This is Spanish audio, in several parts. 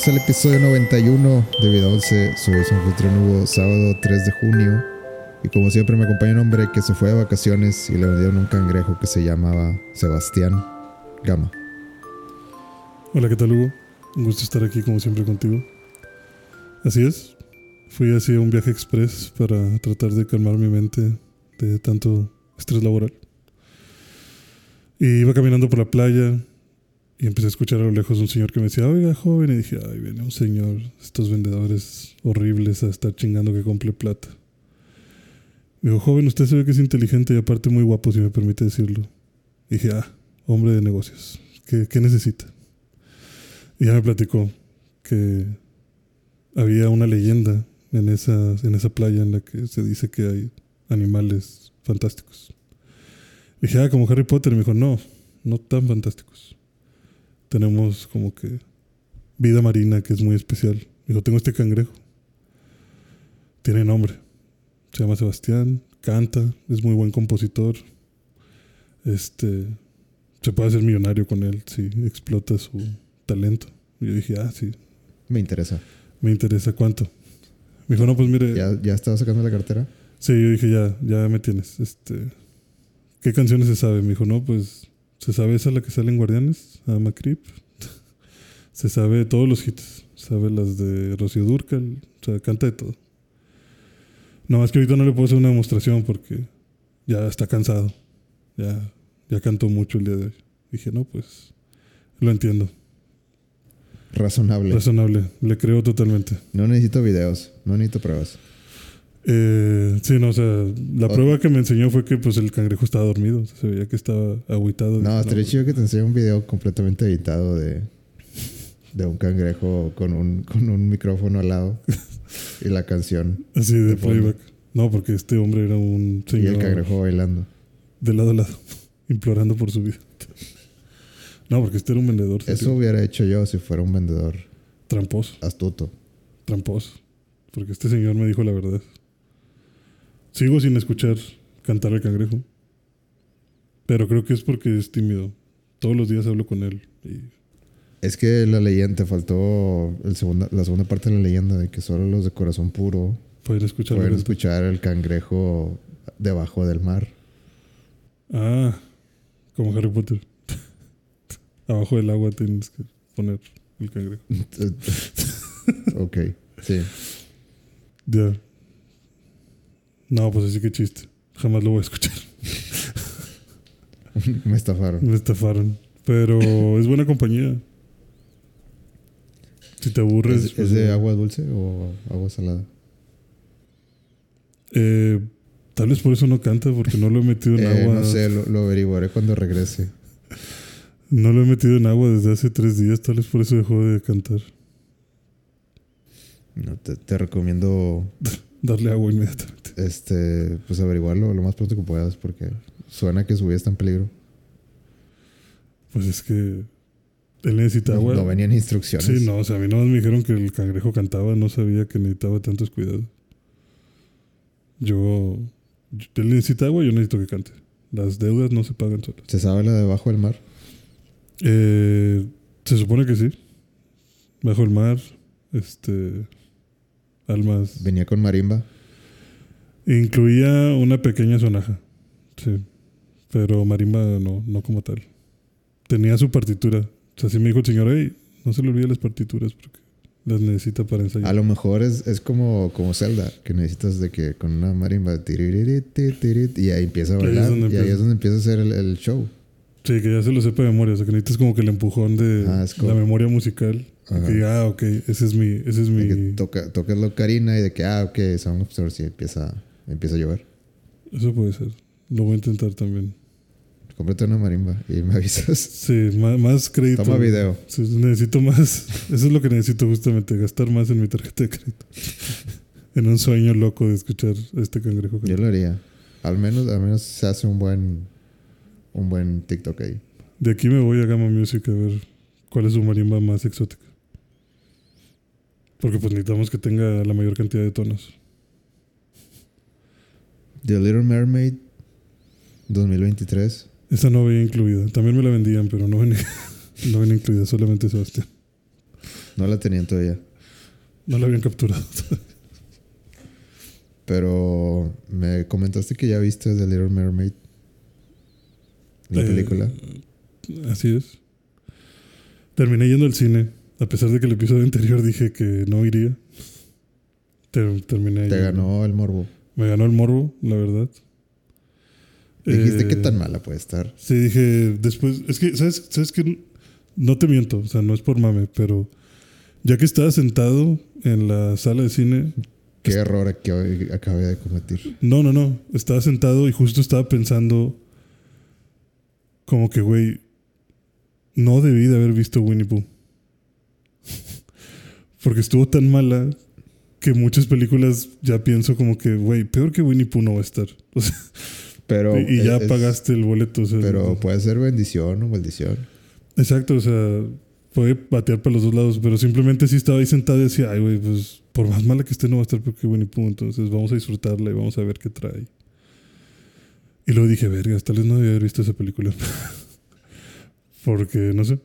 bienvenidos al episodio 91 de Vida 11. Soy su anfitrión sábado 3 de junio. Y como siempre me acompaña un hombre que se fue de vacaciones y le vendieron un cangrejo que se llamaba Sebastián Gama. Hola, ¿qué tal Hugo? Un gusto estar aquí como siempre contigo. Así es, fui así a un viaje express para tratar de calmar mi mente de tanto estrés laboral. Y iba caminando por la playa y empecé a escuchar a lo lejos un señor que me decía, oiga, joven, y dije, ay, viene un señor, estos vendedores horribles a estar chingando que compre plata. Me dijo, joven, usted se ve que es inteligente y aparte muy guapo, si me permite decirlo. Y dije, ah, hombre de negocios, ¿qué, qué necesita? Y ya me platicó que había una leyenda en esa, en esa playa en la que se dice que hay animales fantásticos. Le dije, ah, como Harry Potter. Y me dijo, no, no tan fantásticos. Tenemos como que vida marina que es muy especial. Dijo, tengo este cangrejo. Tiene nombre. Se llama Sebastián, canta, es muy buen compositor. Este, se puede hacer millonario con él si explota su talento. Y yo dije, ah, sí, Me interesa. me interesa cuánto. Me dijo, no, pues mire, ¿Ya, ya estaba sacando la cartera? Sí, yo dije, ya, ya me tienes. Este, ¿Qué canciones se sabe? Me dijo, no, pues se sabe esa la que sale en Guardianes, Ama Creep. se sabe todos los hits. Sabe las de Rocío Durcal. O sea, canta de todo. No más que ahorita no le puedo hacer una demostración porque ya está cansado. Ya, ya cantó mucho el día de hoy. Dije, no, pues lo entiendo. Razonable. Razonable. Le creo totalmente. No necesito videos, no necesito pruebas. Eh, sí, no, o sea, la prueba que me enseñó fue que pues el cangrejo estaba dormido. O sea, se veía que estaba agüitado. No, estaría chido que te enseñe un video completamente editado de, de un cangrejo con un, con un micrófono al lado y la canción Así de, playback. No, porque este hombre era un y señor el cangrejo bailando. de lado a lado, implorando por su vida. No, porque este era un vendedor serio. Eso hubiera hecho yo si fuera un vendedor tramposo, astuto. tramposo. Porque este señor me dijo la verdad. Sigo sin escuchar cantar al cangrejo. Pero creo que es porque es tímido. Todos los días hablo con él. Y Es que la leyenda, te faltó el segunda, la segunda parte de la leyenda de que solo los de corazón puro escuchar pueden escuchar el cangrejo debajo del mar. Ah, como Harry Potter. Abajo del agua tienes que poner el cangrejo. ok, sí. Ya. No, pues así que chiste. Jamás lo voy a escuchar. Me estafaron. Me estafaron. Pero es buena compañía. Si te aburres. ¿Es, pues, es de agua dulce o agua salada? eh, tal vez por eso no canta, porque no lo he metido en Eh, agua. no sé, lo, lo averiguaré cuando regrese. No lo he metido en agua desde hace tres días. Tal vez por eso dejó de cantar. No, te, te recomiendo Darle agua inmediatamente. este, pues averiguarlo lo más pronto que puedas porque suena que su vida está en peligro. Pues es que él necesita agua. No venían instrucciones. Sí, no, o sea, a mí nomás me dijeron que el cangrejo cantaba, no sabía que necesitaba tantos cuidados. Yo, él necesita agua, yo necesito que cante. Las deudas no se pagan solas. ¿Se sabe la de debajo del mar? Eh, se supone que sí. Bajo el mar, este, almas. Venía con marimba. Incluía una pequeña sonaja, sí, pero marimba no, no como tal. Tenía su partitura. O sea, sí me dijo el señor, hey, no se le olvide las partituras porque las necesita para ensayar. A lo mejor es, es como, como Zelda, que necesitas de que con una marimba y ahí empieza a Ahí bailar. donde y ahí empieza. es donde empieza a hacer el, el show. Sí, que ya se lo sepa de memoria. O sea, que necesitas como que el empujón de Ah, como- la memoria musical. Diga, ah, ok, ese es mi... Ese es De que mi... toca, tocas la ocarina y de que, ah, ok, Song of Stars y empieza, empieza a llover. Eso puede ser. Lo voy a intentar también. Cómprate una marimba y me avisas. Sí, más, más crédito. Toma video. Sí, necesito más. Eso es lo que necesito justamente, gastar más en mi tarjeta de crédito. en un sueño loco de escuchar este cangrejo. Yo lo haría. Al menos, al menos se hace un buen, un buen TikTok ahí. De aquí me voy a Gama Music a ver cuál es su marimba más exótica. Porque pues necesitamos que tenga la mayor cantidad de tonos. The Little Mermaid 2023. Esa no venía incluida. También me la vendían, pero no venía, no venía incluida, solamente Sebastián. No la tenían todavía. No la habían capturado. Pero me comentaste que ya viste The Little Mermaid. La Eh, película. Así es. Terminé yendo al cine. A pesar de que el episodio anterior dije que no iría. Ter- terminé Te ganó el morbo. Me ganó el morbo, la verdad. Dijiste Eh, qué tan mala puede estar. Sí, dije después. Es que, ¿sabes, ¿sabes qué? No te miento, o sea, no es por mame, pero ya que estaba sentado en la sala de cine, Qué error que acabé de cometer. no, no, no, estaba sentado y justo estaba pensando, como que, güey, no debí de haber visto Winnie Pooh. Porque estuvo tan mala que muchas películas ya pienso como que, güey, peor que Winnie Pooh no va a estar. O sea, Pero, y y ya es- pagaste el boleto. o sea, Pero puede ser bendición o maldición. Exacto, o sea, puede batear para los dos lados, pero simplemente sí estaba ahí sentado y decía, ay, güey, pues por más mala que esté no va a estar porque Winnie Pooh, entonces vamos a disfrutarla y vamos a ver qué trae. Y luego dije, vergas, tal vez no debía haber visto esa película. porque, no sé,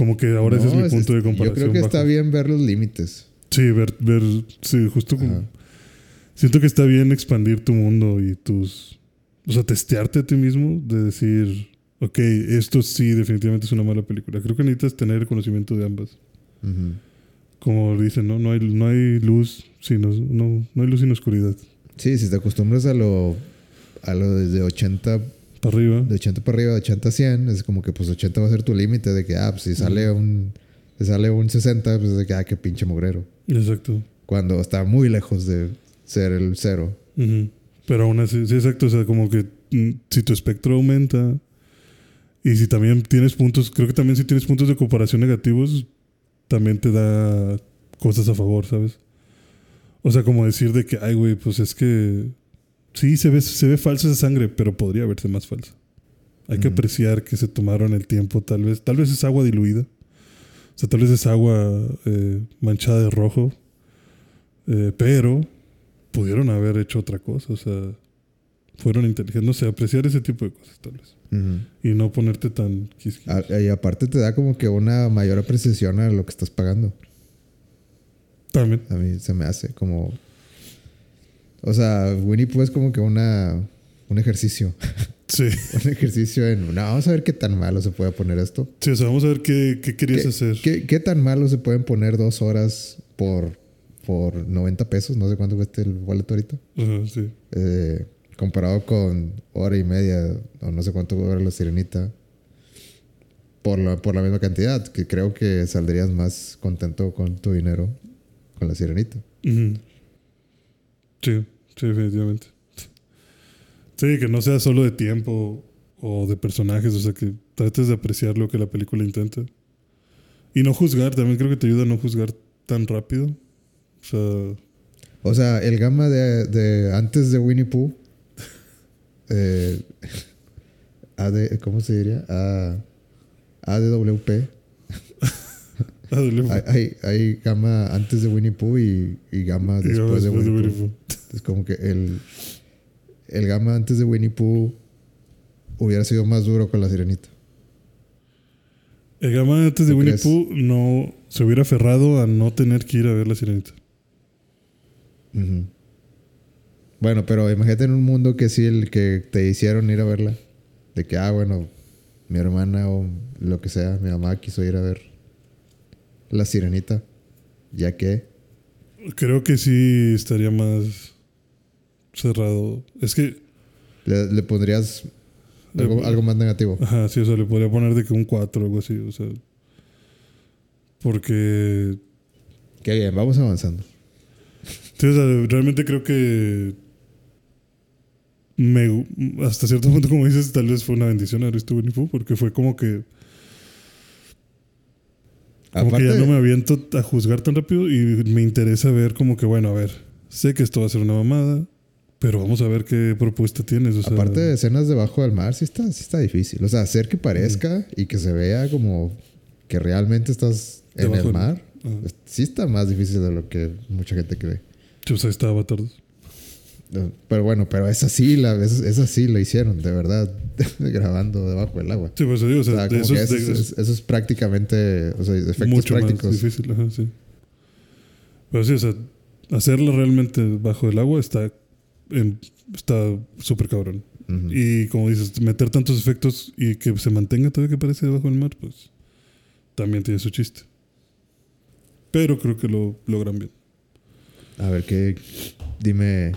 como que ahora ese es mi punto de Yo comparación. creo que está bien ver los límites. Sí, ver, ver, sí, justo como... Ajá. Siento que está bien expandir tu mundo y tus... O sea, testearte a ti mismo de decir, ok, esto sí definitivamente es una mala película. Creo que necesitas tener conocimiento de ambas. Como dicen, ¿no? No hay, no hay luz sin, no, no hay luz sin oscuridad. Sí, si te acostumbras a lo, a lo desde 80, Para arriba. de 80 para arriba, de 80 a 100, es como que pues 80 va a ser tu límite de que, ah, pues si sale un, si sale un 60, pues de que, ah, qué pinche mugrero. Exacto. Cuando está muy lejos de ser el cero. Pero aún así, sí, exacto. O sea, como que mm, si tu espectro aumenta y si también tienes puntos, creo que también si tienes puntos de comparación negativos, también te da cosas a favor, ¿sabes? O sea, como decir de que, ay, güey, pues es que sí se ve, se ve falsa esa sangre, pero podría verse más falsa. Hay que Ujú. apreciar que se tomaron el tiempo, tal vez. Tal vez es agua diluida. O sea, tal vez es agua eh, manchada de rojo. Eh, pero pudieron haber hecho otra cosa. O sea, fueron inteligentes. No sé, apreciar ese tipo de cosas, tal vez. Y no ponerte tan quisquilloso. A- y aparte te da como que una mayor apreciación a lo que estás pagando. También. A mí se me hace como... O sea, Winnie Pooh es como que una, un ejercicio. Sí. un ejercicio en... No, vamos a ver qué tan malo se puede poner esto. Sí, o sea, vamos a ver qué, qué querías ¿Qué, hacer. qué- qué tan malo se pueden poner dos horas por, por 90 pesos? No sé cuánto cuesta el boleto ahorita. Ajá, sí. Eh, comparado con hora y media, o no sé cuánto cobra la sirenita. Por la, por la misma cantidad, que creo que saldrías más contento con tu dinero con la sirenita. Ujú. Sí, sí, definitivamente. Sí, que no sea solo de tiempo o de personajes, o sea, que trates de apreciar lo que la película intenta. Y no juzgar, también creo que te ayuda a no juzgar tan rápido. O sea, O sea, el gama de, antes de Winnie Pooh. eh, AD, ¿Cómo se diría? A, ADWP. Hay, hay, gama antes de Winnie Pooh y, y gama y después, de después Winnie, de. Winnie Pooh. Es como que el, el gama antes de Winnie Pooh hubiera sido más duro con la sirenita. El gama antes de ¿Tú Winnie? Pooh no se hubiera aferrado a no tener que ir a ver la sirenita. Bueno, pero imagínate en un mundo que sí, el que te hicieron ir a verla. De que, ah, bueno, mi hermana o lo que sea, mi mamá quiso ir a ver la sirenita. Ya que, Creo que sí estaría más cerrado. Es que, le, le pondrías algo, Le- algo más negativo. ajá, sí, o sea, le podría poner de que un 4 o algo así, o sea. Porque Qué bien, vamos avanzando. Sí, o sea, realmente creo que me, hasta cierto punto, como dices, tal vez fue una bendición haber visto Winnie Pooh, porque fue como que, como Aparte, que ya no me aviento a juzgar tan rápido y me interesa ver como que, bueno, a ver, sé que esto va a ser una mamada, pero vamos a ver qué propuesta tienes. O sea, aparte de escenas debajo del mar, sí está, sí está difícil. O sea, hacer que parezca y que se vea como que realmente estás en el mar, sí está más difícil de lo que mucha gente cree. O sea, está Avatar 2. Pero bueno, pero esa sí, la, esa, sí lo hicieron, de verdad, grabando debajo del agua. Sí, pues digo, o sea, eso, es, eso, es, prácticamente, o sea, efectos mucho prácticos. Más difícil, ajá, sí. Pero sí, o sea, hacerlo realmente bajo el agua está está súper cabrón. Y como dices, meter tantos efectos y que se mantenga todavía que parece debajo del mar, pues también tiene su chiste. Pero creo que lo logran bien. A ver, ¿qué, dime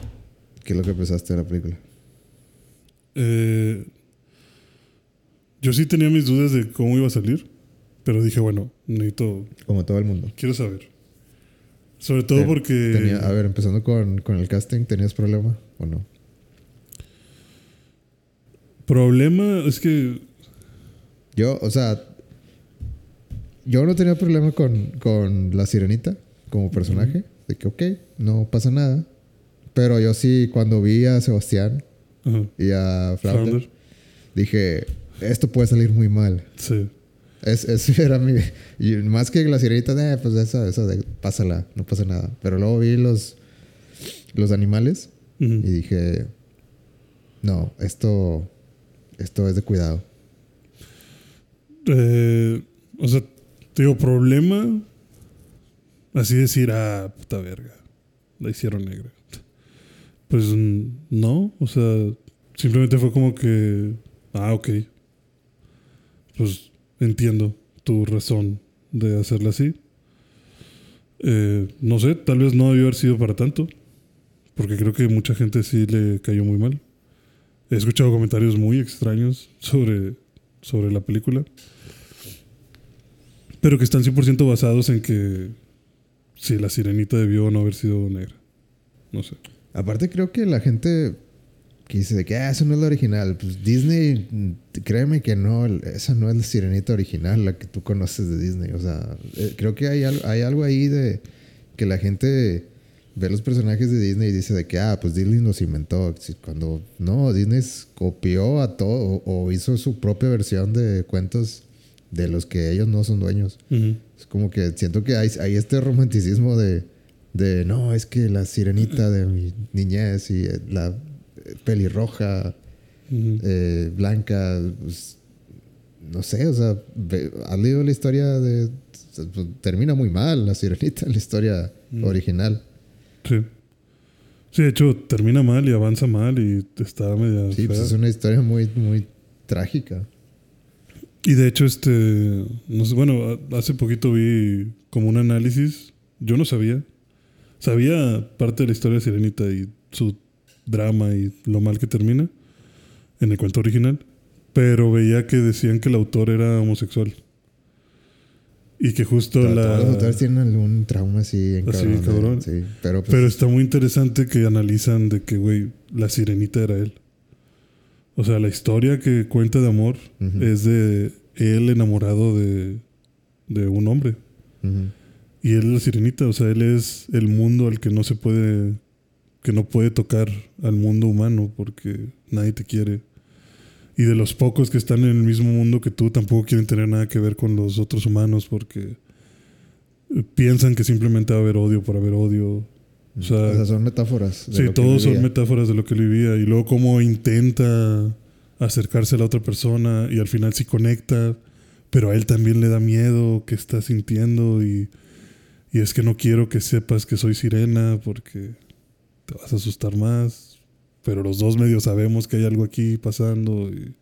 qué es lo que pensaste de la película. Eh, yo sí tenía mis dudas de cómo iba a salir, pero dije, bueno, necesito... Como todo el mundo. Quiero saber. Sobre todo porque... a ver, empezando con, el casting, ¿tenías problema o no? Problema es que... Yo, o sea, yo no tenía problema con, la sirenita como personaje. De que, ok, no pasa nada. Pero yo sí, cuando vi a Sebastián y a Flounder, dije, esto puede salir muy mal. Sí. Es, eso era mi. Y más que la sirenita, eh, pues esa, esa de, pásala, no pasa nada. Pero luego vi los, los animales y dije, no, esto, esto es de cuidado. Eh, o sea, digo, problema. Así decir, ah, puta verga. La hicieron negra. Pues no, o sea, simplemente fue como que, ah, ok. Pues entiendo tu razón de hacerla así. Eh, no sé, tal vez no debió haber sido para tanto, porque creo que mucha gente sí le cayó muy mal. He escuchado comentarios muy extraños sobre, sobre la película, pero que están 100% basados en que si la sirenita debió no haber sido negra. No sé. Aparte creo que la gente que dice de que ah, eso no es la original. Pues Disney, créeme que no, esa no es la sirenita original, la que tú conoces de Disney. O sea, eh, creo que hay, hay algo ahí de que la gente ve los personajes de Disney y dice de que, ah, pues Disney los inventó. Cuando no, Disney copió a todo o, hizo su propia versión de cuentos de los que ellos no son dueños. Es como que siento que hay, hay este romanticismo de, de, no, es que la sirenita de mi niñez y la pelirroja, eh, blanca, pues, no sé, o sea, has leído la historia de... Pues, termina muy mal la sirenita, la historia original. Sí. Sí, de hecho, termina mal y avanza mal y está media. Sí, pues es una historia muy, muy trágica. Y de hecho, este. No sé, bueno, hace poquito vi como un análisis. Yo no sabía. Sabía parte de la historia de Sirenita y su drama y lo mal que termina en el cuento original, pero veía que decían que el autor era homosexual. Y que justo la... los autores tienen algún trauma así en cabrón. pero, pues pero está muy interesante que analizan de que, güey, la sirenita era él. O sea, la historia que cuenta de amor es de él enamorado de, de un hombre. Y él es la sirenita, o sea, él es el mundo al que no se puede que no puede tocar al mundo humano porque nadie te quiere. Y de los pocos que están en el mismo mundo que tú tampoco quieren tener nada que ver con los otros humanos porque piensan que simplemente va a haber odio por haber odio. O sea, son metáforas. sí, todos son metáforas de lo que él vivía. Y luego cómo intenta acercarse a la otra persona y al final sí conecta, pero a él también le da miedo que está sintiendo y, y es que no quiero que sepas que soy sirena porque te vas a asustar más. Pero los dos medios sabemos que hay algo aquí pasando. Y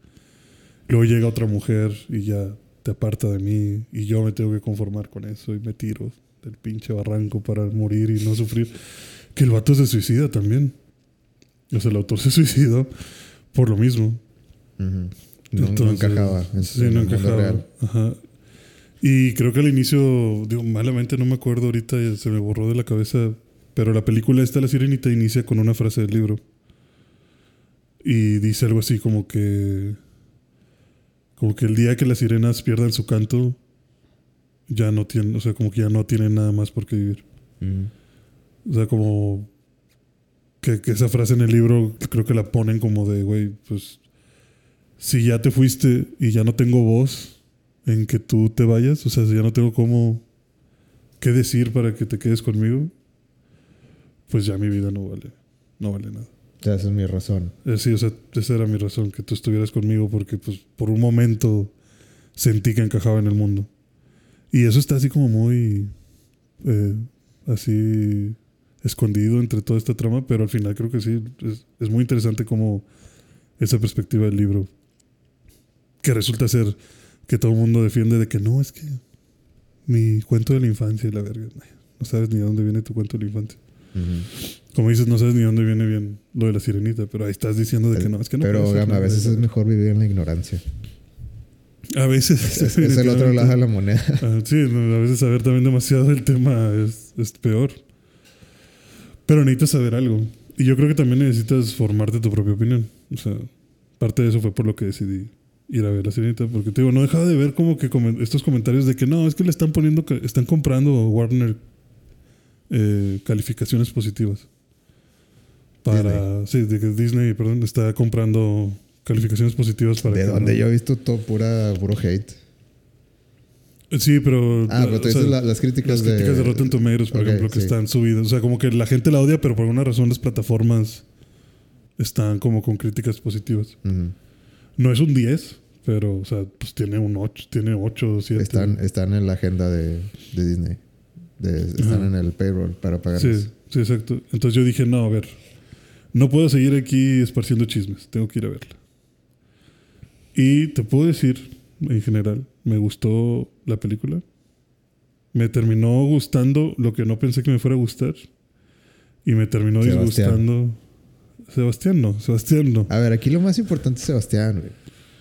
luego llega otra mujer y ya te aparta de mí. Y yo me tengo que conformar con eso y me tiro del pinche barranco para morir y no sufrir. Que el vato se suicida también. O sea, el autor se suicidó por lo mismo. no, encajaba en, sí, no encajaba. real. Ajá. Y creo que al inicio, digo, malamente no me acuerdo ahorita, se me borró de la cabeza pero la película esta, La Sirenita, inicia con una frase del libro. Y dice algo así como que. Como que el día que las sirenas pierdan su canto, ya no tienen, o sea, como que ya no tienen nada más por qué vivir. O sea, como. Que, que, esa frase en el libro creo que la ponen como de, güey, pues. Si ya te fuiste y ya no tengo voz en que tú te vayas, o sea, si ya no tengo cómo. qué decir para que te quedes conmigo, pues ya mi vida no vale, no vale nada. O sea, esa es mi razón. Eh, sí, o sea, esa era mi razón, que tú estuvieras conmigo porque pues por un momento sentí que encajaba en el mundo. Y eso está así como muy eh, así escondido entre toda esta trama, pero al final creo que sí, es, es muy interesante como esa perspectiva del libro, que resulta ser que todo el mundo defiende de que no, es que mi cuento de la infancia y la verga, no sabes ni de dónde viene tu cuento de la infancia. Como dices, no sabes ni dónde viene bien lo de la sirenita, pero ahí estás diciendo de que no, es que no. Pero Gama, a veces es mejor vivir en la ignorancia. A veces. Es, es el otro lado de la moneda. Ah, sí, a veces saber también demasiado del tema es, es peor. Pero necesitas saber algo. Y yo creo que también necesitas formarte tu propia opinión. O sea, parte de eso fue por lo que decidí ir a ver la sirenita. Porque te digo, no dejaba de ver como que estos comentarios de que no, es que le están poniendo, están comprando Warner eh, calificaciones positivas. Para. Sí, de que Disney, perdón, está comprando calificaciones positivas para De que donde no- yo he visto todo pura, puro hate. Sí, pero. Ah, pero tú o sea, dices la- las críticas Las críticas de, de- Rotten Tomatoes, por ejemplo, que sí. están subidas. O sea, como que la gente la odia, pero por alguna razón las plataformas están como con críticas positivas. No es un 10, pero, o sea, pues tiene un 8, tiene 8 o 7. Están, están en la agenda de, de Disney. De- están Ajá. en el payroll para pagar Sí, sí, exacto. Entonces yo dije, no, a ver, no puedo seguir aquí esparciendo chismes, tengo que ir a verla. Y te puedo decir, en general, me gustó la película. Me terminó gustando lo que no pensé que me fuera a gustar. Y me terminó Sebastián. disgustando. Sebastián no, Sebastián no. A ver, aquí lo más importante es Sebastián, güey.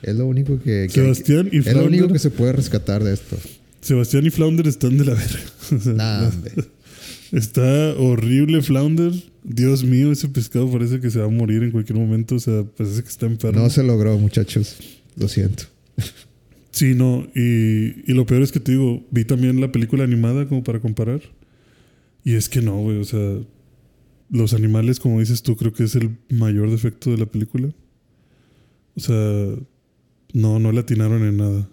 Es lo único que... que- Sebastián y es lo único Flounder. que se puede rescatar de esto. Sebastián y Flounder están de la verga. Nah. Está horrible Flounder. Dios mío, ese pescado parece que se va a morir en cualquier momento. O sea, parece que está enfermo. No se logró, muchachos. Lo siento. Sí, no. Y, y lo peor es que te digo, vi también la película animada como para comparar. Y es que no, güey. O sea, los animales, como dices tú, creo que es el mayor defecto de la película. O sea, no, no le atinaron en nada.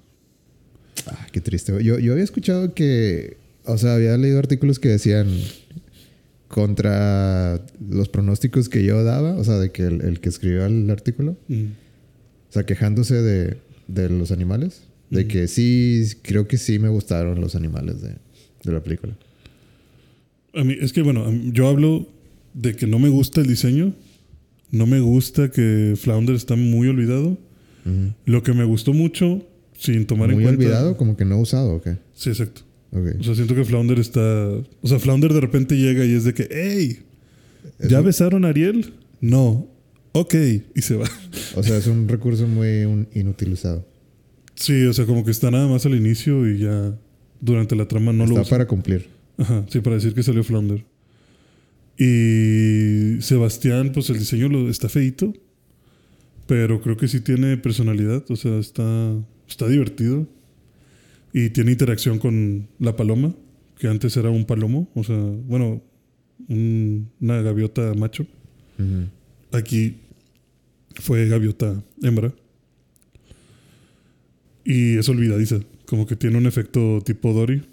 Ah, qué triste. Yo, yo había escuchado que... O sea, había leído artículos que decían contra los pronósticos que yo daba. O sea, de que el, el que escribió el artículo. Mm. O sea, quejándose de, de los animales. De Ujú. que sí, creo que sí me gustaron los animales de, de la película. A mí, es que bueno, yo hablo de que no me gusta el diseño. No me gusta que Flounder está muy olvidado. Lo que me gustó mucho, sin tomar Muy en cuenta. olvidado, como que no usado, ¿o qué? Sí, exacto. Ok. O sea, siento que Flounder está. O sea, Flounder de repente llega y es de que, ¡Ey! ¿Ya besaron a Ariel? No. Ok. Y se va. O sea, es un recurso muy un- inutilizado. Sí, o sea, como que está nada más al inicio y ya durante la trama no lo Está para cumplir. Ajá, sí, para decir que salió Flounder. Y Sebastián, pues el diseño lo, está feito, pero creo que sí tiene personalidad, o sea, está, está divertido. Y tiene interacción con la paloma, que antes era un palomo, o sea, bueno, un- una gaviota macho. Aquí fue gaviota hembra. Y es olvidadiza. Como que tiene un efecto tipo Dory.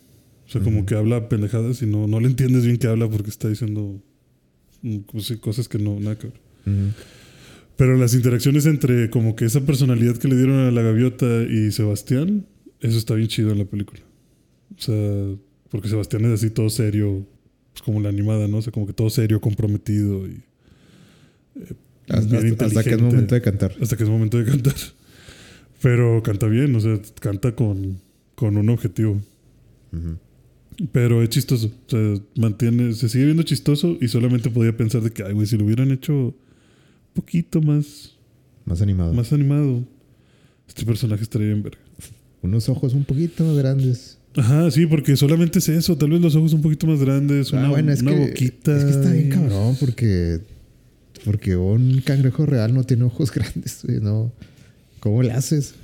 O sea, como que habla pendejadas y no, no le entiendes bien qué habla porque está diciendo mm, pues cosas que no, nada que ver. Ujú. Pero las interacciones entre como que esa personalidad que le dieron a la gaviota y Sebastián, eso está bien chido en la película. O sea, porque Sebastián es así todo serio, pues como la animada, ¿no? O sea, como que todo serio, comprometido y... eh, Hasta, que es momento de cantar. Hasta que es momento de cantar. Pero canta bien, o sea, canta con, con un objetivo. Pero es chistoso. O sea, mantiene, se sigue viendo chistoso y solamente podía pensar de que, ay, güey, si lo hubieran hecho poquito más, Más animado. más animado, este personaje estaría bien verga. Unos ojos un poquito más grandes. Ajá, sí, porque solamente es eso. Tal vez los ojos un poquito más grandes, una, ah, bueno, es una que, boquita. es que está bien cabrón porque, porque un cangrejo real no tiene ojos grandes, güey, ¿no? ¿Cómo le haces?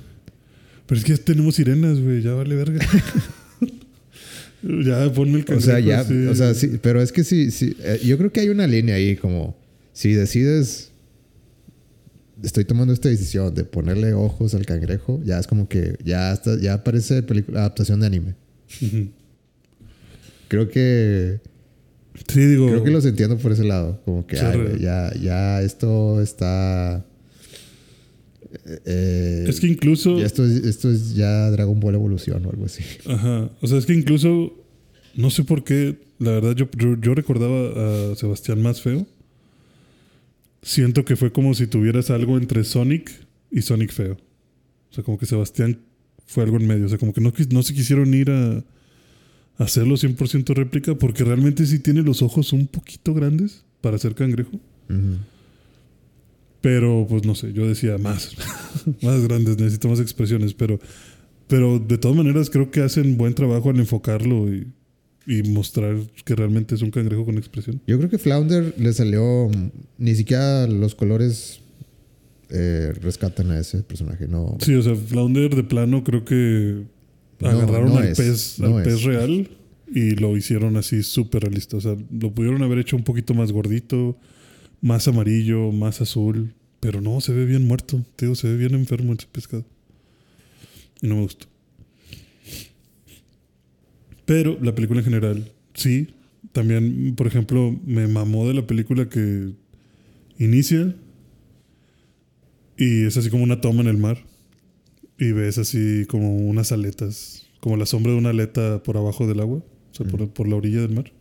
Pero es que ya tenemos sirenas, güey, ya vale verga. ya ponme el O sea, cangrejo ya, o sea, sí, pero es que sí, sí, eh, yo creo que hay una línea ahí como, si decides, estoy tomando esta decisión de ponerle ojos al cangrejo, ya es como que, ya está, ya parece película, adaptación de anime. Creo que Sí, digo. Creo que los entiendo por ese lado. Como que ay, ya, ya esto está. eh, es que incluso. esto, es, esto es ya Dragon Ball Evolución o algo así. Ajá. O sea, es que incluso. No sé por qué. La verdad, yo, yo, yo recordaba a Sebastián más feo. Siento que fue como si tuvieras algo entre Sonic y Sonic feo. O sea, como que Sebastián fue algo en medio. O sea, como que no, no se quisieron ir a, a hacerlo 100% réplica porque realmente sí tiene los ojos un poquito grandes para ser cangrejo. Pero, pues no sé, yo decía más, más grandes, necesito más expresiones, pero, pero de todas maneras creo que hacen buen trabajo al enfocarlo y, y mostrar que realmente es un cangrejo con expresión. Yo creo que Flounder le salió. mm, Ni siquiera los colores eh, rescatan a ese personaje. No, Sí, o sea, Flounder de plano creo que No, agarraron no al, es, pez, no al pez real y lo hicieron así súper realista. O sea, lo pudieron haber hecho un poquito más gordito, más amarillo, más azul, pero no, se ve bien muerto, te digo, se ve bien enfermo ese pescado. Y no me gustó. Pero la película en general, sí. También, por ejemplo, me mamó de la película que inicia y es así como una toma en el mar. Y ves así como unas aletas, como la sombra de una aleta por abajo del agua, o sea, por, por la orilla del mar.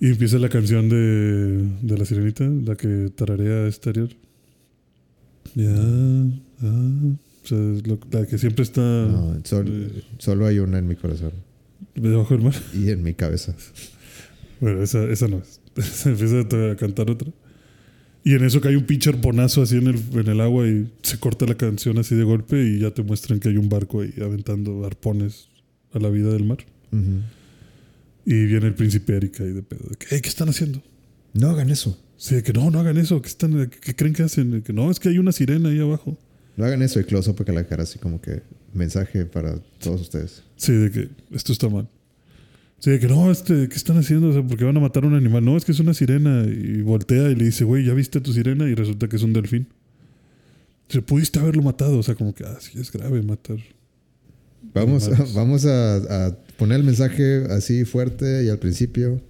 Y empieza la canción de, de la sirenita, la que tararea exterior. Ya, ah, o sea, es lo- la que siempre está no, sol- eh. solo hay una en mi corazón debajo del mar. y en mi cabeza. Bueno, esa, esa no es. Se empieza a cantar otra. Y en eso cae un pinche arponazo así en el, en el agua y se corta la canción así de golpe y ya te muestran que hay un barco ahí aventando arpones a la vida del mar. Y viene el príncipe Erika ahí de pedo. De que, "Ey, ¿qué están haciendo? No hagan eso. Sí, de que no, no hagan eso. ¿Qué, están, qué, qué creen que hacen? De que no, es que hay una sirena ahí abajo. No hagan eso y close up para la cara así como que mensaje para todos ustedes. Sí, de que esto está mal. Sí, de que no, este, ¿qué están haciendo? O sea, porque van a matar a un animal. No, es que es una sirena. Y voltea y le dice, güey, ¿ya viste tu sirena? Y resulta que es un delfín. Se pudiste haberlo matado. O sea, como que, ah, sí, es grave matar. Vamos, a, vamos a, a poner el mensaje así fuerte y al principio.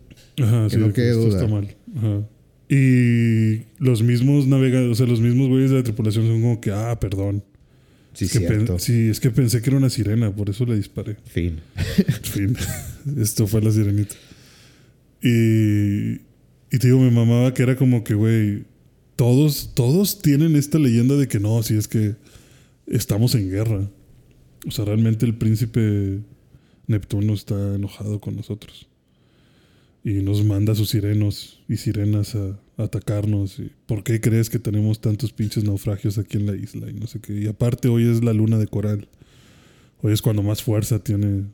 Ajá, Que sí, no que esto duda. está mal. Ajá. Y los mismos navegadores, o sea, los mismos güeyes de la tripulación son como que, ah, perdón. Sí, Es que sí, es que pensé que era una sirena, por eso le disparé. Fin. fin. Esto fue la sirenita. Y, y te digo, me mamaba que era como que, güey, todos, todos tienen esta leyenda de que no, si es que estamos en guerra. O sea, realmente el príncipe Neptuno está enojado con nosotros. Y nos manda a sus sirenos y sirenas a, a atacarnos. Y, ¿Por qué crees que tenemos tantos pinches naufragios aquí en la isla? Y no sé qué. Y aparte hoy es la luna de coral. Hoy es cuando más fuerza tiene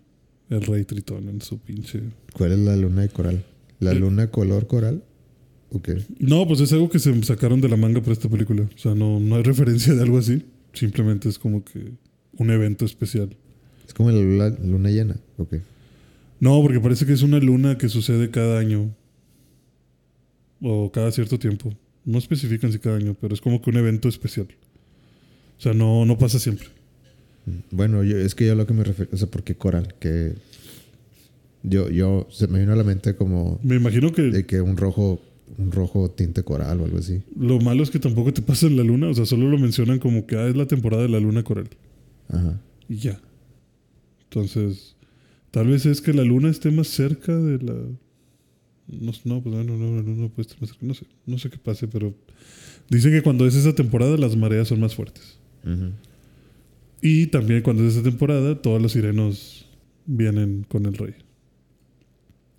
el rey Tritón en su pinche... ¿Cuál es la luna de coral? ¿La Eh. luna color coral? Ok. No, pues es algo que se sacaron de la manga para esta película. O sea, no, no hay referencia de algo así. Simplemente es como que un evento especial. Es como la luna llena. Ok. No, porque parece que es una luna que sucede cada año. O cada cierto tiempo. No especifican si cada año, pero es como que un evento especial. O sea, no, no pasa siempre. Bueno, yo, es que yo a lo que me refiero, o sea, ¿por qué coral? Que yo, yo, se me vino a la mente como Me imagino que de que un rojo, un rojo tinte coral o algo así. lo malo es que tampoco te pasa en la luna. O sea, solo lo mencionan como que ah, es la temporada de la luna coral. Ajá. Y ya. Entonces, tal vez es que la luna esté más cerca de la. No, no, pues no, no, no, no, no puede estar más cerca. No sé, no sé qué pase, pero dicen que cuando es esa temporada las mareas son más fuertes. Y también cuando es esa temporada, todos los sirenos vienen con el rey.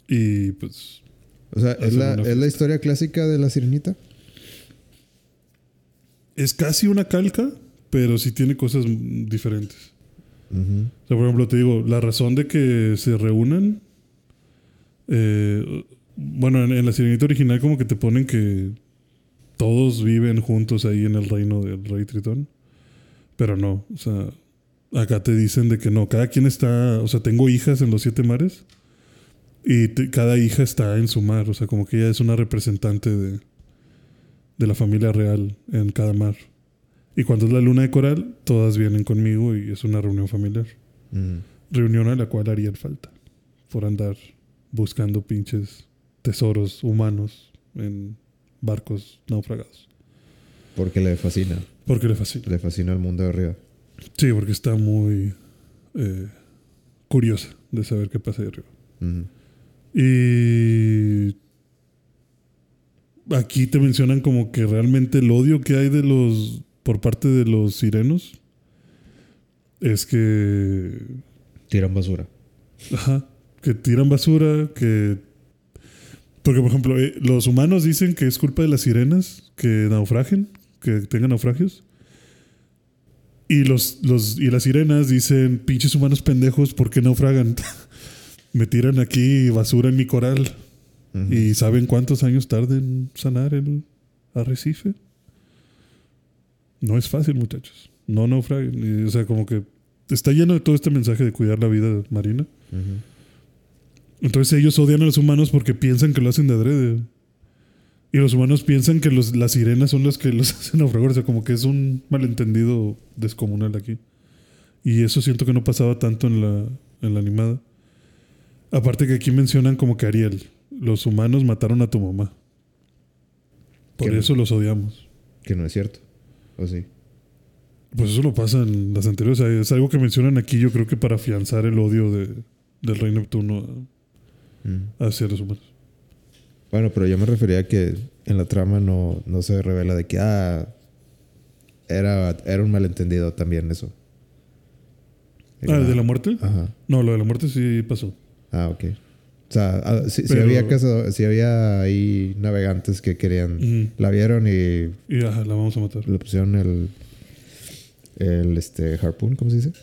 Y pues, O sea, ¿es la, ¿es la historia clásica de la sirenita? es casi una calca, pero sí tiene cosas mm, O sea, por ejemplo, te digo, la razón de que se reúnan. eh, bueno, en, la sirenita original, como que te ponen que todos viven juntos ahí en el reino del rey Tritón. Pero no, o sea, acá te dicen de que no, cada quien está. O sea, tengo hijas en los siete mares y cada hija está en su mar. O sea, como que ella es una representante de, de la familia real en cada mar. Y cuando es la luna de coral, todas vienen conmigo y es una reunión familiar. Ujú. Reunión a la cual harían falta por andar buscando pinches tesoros humanos en barcos naufragados. Porque le fascina. Porque le fascina. Le fascina el mundo de arriba. Sí, porque está muy eh, curiosa de saber qué pasa ahí arriba. Ujú. Y aquí te mencionan como que realmente el odio que hay de los por parte de los sirenos es que Tiran basura. ajá, que tiran basura, que porque por ejemplo, eh, los humanos dicen que es culpa de las sirenas que naufragen, que tengan naufragios. Y los, los y las sirenas dicen, "Pinches humanos pendejos, ¿por qué naufragan?" Me tiran aquí basura en mi coral. ¿Y saben cuántos años tarda en sanar el arrecife? No es fácil, muchachos. No naufraguen. O sea, como que está lleno de todo este mensaje de cuidar la vida marina. Entonces ellos odian a los humanos porque piensan que lo hacen de adrede. Y los humanos piensan que los, las sirenas son las que los hacen naufragar. O sea, como que es un malentendido descomunal aquí. Y eso siento que no pasaba tanto en la, en la animada. Aparte que aquí mencionan como que Ariel, los humanos mataron a tu mamá. Por Que- eso los odiamos. Que no es cierto. ¿O sí? Pues eso lo pasa en las anteriores. O sea, es algo que mencionan aquí, yo creo que para afianzar el odio de, del rey Neptuno Mm. hacia los humanos. Bueno, pero yo me refería a que en la trama no, no se revela de que, ah, era, era un malentendido también eso. Ah, ¿el de la muerte? Ajá. No, lo de la muerte sí pasó. Ah, ok. O sea, Pero- había sí había ahí navegantes que querían, la vieron y Y ajá, la vamos a matar. le pusieron el, el este, harpoon, ¿cómo se dice?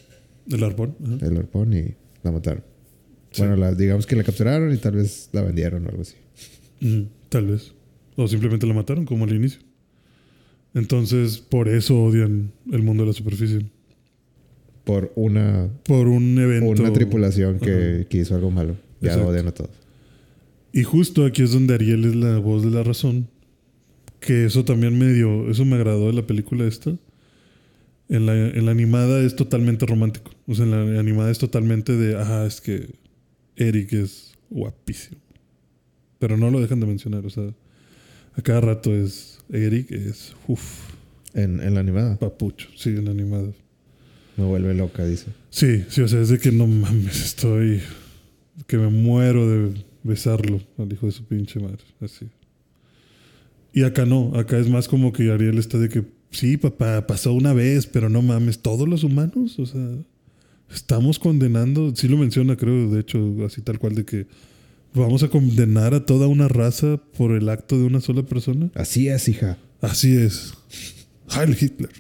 El arpón. ajá. El arpón y la mataron. Sí. Bueno, la, digamos que la capturaron y tal vez la vendieron o algo así. Tal vez. O simplemente la mataron, como al inicio. Entonces, por eso odian el mundo de la superficie. Por una, Por un evento. una tripulación que, que hizo algo malo. Ya Exacto. odian a todos. Y justo aquí es donde Ariel es la voz de la razón. Que eso también me dio, eso me agradó de la película esta. En la, en la animada es totalmente romántico. O sea, en la animada es totalmente de, ajá, es que Eric es guapísimo. Pero no lo dejan de mencionar. O sea, a cada rato es Eric, es, uff, En, en la animada. papucho. Sí, en la animada. Me vuelve loca, dice. Sí, sí, o sea, es de que no mames, estoy. Que me muero de besarlo al hijo de su pinche madre. Así. Y acá no, acá es más como que Ariel está de que, sí, papá, pasó una vez, pero no mames, todos los humanos, o sea, estamos condenando, sí lo menciona, creo, de hecho, así tal cual, de que vamos a condenar a toda una raza por el acto de una sola persona. Así es, hija. Así es. Heil Hitler.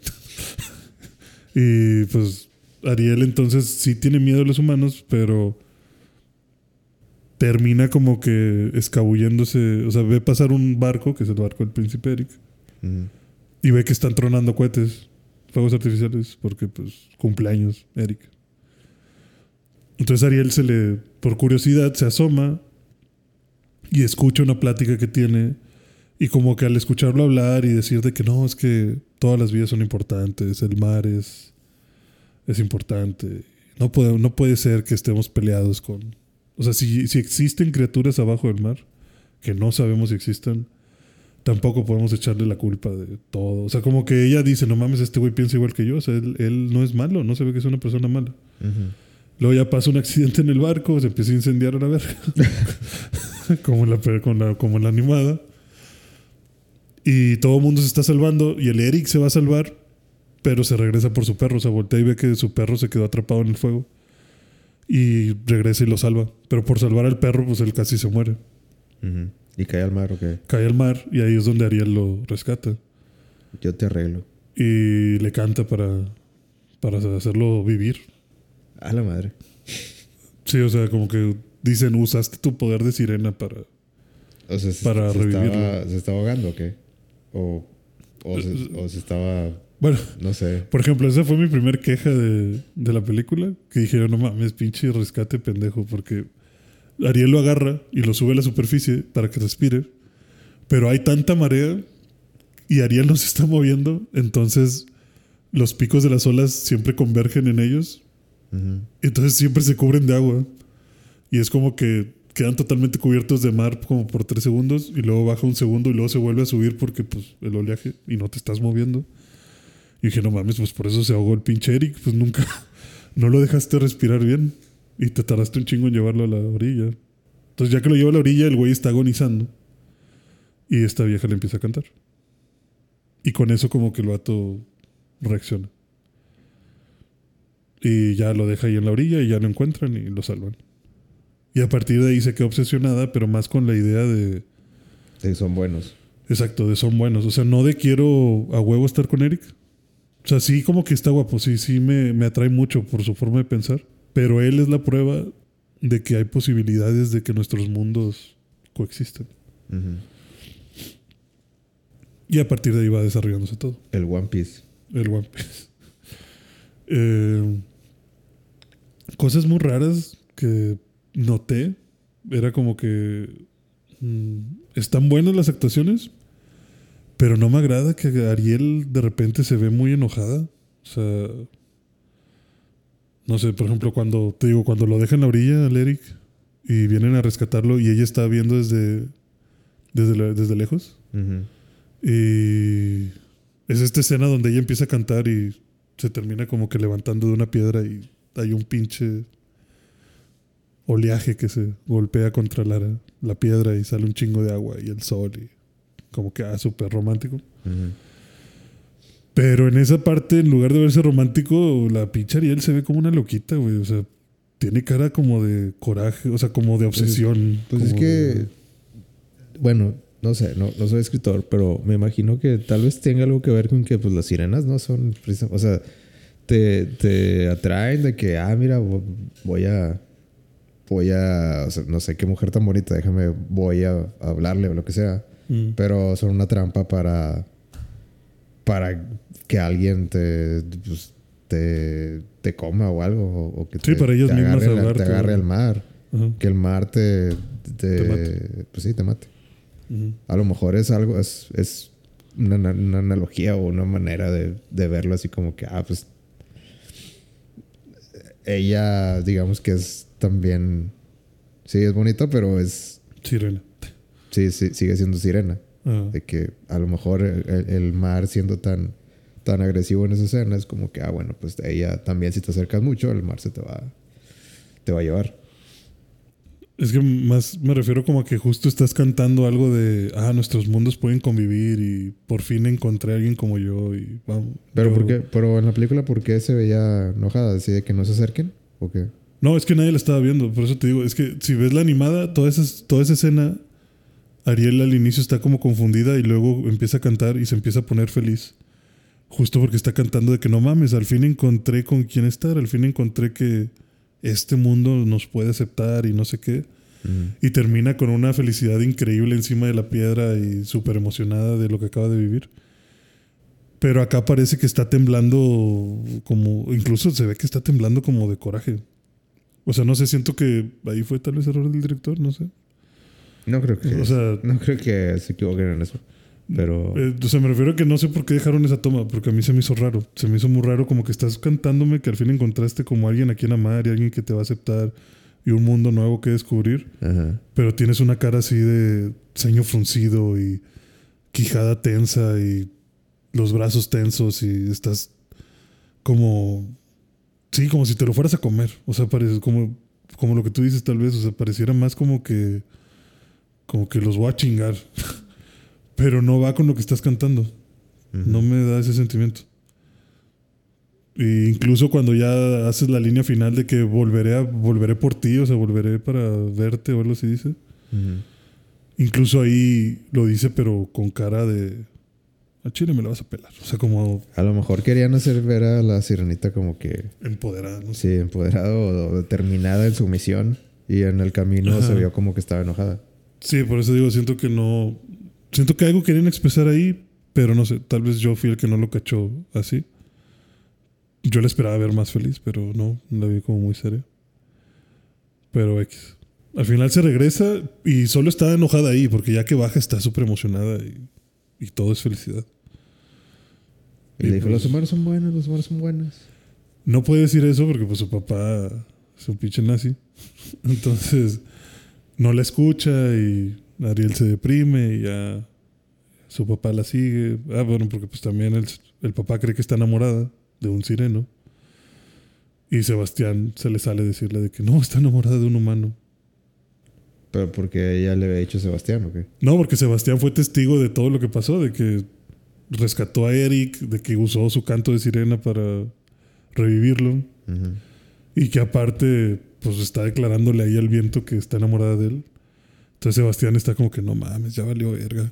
y pues Ariel entonces sí tiene miedo a los humanos, pero termina como que escabulléndose. O sea, ve pasar un barco, que es el barco del príncipe Eric, y ve que están tronando cohetes, fuegos artificiales, porque pues cumpleaños, Eric. Entonces Ariel se le, por curiosidad, se asoma y escucha una plática que tiene y como que al escucharlo hablar y decir de que no, es que todas las vidas son importantes, el mar es, es importante, no puede, no puede ser que estemos peleados con... O sea, si, si existen criaturas abajo del mar, que no sabemos si existen, tampoco podemos echarle la culpa de todo. O sea, como que ella dice, no mames, este güey piensa igual que yo, o sea, él, él no es malo, no se ve que es una persona mala. Luego ya pasa un accidente en el barco, se empieza a incendiar a la verga. como, en la, con la- como en la animada. Y todo el mundo se está salvando. Y el Eric se va a salvar, pero se regresa por su perro. O sea, voltea y ve que su perro se quedó atrapado en el fuego. Y regresa y lo salva. Pero por salvar al perro, pues él casi se muere. Y cae al mar, ok. Cae al mar y ahí es donde Ariel lo rescata. Yo te arreglo. Y le canta para, para hacerlo vivir. A la madre. Sí, o sea, como que dicen, usaste tu poder de sirena para... O sea, se, Para se revivirlo. Estaba, ¿Se estaba ahogando o qué? O, o, se, o se estaba. Bueno, No sé. por ejemplo, esa fue mi primer queja de, de la película. Que dijeron, no mames, pinche rescate pendejo. Porque Ariel lo agarra y lo sube a la superficie para que respire. Pero hay tanta marea y Ariel no se está moviendo. Entonces los picos de las olas siempre convergen en ellos. Ujú. Entonces siempre se cubren de agua. Y es como que quedan totalmente cubiertos de mar como por tres segundos y luego baja un segundo y luego se vuelve a subir porque pues el oleaje y no te estás moviendo. Y dije, no mames, pues por eso se ahogó el pinche Eric, pues nunca, no lo dejaste respirar bien y te tardaste un chingo en llevarlo a la orilla. Entonces ya que lo lleva a la orilla, el güey está agonizando y esta vieja le empieza a cantar. Y con eso como que el vato reacciona. Y ya lo deja ahí en la orilla y ya lo encuentran y lo salvan. Y a partir de ahí se queda obsesionada, pero más con la idea de... Sí, son buenos. Exacto, de son buenos. O sea, no de quiero a huevo estar con Eric. O sea, sí como que está guapo, sí, sí me, me atrae mucho por su forma de pensar. Pero él es la prueba de que hay posibilidades de que nuestros mundos coexistan. Y a partir de ahí va desarrollándose todo. El One Piece. El One Piece. Eh, cosas muy raras que noté. Era como que. mm, están buenas las actuaciones. Pero no me agrada que Ariel de repente se ve muy enojada. O sea. No sé, por ejemplo, cuando. Te digo, cuando lo dejan en la orilla al Eric. Y vienen a rescatarlo. Y ella está viendo desde. Desde, la- desde lejos. Y es esta escena donde ella empieza a cantar y se termina como que levantando de una piedra y hay un pinche oleaje que se golpea contra la, la piedra y sale un chingo de agua y el sol y como que ah, súper romántico. Ujú. Pero en esa parte, en lugar de verse romántico, la pinche Ariel se ve como una loquita, güey. O sea, tiene cara como de coraje, o sea, como de obsesión. Pues es que, de- bueno, no sé, no, no soy escritor, pero me imagino que tal vez tenga algo que ver con que pues las sirenas no son, o sea, te, te atraen de que, ah, mira, vo- voy a, voy a, o sea, no sé qué mujer tan bonita, déjame, voy a hablarle o lo que sea, Mm. pero son una trampa para, para que alguien te, pues, te, te coma o algo, o, o que Sí, te, para ellas te agarre, la- te agarre al mar que el mar te, te- mate. pues sí te mate a lo mejor es algo es, es una, una analogía o una manera de, de verlo así como que ah pues ella digamos que es también sí es bonita pero es Sirena. Sí, sí sigue siendo sirena Ah. de que a lo mejor el, el- el mar siendo tan tan agresivo en esa escena es como que ah bueno pues ella también si te acercas mucho el mar se te va te va a llevar Es que más me refiero como a que justo estás cantando algo de, ah, nuestros mundos pueden convivir y por fin encontré a alguien como yo y vamos. Pero, yo- ¿por qué? Pero en la película, ¿por qué se veía enojada? ¿Decide que no se acerquen? ¿O qué? No, es que nadie la estaba viendo, por eso te digo, es que si ves la animada, toda esa, toda esa escena, Ariel al inicio está como confundida y luego empieza a cantar y se empieza a poner feliz. Justo porque está cantando de que no mames, al fin encontré con quién estar, al fin encontré que este mundo nos puede aceptar y no sé qué. Y termina con una felicidad increíble encima de la piedra y súper emocionada de lo que acaba de vivir. Pero acá parece que está temblando como, incluso se ve que está temblando como de coraje. O sea, no sé, siento que ahí fue tal vez error del director, no sé. No creo que... O sea- no creo que se equivoquen en eso. Pero... Eh, o sea, me refiero a que no sé por qué dejaron esa toma, porque a mí se me hizo raro. Se me hizo muy raro como que estás cantándome que al fin encontraste como alguien a quien amar y alguien que te va a aceptar y un mundo nuevo que descubrir. Ajá. Pero tienes una cara así de ceño fruncido y quijada tensa y los brazos tensos y estás como... Sí, como si te lo fueras a comer. O sea, parece como, como lo que tú dices tal vez. O sea, pareciera más como que... Como que los voy a chingar. Pero no va con lo que estás cantando. No me da ese sentimiento. E incluso cuando ya haces la línea final de que volveré a, volveré por ti, o sea, volveré para verte o algo así dice. Incluso ahí lo dice, pero con cara de. A Chile me la vas a pelar. O sea, como A lo mejor querían hacer ver a la sirenita como que... empoderada, no sé. Sí, empoderada o, o determinada en su misión. Y en el camino Ajá. se vio como que estaba enojada. Sí, por eso digo, siento que no. Siento que algo querían expresar ahí, pero no sé. Tal vez yo fui el que no lo cachó así. Yo la esperaba ver más feliz, pero no, la vi como muy seria. Pero X. Al final se regresa y solo está enojada ahí, porque ya que baja está súper emocionada y, y todo es felicidad. Y Y le dijo, pues- los humanos son buenos, los humanos son buenos. No puede decir eso porque pues su papá es un pinche nazi. Entonces, no la escucha y Ariel se deprime y ya su papá la sigue. Ah, bueno, porque pues también el, el papá cree que está enamorada de un sireno. Y Sebastián se le sale decirle de que no, está enamorada de un humano. Pero porque ella le había dicho Sebastián, ¿o qué? No, porque Sebastián fue testigo de todo lo que pasó, de que rescató a Eric, de que usó su canto de sirena para revivirlo. Y que aparte, pues está declarándole ahí al viento que está enamorada de él. Entonces Sebastián está como que no mames, ya valió verga.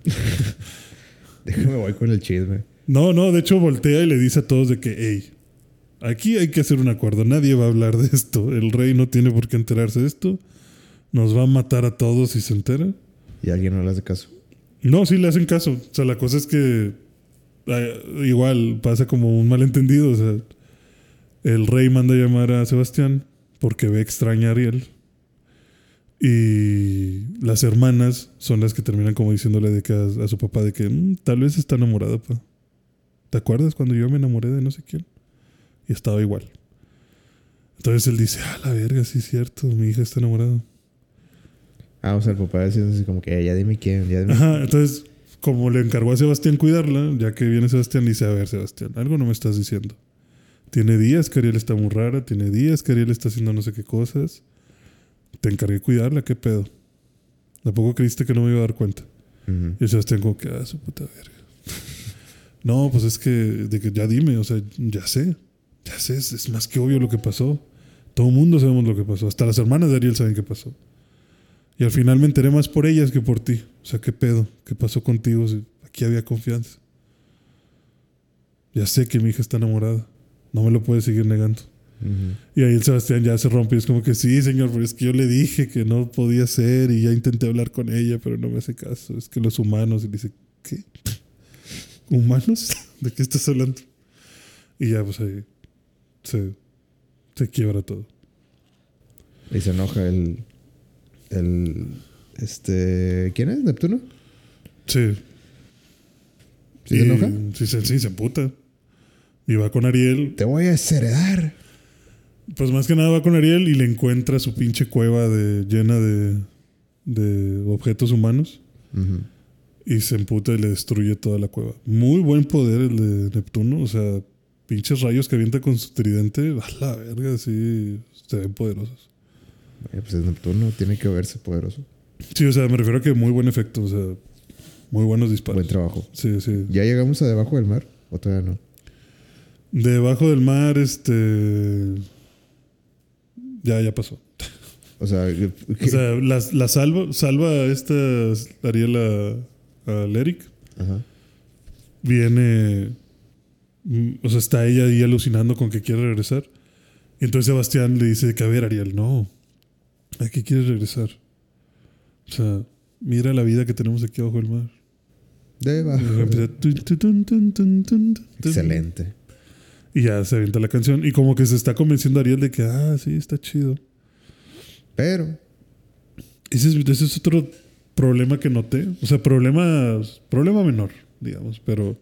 Déjame voy con el chisme. No, no, de hecho voltea y le dice a todos de que, hey, aquí hay que hacer un acuerdo, nadie va a hablar de esto, el rey no tiene por qué enterarse de esto, nos va a matar a todos si se entera. Y alguien no le hace caso. No, sí le hacen caso, o sea, la cosa es que eh, igual pasa como un malentendido, o sea, el rey manda a llamar a Sebastián porque ve extraña a Ariel. Y las hermanas son las que terminan como diciéndole de que a, a su papá de que "Mm, tal vez está enamorada, pa. ¿Te acuerdas cuando yo me enamoré de no sé quién? Y estaba igual. Entonces él dice, ah, la verga, sí es cierto, mi hija está enamorada. Ah, o sea, el papá decía así como que "Eh, ya dime quién, ya dime. Ajá, entonces, como le encargó a Sebastián cuidarla, ya que viene Sebastián, dice, a ver, Sebastián, algo no me estás diciendo. Tiene días que Ariel está muy rara, tiene días que Ariel está haciendo no sé qué cosas. Te encargué cuidarla, ¿qué pedo? ¿Tampoco creíste que no me iba a dar cuenta? Ujú. Y Sebastián como que, ah, su puta verga. no, pues es que, de que ya dime, o sea, ya sé. Ya sé, es, es más que obvio lo que pasó. Todo el mundo sabemos lo que pasó. Hasta las hermanas de Ariel saben qué pasó. Y al final me enteré más por ellas que por ti. O sea, ¿qué pedo? ¿Qué pasó contigo? Si aquí había confianza. Ya sé que mi hija está enamorada. No me lo puedes seguir negando. Y ahí el Sebastián ya se rompe y es como que sí, señor, pero es que yo le dije que no podía ser y ya intenté hablar con ella, pero no me hace caso. Es que los humanos, y dice, ¿qué? ¿Humanos? ¿De qué estás hablando? Y ya pues ahí se, se quiebra todo. Y se enoja el. El. Este. ¿Quién es? ¿Neptuno? Sí. ¿Sí Y- se enoja? Sí, se- sí, se emputa. Y va con Ariel. Te voy a desheredar. Pues más que nada va con Ariel y le encuentra su pinche cueva de, llena de, de objetos humanos. Y se emputa y le destruye toda la cueva. Muy buen poder el de Neptuno. O sea, pinches rayos que avienta con su tridente. A la verga, sí. Se ven poderosos. Eh, pues es Neptuno, tiene que verse poderoso. Sí, o sea, me refiero a que muy buen efecto. O sea, muy buenos disparos. Buen trabajo. Sí, sí. ¿Ya llegamos a debajo del mar? ¿O todavía no? Debajo del mar, este. Ya, ya pasó. O sea, ¿qué- O sea, la, la salva, salva a esta Ariel a, al Eric. Ajá. viene. mm, O sea, está ella ahí alucinando con que quiere regresar. Y entonces Sebastián le dice que, a ver, Ariel, no. ¿A qué quieres regresar? O sea, mira la vida que tenemos aquí abajo del mar. Debajo. Excelente. Y ya se avienta la canción. Y como que se está convenciendo a Ariel de que, ah, sí, está chido. Pero. Ese es, ese es otro problema que noté. O sea, problema, problema menor, digamos, pero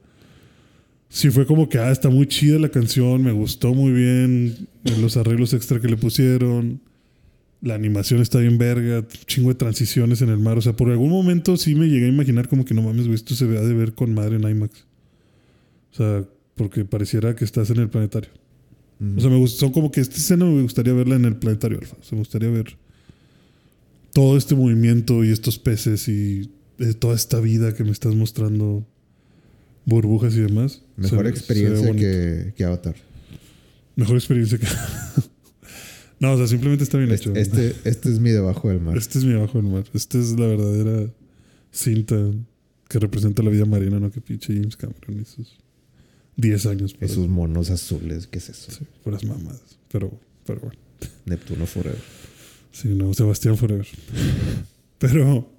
sí fue como que, ah, está muy chida la canción, me gustó muy bien los arreglos extra que le pusieron, la animación está bien verga, chingo de transiciones en el mar. O sea, por algún momento sí me llegué a imaginar como que no mames, güey, esto se vea de ver con madre en IMAX. O sea, porque pareciera que estás en el planetario. mm, O sea, me gust- son como que esta escena me gustaría verla en el planetario alfa. O sea, me gustaría ver todo este movimiento y estos peces y eh, toda esta vida que me estás mostrando, burbujas y demás. mejor Se se experiencia que, que Avatar. Mejor experiencia que. no, o sea, simplemente está bien Este, hecho. este, este es mi debajo del mar. Este es mi abajo del mar. Esta es la verdadera cinta que representa la vida marina, ¿no? Que pinche James Cameron y sus 10 años. Esos monos azules, ¿qué es eso? Sí, puras mamadas. Pero, pero bueno. Neptuno Forever. Sí, no, Sebastián Forever. Pero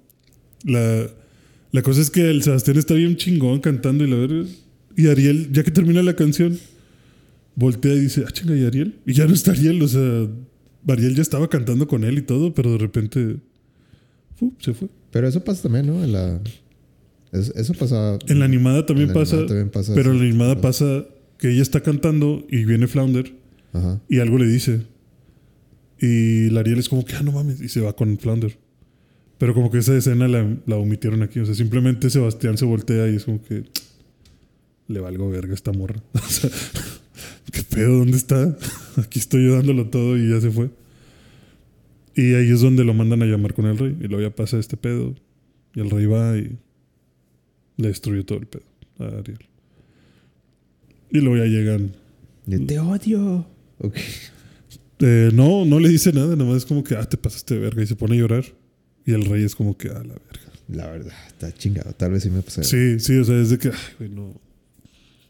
la, la cosa es que el Sebastián está bien chingón cantando y la verga. Y Ariel, ya que termina la canción, voltea y dice, ah, chinga, ¿y Ariel? Y ya no está Ariel, o sea, Ariel ya estaba cantando con él y todo, pero de repente ¡fu! se fue. Pero eso pasa también, ¿no? En la. Es- eso pasa. En la animada también la pasa, animada también pasa pero en eso. la animada pasa que ella está cantando y viene Flounder Ajá. y algo le dice. Y la Ariel es como que, ah, no mames, y se va con Flounder. Pero como que esa escena la, la omitieron aquí. O sea, simplemente Sebastián se voltea y es como que le valgo verga esta morra. O sea, ¿qué pedo? ¿Dónde está? Aquí estoy yo dándolo todo y ya se fue. Y ahí es donde lo mandan a llamar con el rey. Y luego ya pasa este pedo. Y el rey va y le destruye todo el pedo a Ariel. Y luego ya llegan. Yo te odio. Ok. Eh, no, no le dice nada, nada más es como que, ah, te pasaste de verga. Y se pone a llorar. Y el rey es como que, ah, la verga. La verdad, está chingado. Tal vez sí me pasé. Sí, sí, o sea, es de que, ay, güey, no,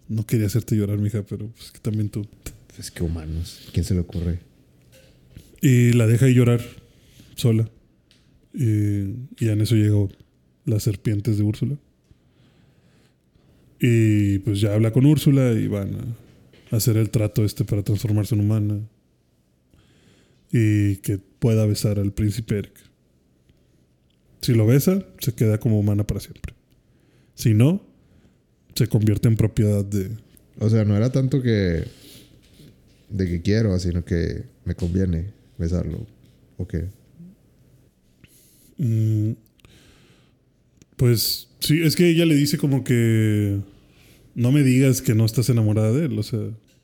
no quería hacerte llorar, mija, pero pues que también tú. Pues que humanos. ¿Quién se le ocurre? Y la deja ahí llorar sola. Y, y en eso llegó las serpientes de Úrsula. Y pues ya habla con Úrsula y van a hacer el trato este para transformarse en humana. Y que pueda besar al príncipe Eric. Si lo besa, se queda como humana para siempre. Si no, se convierte en propiedad de... O sea, no era tanto que. de que quiero, sino que me conviene besarlo. ¿O qué? Mm, pues sí, es que ella le dice como que no me digas que no estás enamorada de él, o sea,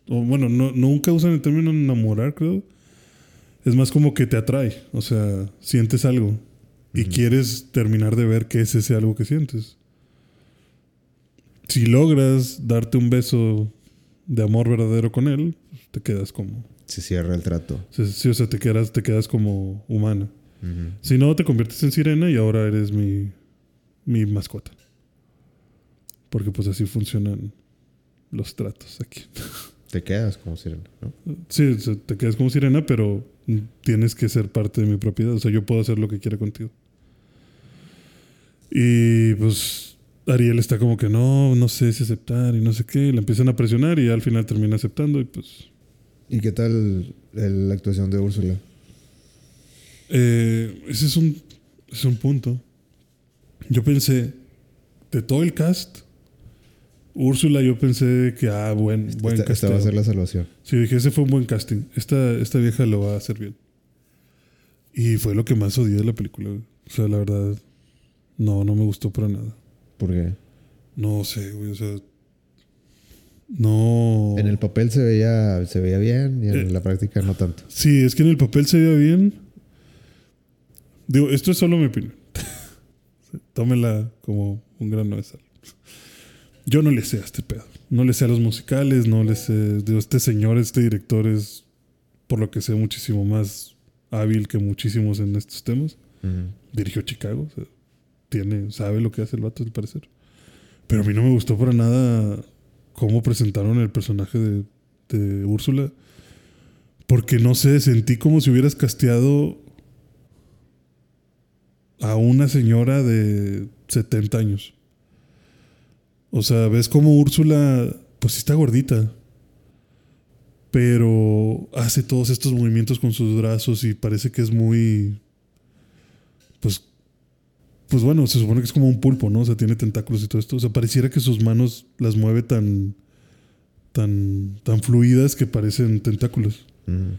o bueno, no, nunca usan el término enamorar, creo. Es más como que te atrae, o sea, sientes algo y quieres terminar de ver qué es ese algo que sientes. Si logras darte un beso de amor verdadero con él, te quedas como, Se cierra el trato. sí, o sea, te quedas, te quedas como humana. Si no, te conviertes en sirena y ahora eres mi, mi mascota. Porque pues así funcionan los tratos aquí. Te quedas como sirena, ¿no? Sí, te quedas como sirena, pero tienes que ser parte de mi propiedad. O sea, yo puedo hacer lo que quiera contigo. Y pues Ariel está como que no, no sé si aceptar y no sé qué. Y le empiezan a presionar y al final termina aceptando y pues... ¿Y qué tal la actuación de Úrsula? Eh, ese es un, es un punto. Yo pensé, de todo el cast, Úrsula, yo pensé que, ah, buen, buen Esta, esta va a ser la salvación. Sí, dije, ese fue un buen casting. Esta, esta vieja lo va a hacer bien. Y fue lo que más odié de la película. güey. O sea, la verdad, no, no me gustó para nada. ¿Por qué? No sé, güey, o sea, no... En el papel se veía, se veía bien y en Eh. la práctica no tanto. Sí, es que en el papel se veía bien. Digo, esto es solo mi opinión. Tómela como un grano de sal. Yo no le sé a este pedo. No le sé a los musicales, no le sé. Digo, este señor, este director es, por lo que sé, muchísimo más hábil que muchísimos en estos temas. Dirigió Chicago, o sea, tiene, sabe lo que hace el vato, al parecer. Pero a mí no me gustó para nada cómo presentaron el personaje de, de Úrsula. Porque no sé, sentí como si hubieras casteado a una señora de 70 años. O sea, ves como Úrsula, pues sí está gordita. Pero hace todos estos movimientos con sus brazos y parece que es muy. Pues. Pues bueno, se supone que es como un pulpo, ¿no? O sea, tiene tentáculos y todo esto. O sea, pareciera que sus manos las mueve tan. tan. tan fluidas que parecen tentáculos. Ujú.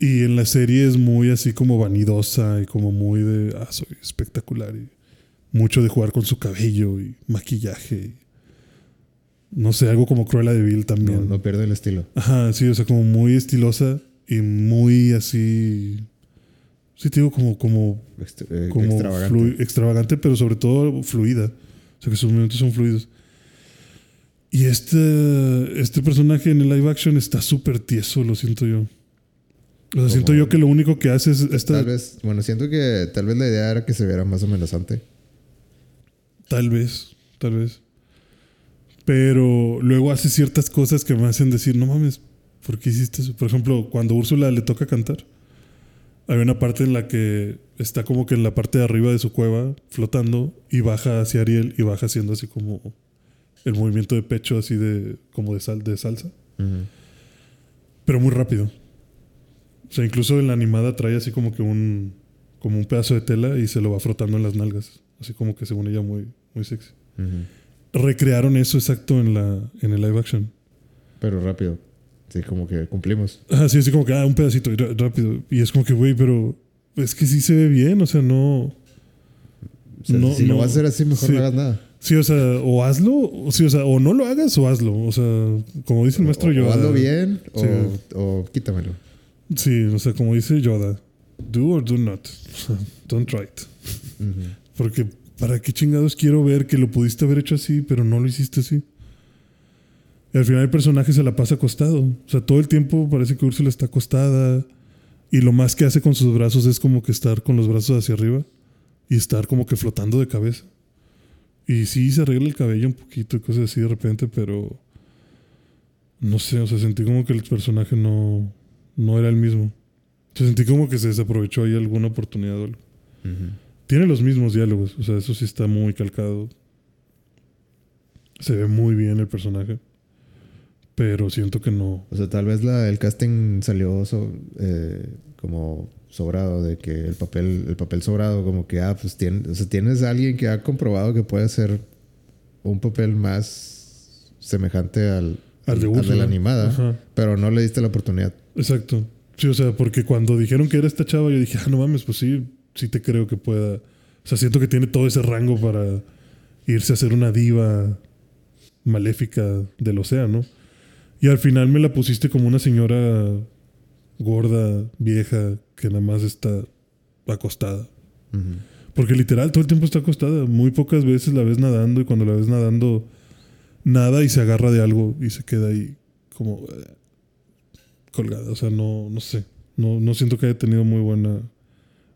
Y en la serie es muy así como vanidosa y como muy de, ah, soy espectacular. Y mucho de jugar con su cabello y maquillaje. no sé, algo como Cruella de Vil No, también. no pierde el estilo. Ajá, sí, o sea, como muy estilosa y muy así. Sí, te digo, como, como, eh, como extravagante. extravagante, pero sobre todo fluida. O sea, que sus movimientos son fluidos. Y este, este personaje en el live action está súper tieso, lo siento yo. O sea, siento yo que lo único que hace es esta, Tal vez, bueno, siento que tal vez la idea era que se viera más amenazante. Tal vez, tal vez. Pero luego hace ciertas cosas que me hacen decir, no mames, ¿por qué hiciste eso? Por ejemplo, cuando Úrsula le toca cantar, hay una parte en la que está como que en la parte de arriba de su cueva flotando y baja hacia Ariel y baja haciendo así como el movimiento de pecho así de como de sal de salsa, pero muy rápido. O sea, incluso en la animada trae así como que un como un pedazo de tela y se lo va frotando en las nalgas, así como que según ella muy muy sexy recrearon eso exacto en la en el live action. Pero rápido. Sí, como que cumplimos. Ah, sí, así como que, ah, un pedacito y rápido. Y es como que, güey, pero es que sí se ve bien, o sea, no. O sea, No, si lo vas a hacer así, mejor Sí. no hagas nada. Sí, o sea, o hazlo, o, sí, o sea, o no lo hagas o hazlo. O sea, como dice el maestro o, Yoda. o hazlo bien o, Sí. o quítamelo. Sí, o sea, como dice Yoda. Do or do not. Don't try it. Porque, ¿para qué chingados quiero ver que lo pudiste haber hecho así, pero no lo hiciste así? Y al final el personaje se la pasa acostado. O sea, todo el tiempo parece que Úrsula está acostada. Y lo más que hace con sus brazos es como que estar con los brazos hacia arriba. Y estar como que flotando de cabeza. Y sí, se arregla el cabello un poquito y cosas así de repente, pero... No sé, o sea, sentí como que el personaje no, no era el mismo. O sea, sentí como que se desaprovechó ahí alguna oportunidad o algo. Ujú. Tiene los mismos diálogos, o sea, eso sí está muy calcado. Se ve muy bien el personaje. Pero siento que no. O sea, tal vez la, el casting salió so- eh, como sobrado, de que el papel, el papel sobrado, como que, ah, pues tien- o sea, tienes a alguien que ha comprobado que puede hacer un papel más semejante al, Al de al de la animada, Ajá, pero no le diste la oportunidad. exacto. Sí, o sea, porque cuando dijeron que era esta chava, yo dije, ah, no mames, pues sí, sí te creo que pueda. O sea, siento que tiene todo ese rango para irse a ser una diva maléfica del océano. Y al final me la pusiste como una señora gorda, vieja, que nada más está acostada. Ujú. Porque literal todo el tiempo está acostada. Muy pocas veces la ves nadando y cuando la ves nadando nada y se agarra de algo y se queda ahí como eh, colgada. O sea, no, no sé. No, no siento que haya tenido muy buena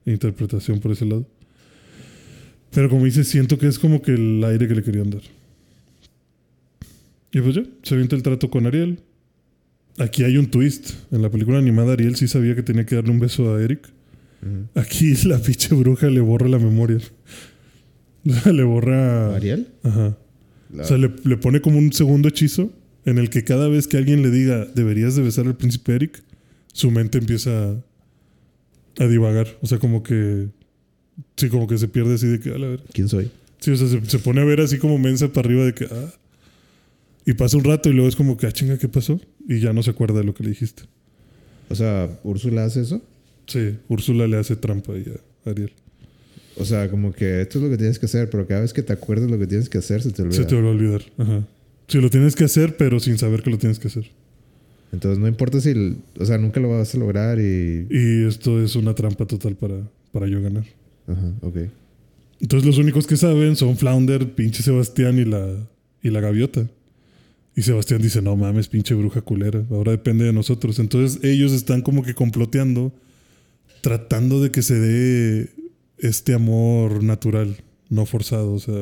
interpretación por ese lado. Pero como dices, siento que es como que el aire que le querían dar. Y pues ya, se avienta el trato con Ariel. Aquí hay un twist. En la película animada Ariel sí sabía que tenía que darle un beso a Eric. Aquí la pinche bruja le borra la memoria. Le borra. ¿Ariel? Ajá. La- O sea, le, le pone como un segundo hechizo en el que cada vez que alguien le diga deberías de besar al príncipe Eric, su mente empieza a, divagar. O sea, como que. Sí, como que se pierde así de que, a ver. ¿Quién soy? Sí, o sea, se, se pone a ver así como mensa para arriba de que, ah. Y pasa un rato y luego es como que, ah, chinga, ¿qué pasó? Y ya no se acuerda de lo que le dijiste. O sea, ¿Úrsula hace eso? Sí, Úrsula le hace trampa ahí a Ariel. O sea, como que esto es lo que tienes que hacer, pero cada vez que te acuerdes lo que tienes que hacer, se te olvida. Se te va a olvidar. Ajá. Sí, lo tienes que hacer, pero sin saber que lo tienes que hacer. Entonces no importa si, el- o sea, nunca lo vas a lograr y... Y esto es una trampa total para, para yo ganar. Ajá, ok. Entonces los únicos que saben son Flounder, pinche Sebastián y la, y la gaviota. Y Sebastián dice, no mames, pinche bruja culera, ahora depende de nosotros. Entonces ellos están como que comploteando, tratando de que se dé este amor natural, no forzado. O sea,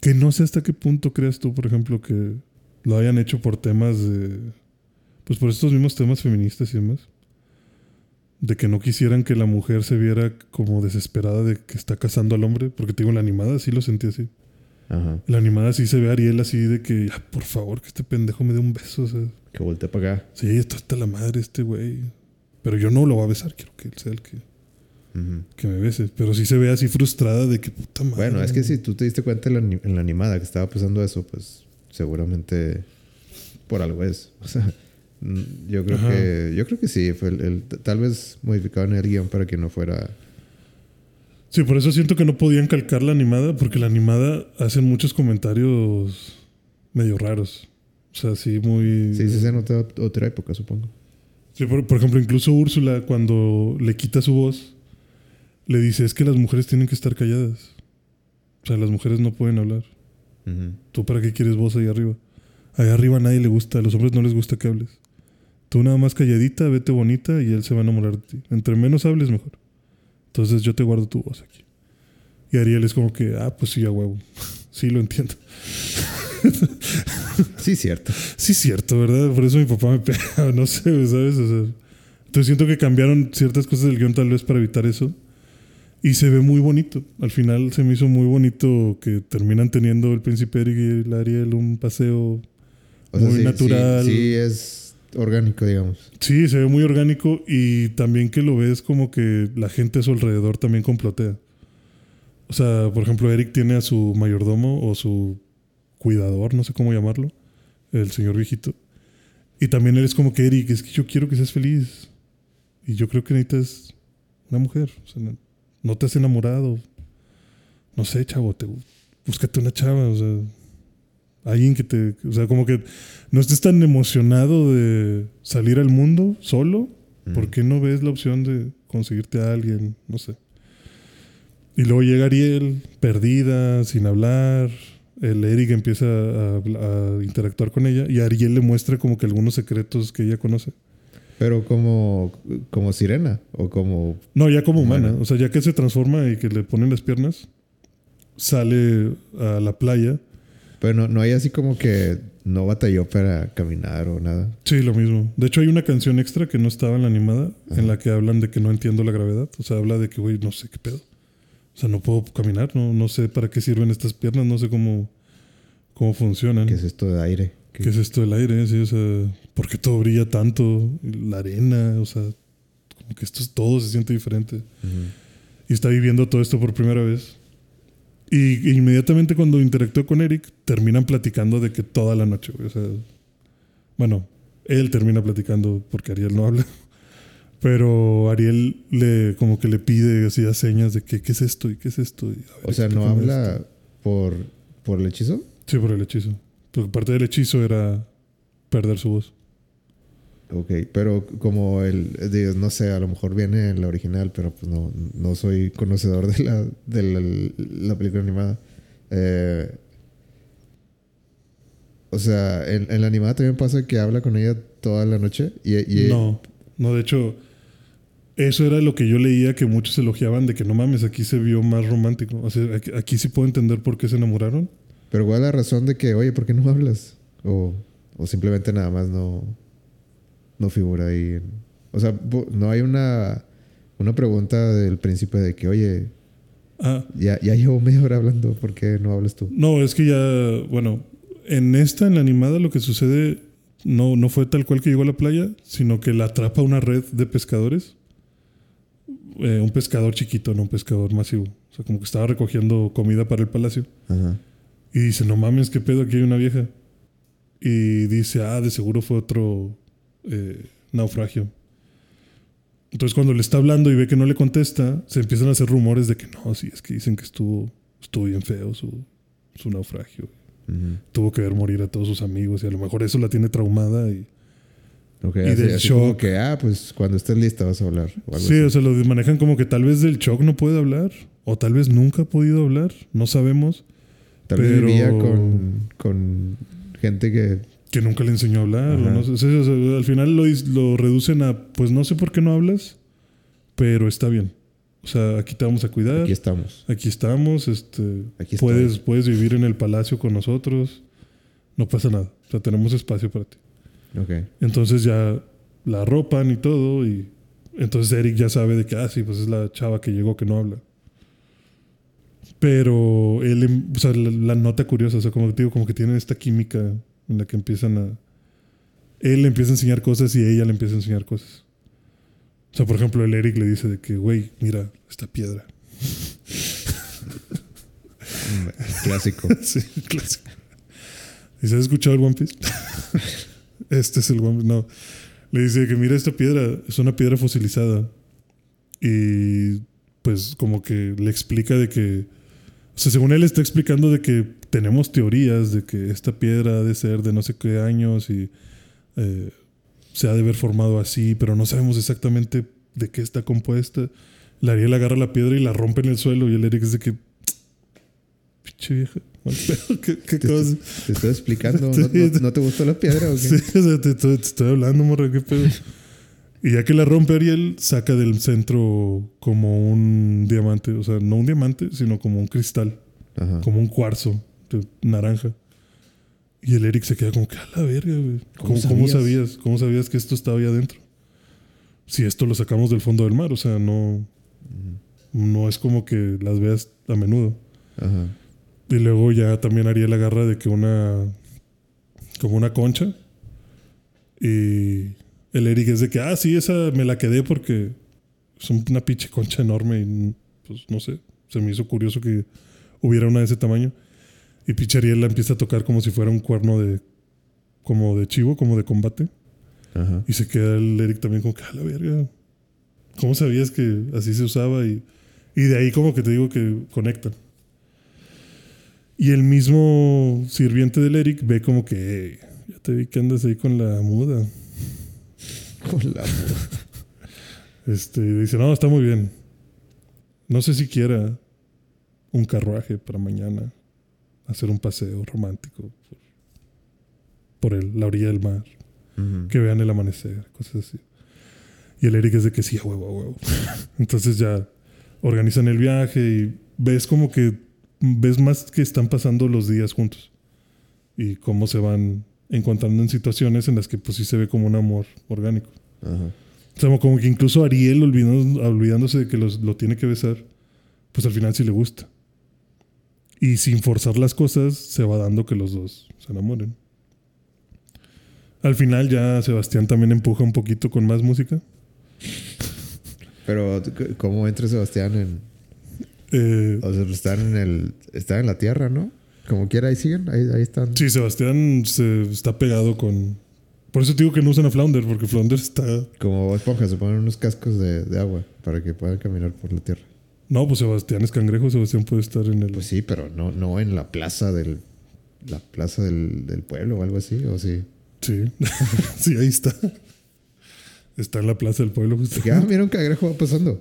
que no sé hasta qué punto creas tú, por ejemplo, que lo hayan hecho por temas de... Pues por estos mismos temas feministas y demás. De que no quisieran que la mujer se viera como desesperada de que está casando al hombre. Porque te digo, la animada sí lo sentí así. Ajá. La animada sí se ve a Ariel así de que, "Ya, por favor, que este pendejo me dé un beso. O sea, Que voltee para acá. sí, esto está la madre este güey. Pero yo no lo voy a besar, quiero que él sea el que, que me bese. Pero sí se ve así frustrada de que puta madre. Bueno, es que si tú te diste cuenta en la, en la animada que estaba pasando eso, pues seguramente por algo es. O sea, mm, yo creo Ajá. que yo creo que sí, fue el, el- tal vez modificaban el guion para que no fuera Sí, por eso siento que no podían calcar la animada, porque la animada hacen muchos comentarios medio raros. O sea, sí, muy. Sí, sí se nota ot- otra época, supongo. Sí, por, por ejemplo, incluso Úrsula, cuando le quita su voz, le dice: Es que las mujeres tienen que estar calladas. O sea, las mujeres no pueden hablar. ¿Tú para qué quieres voz ahí arriba? Ahí arriba a nadie le gusta, a los hombres no les gusta que hables. Tú nada más calladita, vete bonita y él se va a enamorar de ti. Entre menos hables, mejor. Entonces yo te guardo tu voz aquí. Y Ariel es como que, ah, pues sí, a huevo. sí, lo entiendo. Sí, cierto. Sí, cierto, ¿verdad? Por eso mi papá me pega, no sé, ¿sabes? O sea, entonces siento que cambiaron ciertas cosas del guion tal vez para evitar eso. Y se ve muy bonito. Al final se me hizo muy bonito que terminan teniendo el príncipe Eric y el Ariel un paseo O sea, Muy sí, natural. Sí, sí es orgánico, digamos. Sí, se ve muy orgánico y también que lo ves como que la gente a su alrededor también complotea. O sea, por ejemplo, Eric tiene a su mayordomo o su cuidador, no sé cómo llamarlo, el señor viejito. Y también él es como que Eric, es que yo quiero que seas feliz. Y yo creo que necesitas una mujer. O sea, no- te has enamorado. No sé, chavo, te, búscate una chava, o sea, alguien que te, o sea, como que no estés tan emocionado de salir al mundo solo, ¿por qué no ves la opción de conseguirte a alguien? No sé. Y luego llega Ariel, perdida, sin hablar. El Eric empieza a, a interactuar con ella y Ariel le muestra como que algunos secretos que ella conoce. Pero como, como sirena o como... No, ya como humana. O sea, ya que se transforma y que le ponen las piernas, sale a la playa. Pero no, no hay así como que no batalló para caminar o nada. Sí, lo mismo. De hecho, hay una canción extra que no estaba en la animada en la que hablan de que no entiendo la gravedad. O sea, habla de que, güey, no sé qué pedo. O sea, no puedo caminar, no, no sé para qué sirven estas piernas, no sé cómo, cómo funcionan. ¿Qué es esto de aire? ¿Qué, es esto del aire? Sí, o sea, ¿por qué todo brilla tanto? La arena, o sea, como que esto es, todo se siente diferente. Y está viviendo todo esto por primera vez. Y, inmediatamente cuando interactúa con Eric, terminan platicando de que toda la noche, o sea, bueno, él termina platicando porque Ariel no habla. Pero Ariel le como que le pide así a señas de que qué es esto y qué es esto. o sea, no habla por, por el hechizo. Sí, por el hechizo. Porque parte del hechizo era perder su voz. Ok, pero como el, no sé, a lo mejor viene en la original, pero pues no, no soy conocedor de la, de la, película animada. Eh, o sea, en, la animada también pasa que habla con ella toda la noche y, No, no, de hecho, eso era lo que yo leía que muchos elogiaban de que no mames, aquí se vio más romántico. O sea, aquí sí puedo entender por qué se enamoraron. Pero ¿cuál es la razón de que, oye, ¿por qué no hablas? O, o simplemente nada más no, no figura ahí. O sea, no hay una, una pregunta del príncipe de que, oye, ah. ya, ya llevo media hora hablando, ¿por qué no hablas tú? No, es que ya, bueno, en esta, en la animada, lo que sucede no, no fue tal cual que llegó a la playa, sino que la atrapa una red de pescadores. Eh, un pescador chiquito, no un pescador masivo. O sea, como que estaba recogiendo comida para el palacio. Ajá. Y dice, no mames, qué pedo, aquí hay una vieja. Y dice, ah, de seguro fue otro eh, naufragio. Entonces cuando le está hablando y ve que no le contesta, se empiezan a hacer rumores de que no, sí, es que dicen que estuvo, estuvo bien feo su, su naufragio. Tuvo que ver morir a todos sus amigos y a lo mejor eso la tiene traumada y... y del shock. que, ah, pues cuando estés lista vas a hablar. sí, o sea, lo manejan como que tal vez del shock no puede hablar o tal vez nunca ha podido hablar, no sabemos. Tal vez vivía con, con gente que... Que nunca le enseñó a hablar. no sé, al final lo, lo reducen a, pues no sé por qué no hablas, pero está bien. O sea, aquí te vamos a cuidar. Aquí estamos. Aquí estamos. Este, puedes, puedes vivir en el palacio con nosotros. No pasa nada. O sea, tenemos espacio para ti. Okay. Entonces ya la ropan y todo. Y entonces Eric ya sabe de que, ah, sí, pues es la chava que llegó que no habla. Pero él, em, o sea, la, nota curiosa, o sea, como te digo, como que tienen esta química en la que empiezan a. Él le empieza a enseñar cosas y ella le empieza a enseñar cosas. O sea, por ejemplo, el Eric le dice de que, güey, mira esta piedra. clásico. sí, clásico. ¿Y se has escuchado el One Piece? este es el One Piece. No. Le dice que mira esta piedra, es una piedra fosilizada. Y pues como que le explica de que o sea, según él está explicando de que tenemos teorías de que esta piedra ha de ser de no sé qué años y eh, se ha de haber formado así, pero no sabemos exactamente de qué está compuesta. La Ariel agarra la piedra y la rompe en el suelo y el Eric dice que... Pinche vieja. ¿Qué, qué te, cosa? Te estoy explicando. ¿No, te gustó la piedra o qué? Sí, o sea, te, te, estoy hablando, morra, qué pedo. Y ya que la rompe Ariel, saca del centro como un diamante, o sea, no un diamante, sino como un cristal, como un cuarzo de naranja. Y el Eric se queda como que a la verga, güey. ¿Cómo, sabías? ¿Cómo sabías que esto estaba ahí adentro? Si esto lo sacamos del fondo del mar, o sea, no, no es como que las veas a menudo. Y luego ya también Ariel agarra de que una, como una concha y el Eric es de que, ah, sí, esa me la quedé porque es una pinche concha enorme y pues no sé, se me hizo curioso que hubiera una de ese tamaño. Y pinche Ariel la empieza a tocar como si fuera un cuerno de, como de chivo, como de combate. Y se queda el Eric también como que, a la verga. ¿Cómo sabías que así se usaba? Y Y de ahí como que te digo que conectan. Y el mismo sirviente del Eric ve como que, "Hey, ya te vi que andas ahí con la muda. Este, dice, no, está muy bien. No sé si quiera un carruaje para mañana. Hacer un paseo romántico por, por el- la orilla del mar. Que vean el amanecer, cosas así. Y el Eric es de que sí, a huevo, a huevo. Entonces ya organizan el viaje y ves como que ves más que están pasando los días juntos. Y cómo se van encontrando en situaciones en las que pues sí se ve como un amor orgánico. Ajá. O sea, como que incluso Ariel olvidando- olvidándose de que los- lo tiene que besar, pues al final sí le gusta. Y sin forzar las cosas, se va dando que los dos se enamoren. Al final ya Sebastián también empuja un poquito con más música. Pero, ¿cómo entra Sebastián en. Eh, O sea, están en el. Están en la tierra, ¿no? Como quiera, ahí siguen. Ahí, ahí están. sí, Sebastián se está pegado con... Por eso te digo que no usan a Flounder, porque Flounder está... Como Esponja, se ponen unos cascos de, de agua para que puedan caminar por la tierra. No, pues Sebastián es cangrejo, Sebastián puede estar en el... Pues sí, pero no, no en la plaza del. La plaza del, del pueblo o algo así, o sí. Sí, sí, ahí está. Está en la plaza del pueblo. justo. Ah, mira un cangrejo va pasando.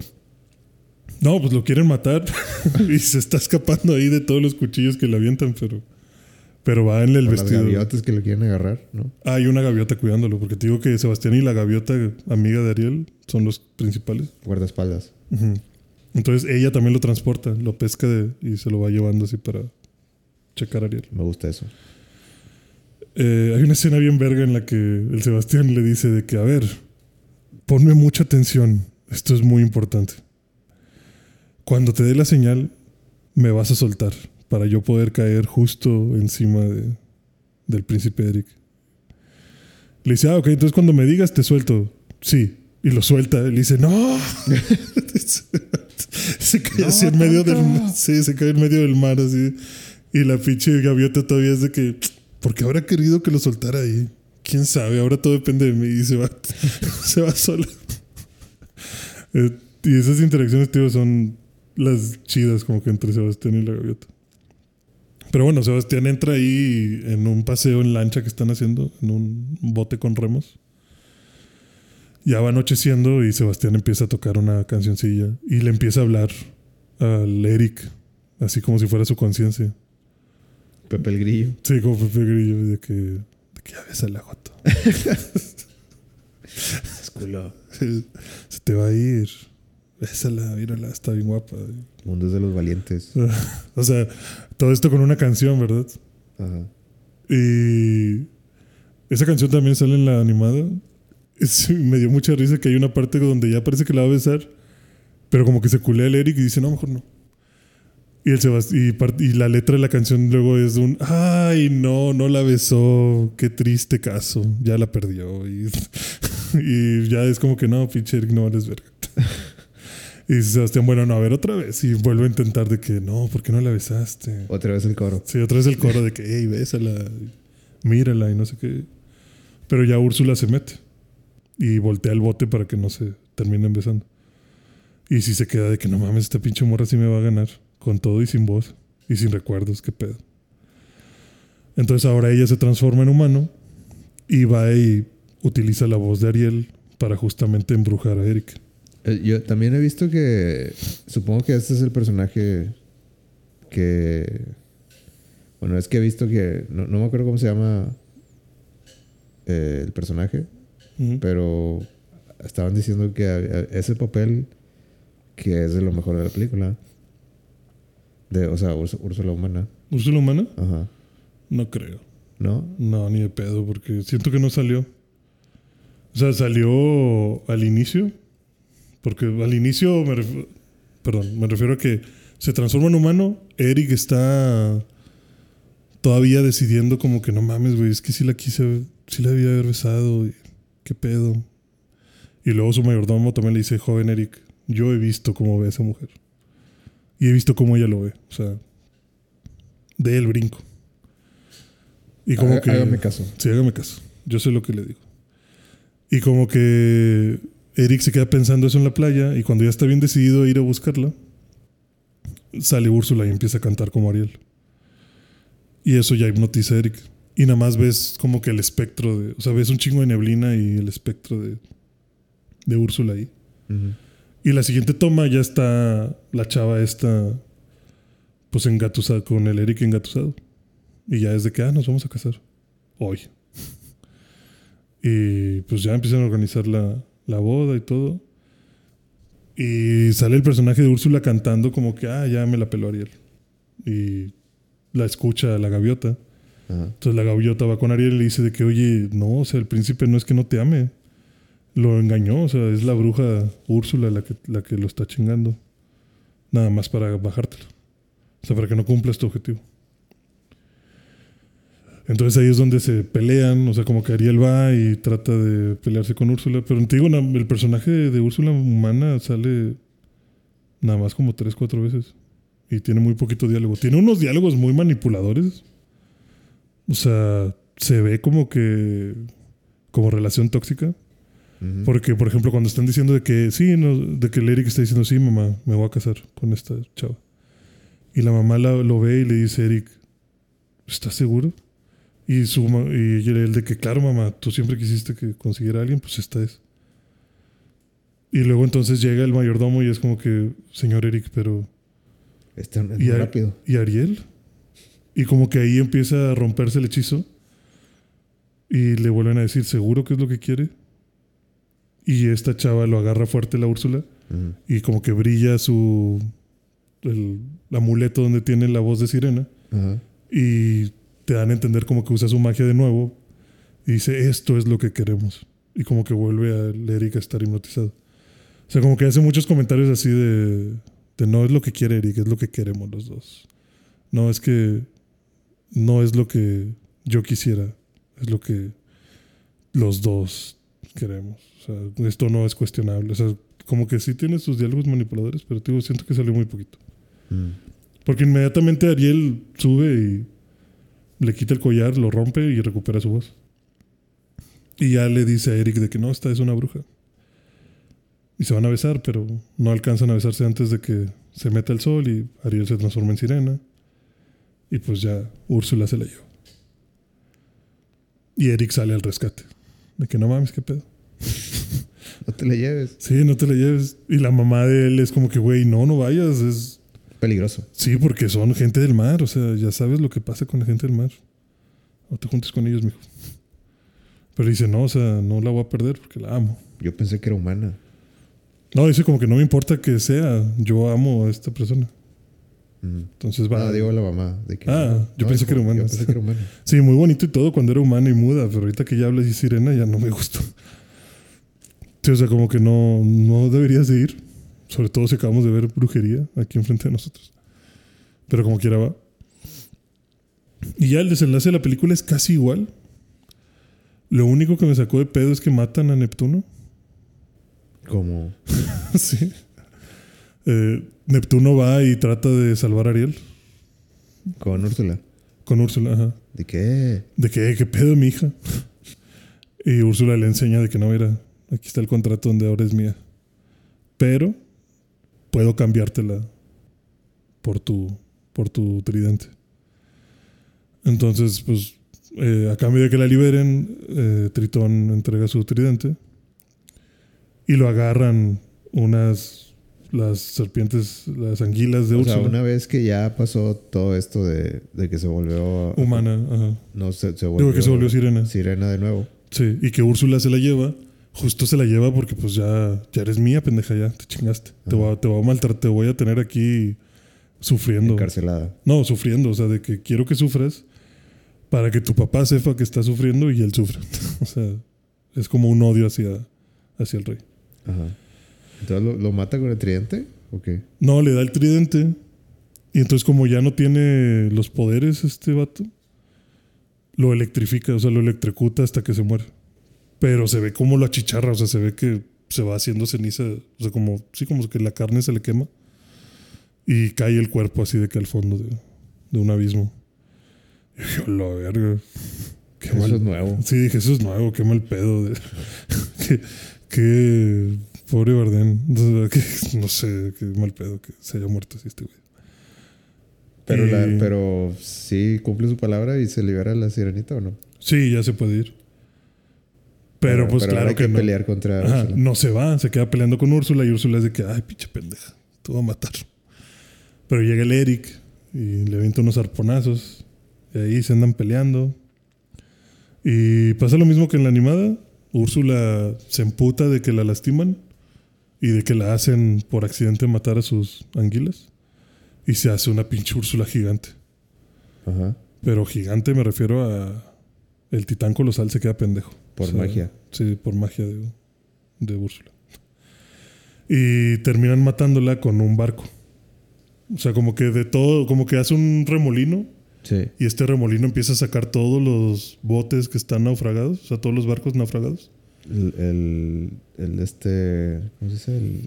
No, pues lo quieren matar y se está escapando ahí de todos los cuchillos que le avientan, pero, pero va en el las vestido. gaviotas que lo quieren agarrar, ¿no? Ah, hay una gaviota cuidándolo, porque te digo que Sebastián y la gaviota, amiga de Ariel, son los principales. Guardaespaldas. Entonces ella también lo transporta, lo pesca de- y se lo va llevando así para checar a Ariel. Me gusta eso. Eh, hay una escena bien verga en la que el Sebastián le dice de que, a ver, ponme mucha atención, esto es muy importante. Cuando te dé la señal, me vas a soltar para yo poder caer justo encima de- del príncipe Eric. Le dice, ah, ok, entonces cuando me digas te suelto. Sí. Y lo suelta. Le dice, no. se cae No, así en medio del mar. Sí, se cae en medio del mar así. Y la pinche gaviota todavía es de que, porque habrá querido que lo soltara ahí. Quién sabe, ahora todo depende de mí y se va, se va sola. Eh, y esas interacciones, tío, son las chidas como que entre Sebastián y la gaviota. Pero bueno, Sebastián entra ahí en un paseo en lancha que están haciendo, en un bote con remos. Ya va anocheciendo y Sebastián empieza a tocar una cancioncilla y le empieza a hablar al Eric, así como si fuera su conciencia. Pepe el Grillo. Sí, como Pepe Grillo, de que, de que ya ves a la culo. Se te va a ir. Bésala, mírala, está bien guapa. Mundo es de los valientes. O sea, todo esto con una canción, ¿verdad? Ajá. Y esa canción también sale en la animada. Es- me dio mucha risa que hay una parte donde ya parece que la va a besar, pero como que se culea el Eric y dice, no, mejor no. Y, el Sebast- y, la letra de la canción luego es un, ay, no, no la besó, qué triste caso, ya la perdió. Y, y ya es como que no, pinche Eric, no eres verga. Y dice Sebastián, bueno, no, a ver otra vez. Y vuelve a intentar de que no, ¿por qué no la besaste? Otra vez el coro. Sí, otra vez el coro de que, hey, bésala, mírala y no sé qué. Pero ya Úrsula se mete y voltea el bote para que no se terminen besando. Y si se queda de que no mames, esta pinche morra sí me va a ganar, con todo y sin voz y sin recuerdos, qué pedo. Entonces ahora ella se transforma en humano y va y utiliza la voz de Ariel para justamente embrujar a Eric. Eh, Yo también he visto que. Supongo que este es el personaje que. Bueno, es que he visto que. No, no me acuerdo cómo se llama eh, el personaje, pero estaban diciendo que ese papel que es de lo mejor de la película. De, o sea, Úrs- Úrsula humana. ¿Úrsula humana? Ajá. No creo. ¿No? No, ni de pedo, porque siento que no salió. O sea, salió al inicio. Porque al inicio, me ref- perdón, me refiero a que se transforma en humano. Eric está todavía decidiendo como que no mames, güey, es que sí la quise, sí la debía haber besado. ¿Qué pedo? Y luego su mayordomo también le dice, joven Eric, yo he visto cómo ve a esa mujer. Y he visto cómo ella lo ve. O sea, de el brinco. Y como que... Hágame caso. Sí, hágame caso. Yo sé lo que le digo. Y como que Eric se queda pensando eso en la playa y cuando ya está bien decidido a ir a buscarla, sale Úrsula y empieza a cantar como Ariel. Y eso ya hipnotiza a Eric. Y nada más ves como que el espectro de. O sea, ves un chingo de neblina y el espectro de. de Úrsula ahí. Y la siguiente toma ya está la chava esta. Pues engatusada, con el Eric engatusado. Y ya es de que, ah, nos vamos a casar. Hoy. Y pues ya empiezan a organizar la, la boda y todo. Y sale el personaje de Úrsula cantando como que, ah, ya me la peló Ariel. Y la escucha la gaviota. Ajá. Entonces la gaviota va con Ariel y le dice de que, oye, no, o sea, el príncipe no es que no te ame. Lo engañó, o sea, es la bruja Úrsula la que, la que lo está chingando. Nada más para bajártelo. O sea, para que no cumplas tu objetivo. Entonces ahí es donde se pelean, o sea, como que Ariel va y trata de pelearse con Úrsula. Pero te digo, el personaje de Úrsula humana sale nada más como tres, cuatro veces. Y tiene muy poquito diálogo. Tiene unos diálogos muy manipuladores. O sea, se ve como que. como relación tóxica. Ujú. Porque, por ejemplo, cuando están diciendo de que sí, no, de que el Eric está diciendo, sí, mamá, me voy a casar con esta chava. Y la mamá la- lo ve y le dice, Eric, ¿estás seguro? Y, su, y él de que, claro, mamá, tú siempre quisiste que consiguiera a alguien, pues esta es. Y luego entonces llega el mayordomo y es como que, señor Eric, pero Está es Y muy rápido. ¿Y Ariel? Y como que ahí empieza a romperse el hechizo. Y le vuelven a decir, ¿seguro que es lo que quiere? Y esta chava lo agarra fuerte la Úrsula. Y como que brilla su... El amuleto donde tiene la voz de sirena. Ajá. Y te dan a entender como que usa su magia de nuevo. Y dice, esto es lo que queremos. Y como que vuelve a Eric a estar hipnotizado. O sea, como que hace muchos comentarios así de, de no es lo que quiere Eric, es lo que queremos los dos. No es que no es lo que yo quisiera, es lo que los dos queremos. O sea, esto no es cuestionable. O sea, como que sí tiene sus diálogos manipuladores, pero digo, siento que salió muy poquito. Mm. Porque inmediatamente Ariel sube y le quita el collar, lo rompe y recupera su voz. Y ya le dice a Eric de que no, esta es una bruja. Y se van a besar, pero no alcanzan a besarse antes de que se meta el sol y Ariel se transforma en sirena. Y pues ya Úrsula se la lleva. Y Eric sale al rescate. De que no mames, qué pedo. No te le lleves. Sí, no te la lleves. Y la mamá de él es como que, güey, no, no vayas. Es, Peligroso. Sí, porque son gente del mar, o sea, ya sabes lo que pasa con la gente del mar. No te juntes con ellos, mijo. Pero dice, no, o sea, no la voy a perder porque la amo. Yo pensé que era humana. No, dice como que no me importa que sea, yo amo a esta persona. Mm. Entonces va. Ah, digo a la mamá. De que, Ah, yo pensé que era humana. Yo pensé que era humana. Sí, muy bonito y todo cuando era humana y muda, pero ahorita que ya hablas y sirena ya no me gustó. Sí, o sea, como que no, no deberías de ir. Sobre todo si acabamos de ver brujería aquí enfrente de nosotros. Pero como quiera va. Y ya el desenlace de la película es casi igual. Lo único que me sacó de pedo es que matan a Neptuno. Como. sí. Eh, Neptuno va y trata de salvar a Ariel Con Úrsula. con Úrsula. Ajá. ¿De qué? De que, ¿qué pedo, mi hija? Y Úrsula le enseña de que no, mira, aquí está el contrato donde ahora es mía. Pero puedo cambiártela por tu, por tu tridente. Entonces, pues, eh, a cambio de que la liberen, eh, Tritón entrega su tridente y lo agarran unas, las serpientes, las anguilas de O Úrsula. sea, una vez que ya pasó todo esto de, de que se volvió. Humana, ajá. No, se, se volvió. Digo que se volvió sirena. Sirena de nuevo. Sí, y que Úrsula se la lleva. Justo se la lleva porque pues ya, ya eres mía, pendeja, ya te chingaste. Te voy, a, te voy a maltratar, te voy a tener aquí sufriendo. Encarcelada. No, sufriendo, o sea, de que quiero que sufras para que tu papá sepa que está sufriendo y él sufre. o sea, es como un odio hacia, hacia el rey. Ajá. Entonces lo, lo mata con el tridente. ¿O qué? No, le da el tridente. Y entonces, como ya no tiene los poderes este vato, lo electrifica, o sea, lo electrocuta hasta que se muere. Pero se ve como lo achicharra, o sea, se ve que se va haciendo ceniza, o sea, como, sí, como que la carne se le quema. Y cae el cuerpo así de que al fondo de, de un abismo. Y dije, la verga. Qué Eso mal. es nuevo. Sí, dije, eso es nuevo, qué mal pedo. de- qué, qué pobre Bardem. No sé, qué mal pedo que se haya muerto así este güey. Pero, la- pero sí cumple su palabra y se libera la sirenita o no. Sí, ya se puede ir. Pero, pues claro hay que, que no. pelear contra Ajá, no se va, se queda peleando con Úrsula y Úrsula es de que, ay, pinche pendeja, te voy a matar. Pero llega el Eric y le avienta unos arponazos y ahí se andan peleando. Y pasa lo mismo que en la animada. Úrsula se emputa de que la lastiman y de que la hacen por accidente matar a sus anguilas. Y se hace una pinche Úrsula gigante. Ajá. Pero gigante me refiero a... El titán colosal se queda pendejo. Por magia. Sí, por magia de, de Úrsula. Y terminan matándola con un barco. O sea, como que de todo, como que hace un remolino Sí. y este remolino empieza a sacar todos los botes que están naufragados, o sea, todos los barcos naufragados. El, el, el este. ¿Cómo se dice? El.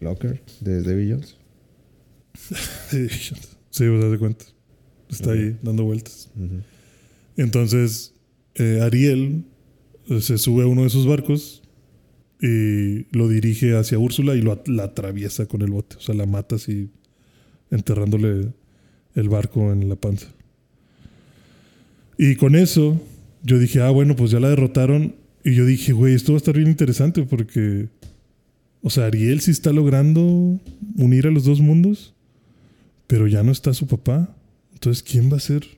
Locker de Davy Jones. sí, os das de cuenta. Está ahí dando vueltas. Entonces, eh, Ariel eh, se sube a uno de sus barcos y lo dirige hacia Úrsula y lo, la atraviesa con el bote. O sea, la mata así, enterrándole el barco en la panza. Y con eso, yo dije, ah, bueno, pues ya la derrotaron. Y yo dije, güey, esto va a estar bien interesante porque, o sea, Ariel sí está logrando unir a los dos mundos, pero ya no está su papá. Entonces, ¿quién va a ser?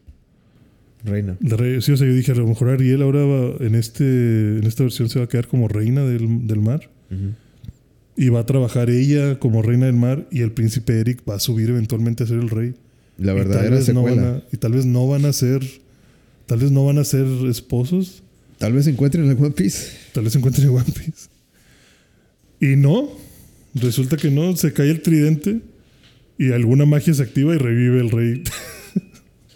Reina. La sí, o sea, yo dije, a lo mejor Ariel ahora va- en, este, en esta versión se va a quedar como reina del, del mar. Y va a trabajar ella como reina del mar y el príncipe Eric va a subir eventualmente a ser el rey. La verdadera no secuela. van a- y tal vez no van a ser, tal vez no van a ser esposos, Tal vez se encuentren en el One Piece. tal vez se encuentren en One Piece. Y no, resulta que no, se cae el tridente y alguna magia se activa y revive el rey.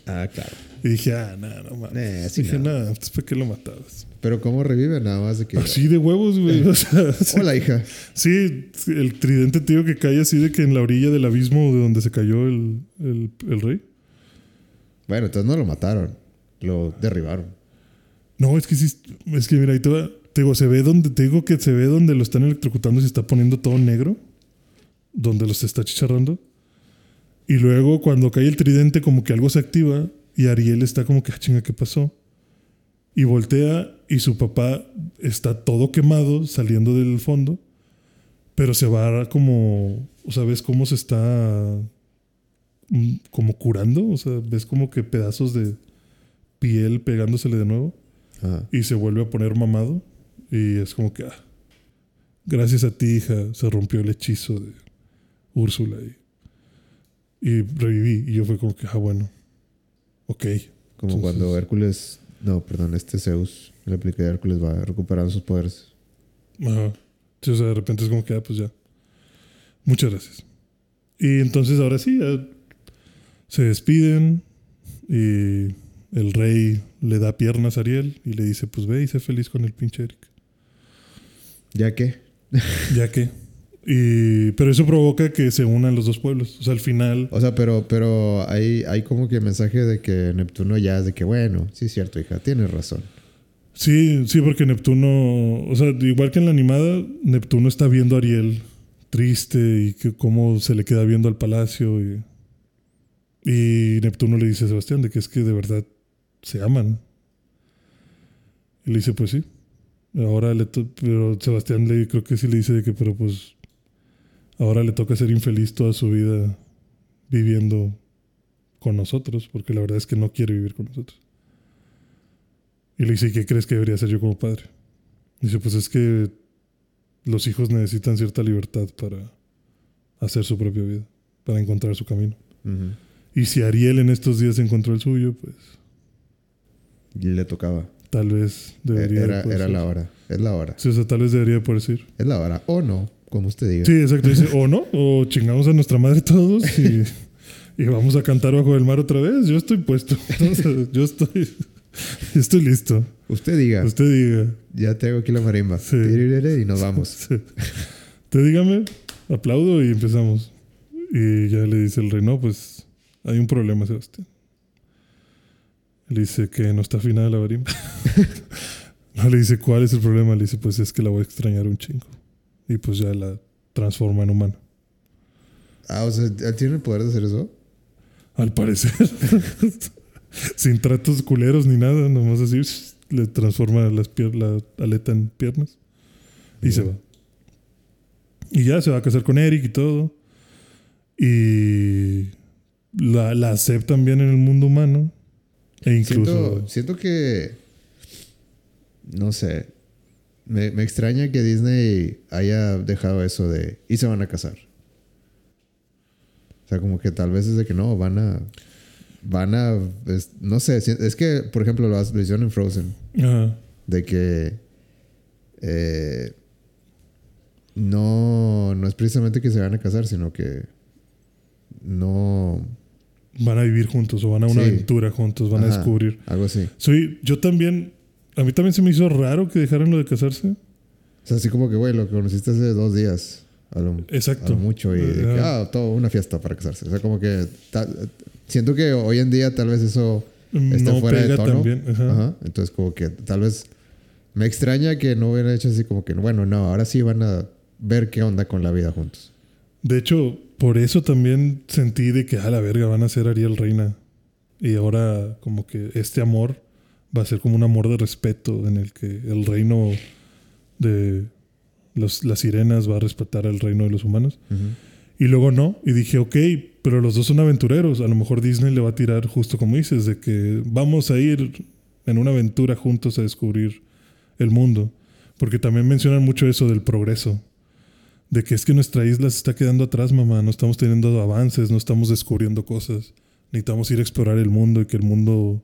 Ah, claro. Y dije, ah, no, no mames. Eh, dije, no. nada, pues ¿para qué lo matabas? Pero ¿cómo revive? Nada más de que. Así de huevos, güey. O sea, sí. Hola, hija. Sí, el tridente tío que cae así de que en la orilla del abismo de donde se cayó el, el, el rey. Bueno, entonces no lo mataron. Lo derribaron. No, es que sí, es que mira, ahí te va. Te digo, se ve donde, te digo que se ve donde lo están electrocutando y se está poniendo todo negro. Donde los está chicharrando. Y luego cuando cae el tridente como que algo se activa y Ariel está como que, ah, chinga, ¿qué pasó? Y voltea y su papá está todo quemado saliendo del fondo. Pero se va como, o sea, ves cómo se está mm, como curando. O sea, ves como que pedazos de piel pegándosele de nuevo Ajá. y se vuelve a poner mamado. Y es como que, ah, gracias a ti, hija, se rompió el hechizo de Úrsula. Y, y reviví. Y yo fue como que, ah, bueno, ok. Como Entonces- cuando Hércules. No, perdón, este Zeus, la aplica de Hércules, va recuperando sus poderes. Ajá. Sí, o sea, de repente es como que, ah, pues ya. Muchas gracias. Y entonces ahora sí, ya se despiden y el rey le da piernas a Ariel y le dice, pues ve y sé feliz con el pinche Eric. ¿Ya qué? Ya que. Y, pero eso provoca que se unan los dos pueblos. O sea, al final. O sea, pero, pero hay, hay como que mensaje de que Neptuno ya es de que, bueno, sí es cierto, hija, tienes razón. Sí, sí, porque Neptuno. O sea, igual que en la animada, Neptuno está viendo a Ariel triste y que cómo se le queda viendo al palacio. Y, y Neptuno le dice a Sebastián de que es que de verdad se aman. Y le dice, pues sí. Ahora le to- pero Sebastián le creo que sí le dice de que, pero pues ahora le toca ser infeliz toda su vida viviendo con nosotros, porque la verdad es que no quiere vivir con nosotros. Y le dice, ¿y qué crees que debería hacer yo como padre? Dice, pues es que los hijos necesitan cierta libertad para hacer su propia vida, para encontrar su camino. Y si Ariel en estos días encontró el suyo, pues Y le tocaba. tal vez debería Era, poder era ser. la hora. Es la hora. Sí, o sea, tal vez debería poder ser. Es la hora. O no, como usted diga. Sí, exacto. Dice, o no, o chingamos a nuestra madre todos y, y vamos a cantar bajo el mar otra vez. Yo estoy puesto. Yo estoy, listo. Usted diga. Usted diga. Ya tengo aquí la marimba. Sí. Y nos vamos. Sí. Te dígame, aplaudo y empezamos. Y ya le dice el rey, no, pues hay un problema, Sebastián. Le dice que no está afinada la marimba. no le dice cuál es el problema. Le dice, pues es que la voy a extrañar un chingo. Y pues ya la transforma en humana. Ah, o sea, ¿él tiene el poder de hacer eso? Al parecer. Sin tratos culeros ni nada, nomás así le transforma las la aleta en piernas y se va. Y ya se va a casar con Eric y todo. Y la, la aceptan bien en el mundo humano. E incluso. Siento, siento que. No sé. Me, me extraña que Disney haya dejado eso de. Y se van a casar. O sea, como que tal vez es de que no, van a. Van a. es- no sé. Es que, por ejemplo, lo, lo hicieron en Frozen. Ajá. De que. eh, no, no es precisamente que se van a casar, sino que. No. Van a vivir juntos o van a una Sí. aventura juntos, van a descubrir. Algo así. Soy, yo también. A mí también se me hizo raro que dejaran lo de casarse. O sea, así como que, güey, lo que conociste hace dos días. A lo, Exacto. a lo mucho. Y de que, ah, todo una fiesta para casarse. O sea, como que. ta- siento que hoy en día tal vez eso esté no fuera de tono. también. Ajá. Ajá. Entonces, como que tal vez. Me extraña que no hubieran hecho así como que, bueno, no, ahora sí van a ver qué onda con la vida juntos. De hecho, por eso también sentí de que a la verga van a ser Ariel Reina. Y ahora como que este amor va a ser como un amor de respeto en el que el reino de los, las sirenas va a respetar al reino de los humanos. Y luego no. Y dije, ok, pero los dos son aventureros. A lo mejor Disney le va a tirar justo como dices, de que vamos a ir en una aventura juntos a descubrir el mundo. Porque también mencionan mucho eso del progreso. De que es que nuestra isla se está quedando atrás, mamá. No estamos teniendo avances, no estamos descubriendo cosas. Necesitamos ir a explorar el mundo y que el mundo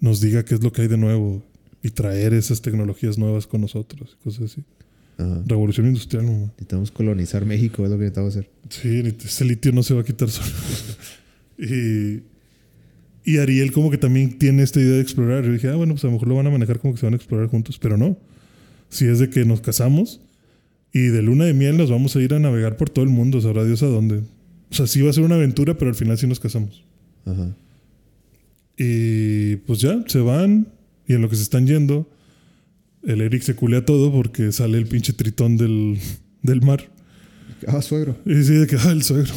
nos diga qué es lo que hay de nuevo. Y traer esas tecnologías nuevas con nosotros. Cosas así. Ajá. Revolución industrial, mamá. Necesitamos colonizar México, es lo que necesitamos hacer. Sí, ese litio no se va a quitar solo. y, y Ariel como que también tiene esta idea de explorar. Yo dije, ah, bueno, pues a lo mejor lo van a manejar como que se van a explorar juntos, pero no. Si es de que nos casamos y de luna de miel nos vamos a ir a navegar por todo el mundo, sabrá Dios a dónde. O sea, sí va a ser una aventura, pero al final sí nos casamos. Ajá. Y pues ya, se van y en lo que se están yendo, el Eric se culea todo porque sale el pinche tritón del, del mar. Ah, suegro. Y sí, de que, ah, el suegro.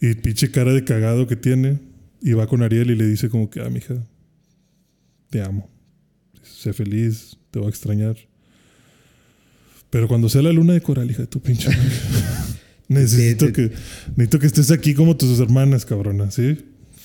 Y pinche cara de cagado que tiene. Y va con Ariel y le dice como que, ah, mija, te amo. Sé feliz, te voy a extrañar. Pero cuando sea la luna de coral, hija de tu pinche necesito, que, necesito que estés aquí como tus hermanas, cabrona, ¿sí?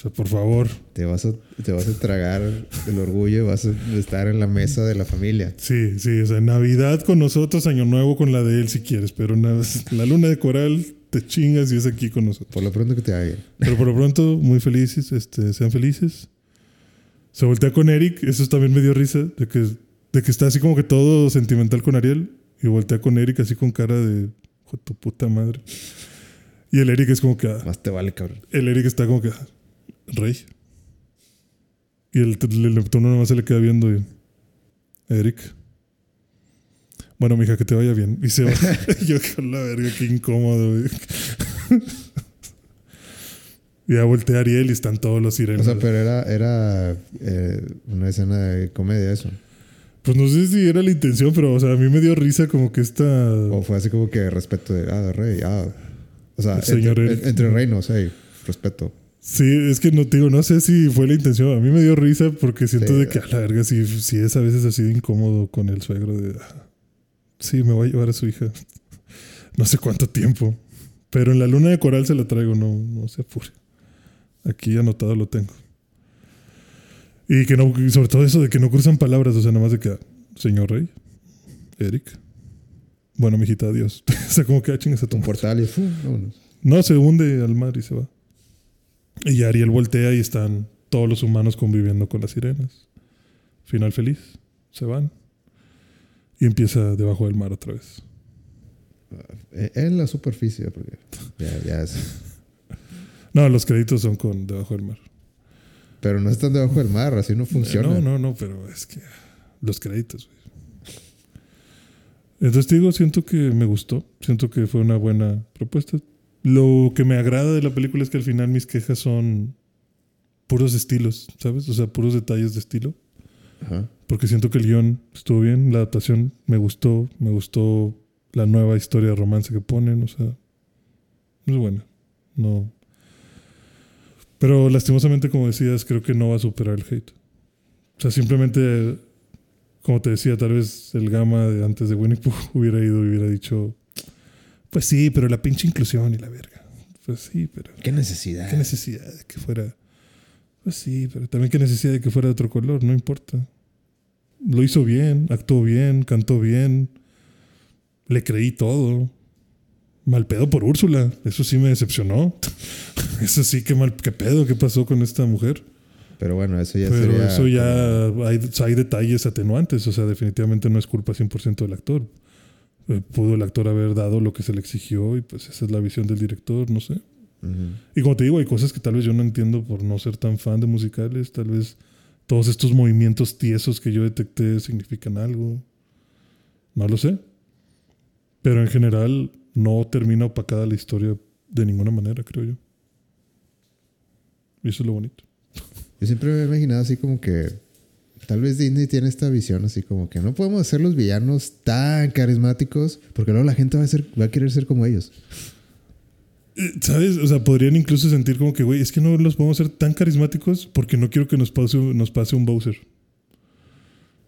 Sea, por favor. Te vas, a, te vas a tragar el orgullo y vas a estar en la mesa de la familia. Sí, sí, o sea, Navidad con nosotros, Año Nuevo con la de él si quieres, pero na- la luna de coral te chingas y es aquí con nosotros. Por lo pronto que te haga bien. Pero por lo pronto, muy felices, este, sean felices. Se voltea con Eric, eso también me dio risa, de que, de que está así como que todo sentimental con Ariel, y voltea con Eric así con cara de, "Hijo de tu puta madre. Y el Eric es como que, ah, Más te vale, cabrón. el Eric está como que, ah, rey. Y el, el Neptuno nomás se le queda viendo y, Eric. Bueno, mija, que te vaya bien. Y se va. Yo con la verga, qué incómodo. Y ya voltea Ariel y están todos los O sirenos. sea, pero era, era eh, una escena de comedia eso. Pues no sé si era la intención, pero o sea, a mí me dio risa como que esta. O fue así como que respeto de, ah, rey, ah. O sea, El señor entre, Eric. entre reinos, hey, respeto. Sí, es que no te digo, no sé si fue la intención. A mí me dio risa porque siento Sí. de que a la verga sí, sí es a veces así de incómodo con el suegro de sí, me voy a llevar a su hija. No sé cuánto tiempo. Pero en la luna de coral se la traigo, no, no se apure. Aquí anotado lo tengo. Y que no, sobre todo eso de que no cruzan palabras, o sea, nada más de que, señor rey, Eric. Bueno, mijita, adiós. o sea, como que ah, chingas a tu Un portal y vámonos. No, se hunde al mar y se va. Y Ariel voltea y están todos los humanos conviviendo con las sirenas. Final feliz. Se van. Y empieza debajo del mar otra vez. Eh, En la superficie, porque ya, ya es. No, los créditos son con debajo del mar. Pero no están debajo del mar, así no funciona. No, no, no, pero es que los créditos. güey. Entonces te digo, siento que me gustó. Siento que fue una buena propuesta. Lo que me agrada de la película es que al final mis quejas son puros estilos, ¿sabes? O sea, puros detalles de estilo. Ajá. Porque siento que el guion estuvo bien, la adaptación me gustó, me gustó la nueva historia de romance que ponen, o sea, es buena. No. Pero lastimosamente, como decías, creo que no va a superar el hate. O sea, simplemente, como te decía, tal vez el Gama de antes de Winnie Pooh hubiera ido y hubiera dicho, pues sí, pero la pinche inclusión y la verga. Pues sí, pero... ¿Qué necesidad? ¿Qué necesidad de que fuera? Pues sí, pero también qué necesidad de que fuera de otro color, no importa. Lo hizo bien, actuó bien, cantó bien. Le creí todo. Mal pedo por Úrsula. Eso sí me decepcionó. Eso sí, qué mal, qué pedo, qué pasó con esta mujer. Pero bueno, eso ya Pero sería. eso ya hay, hay detalles atenuantes. O sea, definitivamente no es culpa 100% del actor. Eh, pudo el actor haber dado lo que se le exigió y pues esa es la visión del director, no sé. Ujú. Y como te digo, hay cosas que tal vez yo no entiendo por no ser tan fan de musicales. Tal vez todos estos movimientos tiesos que yo detecté significan algo. No lo sé. Pero en general no termina opacada la historia de ninguna manera, creo yo. Y eso es lo bonito. Yo siempre me he imaginado así como que. Tal vez Disney tiene esta visión así como que no podemos hacer los villanos tan carismáticos porque luego la gente va a, ser, va a querer ser como ellos. Eh, ¿Sabes? O sea, podrían incluso sentir como que, güey, es que no los podemos hacer tan carismáticos porque no quiero que nos pase, nos pase un Bowser.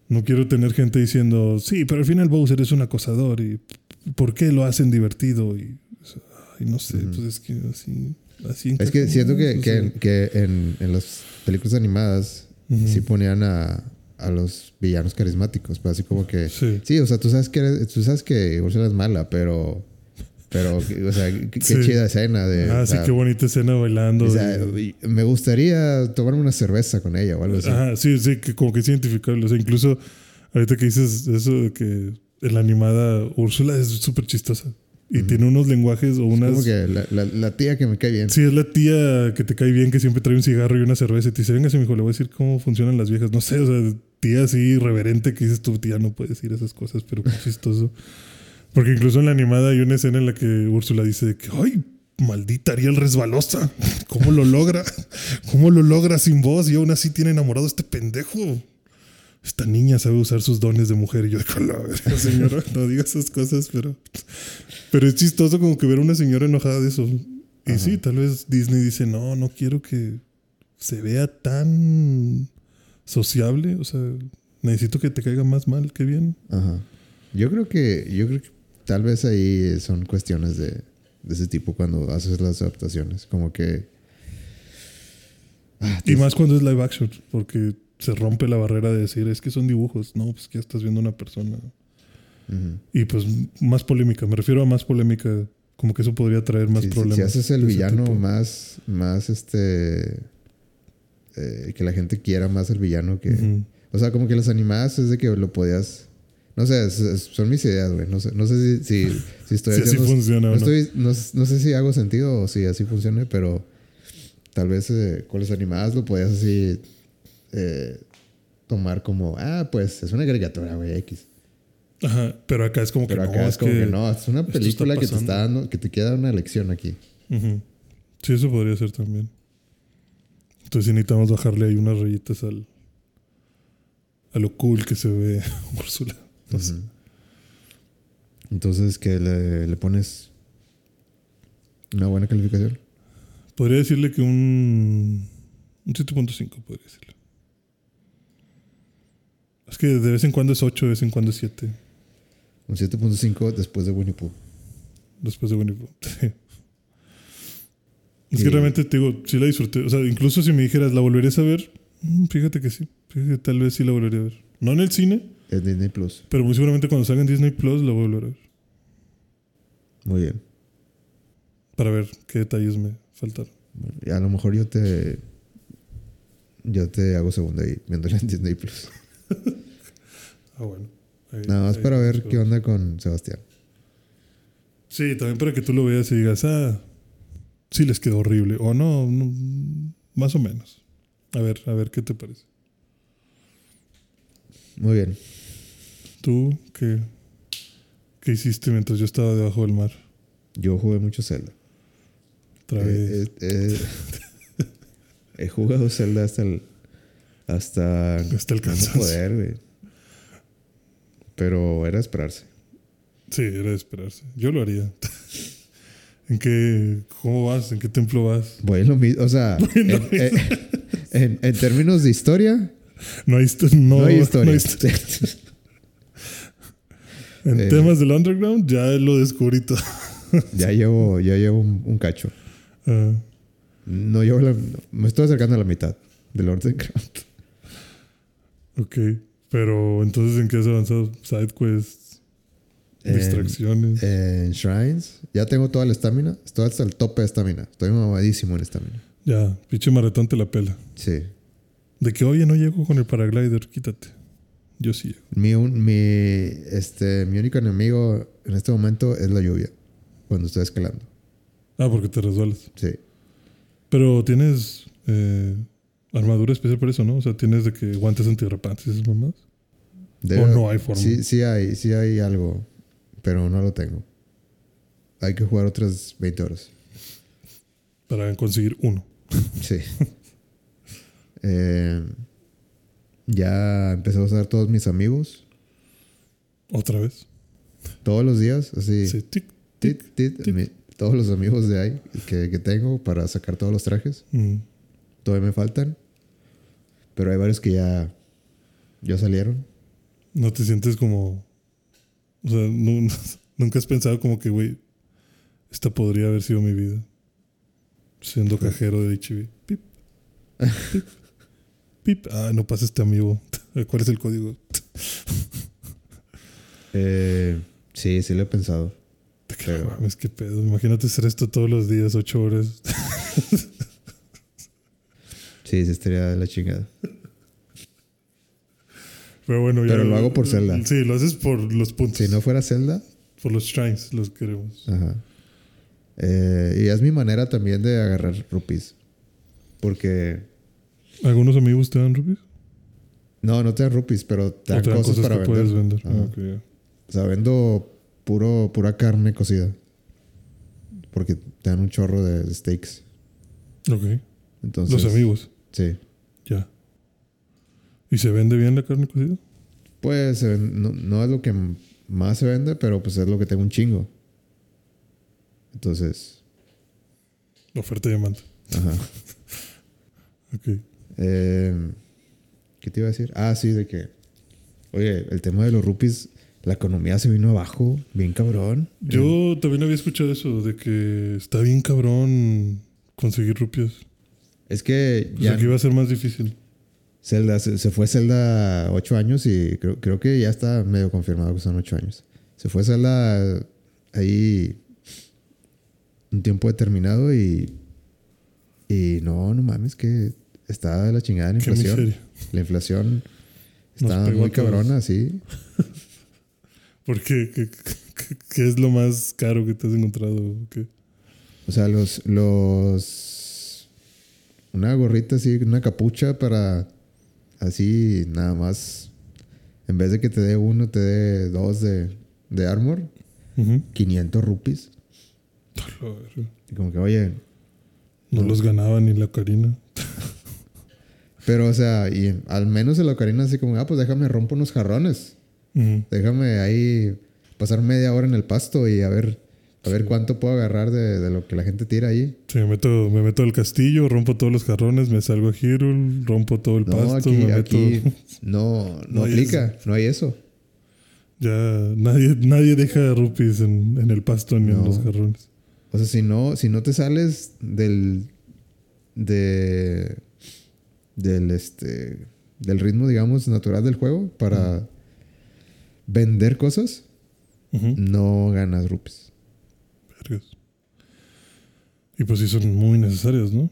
No quiero tener gente diciendo, sí, pero al final Bowser es un acosador y ¿por qué lo hacen divertido? Y, ay, no sé, pues es que así... así Es que siento que, que, que en, en las películas animadas Ujú. sí ponían a, a los villanos carismáticos. Pero así como que. Sí. Sí, o sea, tú sabes que, eres- tú sabes que Úrsula es mala, pero. Pero, o sea, qué, Sí. chida escena de. Ah, o sí, sea, qué bonita escena bailando. o sea, y me gustaría tomarme una cerveza con ella o algo así. Ajá, sí, sí, que como que es identificable. O sea, incluso ahorita que dices eso de que en la animada Úrsula es súper chistosa. Y tiene unos lenguajes o unas... Como que la, la, la tía que me cae bien. Sí, es la tía que te cae bien, que siempre trae un cigarro y una cerveza y te dice, venga, mi hijo, le voy a decir cómo funcionan las viejas. No sé, o sea, tía así irreverente que dices tú, tía, no puedes decir esas cosas, pero qué chistoso. Porque incluso en la animada hay una escena en la que Úrsula dice que, ay, maldita Ariel resbalosa, ¿cómo lo logra? ¿Cómo lo logra sin voz? Y aún así tiene enamorado a este pendejo. Esta niña sabe usar sus dones de mujer. Y yo, "Jala, verga, señora, no diga esas cosas, pero... Pero es chistoso como que ver a una señora enojada de eso. Y sí, tal vez Disney dice, no, no quiero que se vea tan sociable. O sea, necesito que te caiga más mal que bien. Ajá. Yo creo que, yo creo que tal vez ahí son cuestiones de, de ese tipo cuando haces las adaptaciones. Como que. Ah, Y más cuando es live action, porque se rompe la barrera de decir, es que son dibujos. No, pues que ya estás viendo una persona. Y pues más polémica, me refiero a más polémica. Como que eso podría traer más problemas. Si haces el villano tipo. más, más este. eh, que la gente quiera más el villano que. O sea, como que las animadas es de que lo podías. No sé, son mis ideas, güey. No sé, no sé si, si, si estoy Si así haciendo- funciona no, o no. estoy- no, no sé si hago sentido o si así funcione, pero tal vez eh, con las animadas lo podías así eh, tomar como, ah, pues es una caricatura, güey, X. Ajá, pero acá es como que Pero no, acá es como que, no, es una película que te está dando, que te queda una lección aquí. Sí, eso podría ser también. Entonces necesitamos bajarle ahí unas rayitas al a lo cool que se ve Úrsula. No. Entonces, que le, le pones una buena calificación. Podría decirle que un, un 7.5, podría decirle. Es que de vez en cuando es 8, de vez en cuando es 7. Un 7.5 después de Winnie Pooh. Después de Winnie Pooh. es que realmente te digo, sí la disfruté. O sea, incluso si me dijeras, ¿la volverías a ver? Mm, Fíjate que sí. Fíjate que tal vez sí la volvería a ver. No en el cine, Es Disney Plus. pero muy seguramente cuando salga en Disney Plus la voy a volver a ver. Muy bien. Para ver qué detalles me faltaron. Y a lo mejor yo te. Yo te hago segunda ahí, viéndola en Disney Plus. Ah, bueno. Ahí- Nada más ahí para ver qué onda con Sebastián. Sí, también para que tú lo veas y digas, ah, sí les quedó horrible. O no, no, más o menos. A ver, a ver qué te parece. Muy bien. ¿Tú qué, qué hiciste mientras yo estaba debajo del mar? Yo jugué mucho Zelda. Otra vez. Eh, eh, eh, he jugado Zelda hasta el. Hasta. Hasta el cansancio. poder, güey. Pero era esperarse. Sí, era esperarse. Yo lo haría. ¿En qué, ¿Cómo vas? ¿En qué templo vas? Mismo. O sea, en, en- en- en términos de historia, No hay, histo- no, no, hay historia. no hay histo- En Eh. temas del underground ya lo descubrí todo. ya llevo, ya llevo un, un cacho. Ah, No llevo la, me estoy acercando a la mitad del Craft. Ok. Pero entonces, ¿en qué has avanzado? Side quests, distracciones. En Shrines, ya tengo toda la estamina. Estoy hasta el tope de estamina. Estoy mamadísimo en estamina. ya, pinche maratón te la pela. Sí. De que, oye, no llego con el paraglider, quítate. Yo sí llego. Mi, un- mi, este, mi único enemigo en este momento es la lluvia. Cuando estoy escalando. Ah, porque te resbalas. Sí. Pero tienes eh, armadura especial por eso, ¿no? O sea, tienes de que guantes antiderrapantes y esas mamás. Debe- ¿O no hay forma? Sí, sí hay, sí hay algo, pero no lo tengo. Hay que jugar otras 20 horas. Para conseguir uno. Sí. Eh, ya empecé a usar todos mis amigos. Otra vez. Todos los días, así. Sí, tic, tic. tic. mi- todos los amigos de ahí que, que tengo para sacar todos los trajes. Mm. Todavía me faltan. Pero hay varios que ya, ya salieron. No te sientes como. O sea, nu- nunca has pensado como que, güey, esta podría haber sido mi vida. Siendo cajero de HB. Pip. Pip. Pip. Ah, no pasa este amigo. ¿Cuál es el código? Eh, sí, sí lo he pensado. Pero- No mames, qué pedo. Imagínate hacer esto todos los días, ocho horas. Sí, sí estaría de la chingada. Pero bueno, ya. Pero lo hago por Zelda. Sí, lo haces por los puntos. Si no fuera Zelda, Por los shrines, los queremos. Ajá. Eh, y es mi manera también de agarrar rupees. Porque. ¿Algunos amigos te dan rupees? No, no te dan rupees, pero te ¿O dan te dan cosas, para que vender. puedes vender? Ah. O sea, vendo puro, pura carne cocida. Porque te dan un chorro de, de steaks. Ok. Entonces, Los amigos, Sí. ya. ¿Y se vende bien la carne cocida? Pues eh, no, no es lo que más se vende, pero pues es lo que tengo un chingo. Entonces, Oferta y demanda. ajá. Ok. Eh, ¿Qué te iba a decir? Ah, sí, de que. Oye, el tema de los rupees, la economía se vino abajo, bien cabrón. Yo también había escuchado eso, de que está bien cabrón conseguir rupias. Es que O ya que iba a ser más difícil. Zelda, se, se fue Zelda 8 años y creo, creo que ya está medio confirmado que son 8 años. Se fue Zelda ahí un tiempo determinado y. Y no, no mames, que está de la chingada la inflación. La inflación está muy cabrona, sí. ¿Por qué? ¿Qué, qué- es lo más caro que te has encontrado? ¿O qué? O sea, los, los. Una gorrita así, una capucha para. Así, nada más. En vez de que te dé uno, te dé dos de, de armor. Ujú. 500 rupees. Y como que, oye. No los ganaba ni la Karina. Pero, o sea, y al menos en la ocarina, así como, ah, pues déjame rompo unos jarrones. Déjame ahí pasar media hora en el pasto y a ver. A ver Sí. cuánto puedo agarrar de, de lo que la gente tira ahí. Sí, me meto, me meto al castillo, rompo todos los jarrones, me salgo a Hyrule, rompo todo el No, pasto, aquí, me meto... aquí no, no, No aplica. No hay eso. Ya nadie, nadie deja rupees en, en el pasto ni en los jarrones. O sea, si no, si no te sales del. de. del este. del ritmo, digamos, natural del juego para vender cosas, no ganas rupees. Y pues sí son muy necesarias, ¿no?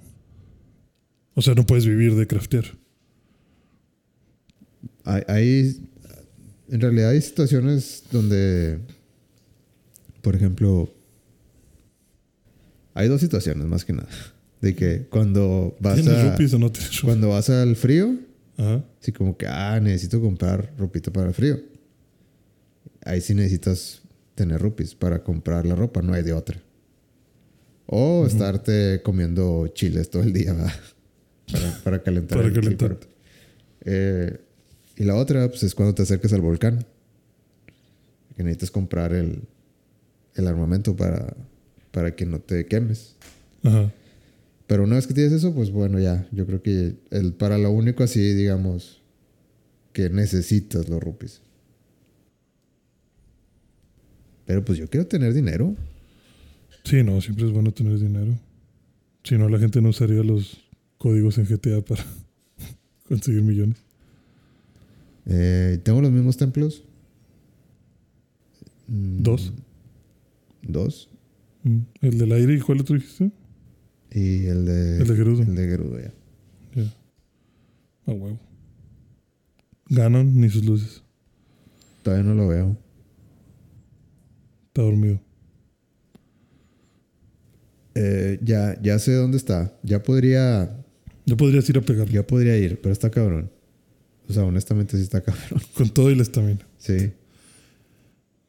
O sea, no puedes vivir de craftear. Hay, hay- en realidad hay situaciones donde, por ejemplo, hay dos situaciones más que nada. De que cuando vas ¿Tienes a, o no cuando vas al frío, Ajá. así como que, ah, necesito comprar ropita para el frío. Ahí sí necesitas tener rupees para comprar la ropa, no hay de otra. O estarte comiendo chiles todo el día, ¿verdad? Para, para calentar. Para calentar. Eh, y la otra, pues es cuando te acercas al volcán. Que necesitas comprar el, el armamento para, para que no te quemes. Ajá. Pero una vez que tienes eso, pues bueno, ya. Yo creo que el, para lo único así, digamos, que necesitas los rupees. Pero pues yo quiero tener dinero. Sí, no, siempre es bueno tener dinero. Si no, la gente no usaría los códigos en GTA para conseguir millones. Eh, ¿Tengo los mismos templos? Mm, Dos. Dos. Mm. ¿El del aire y cuál otro dijiste? Y el de... El de Gerudo. El de Gerudo, ya. Ya. A huevo. Ganon ni sus luces. Todavía no lo veo. Está dormido. Eh, ya, ya sé dónde está. Ya podría... Ya podrías ir a pegarle. Ya podría ir, pero está cabrón. O sea, honestamente sí está cabrón. Con todo y la estamina. Sí.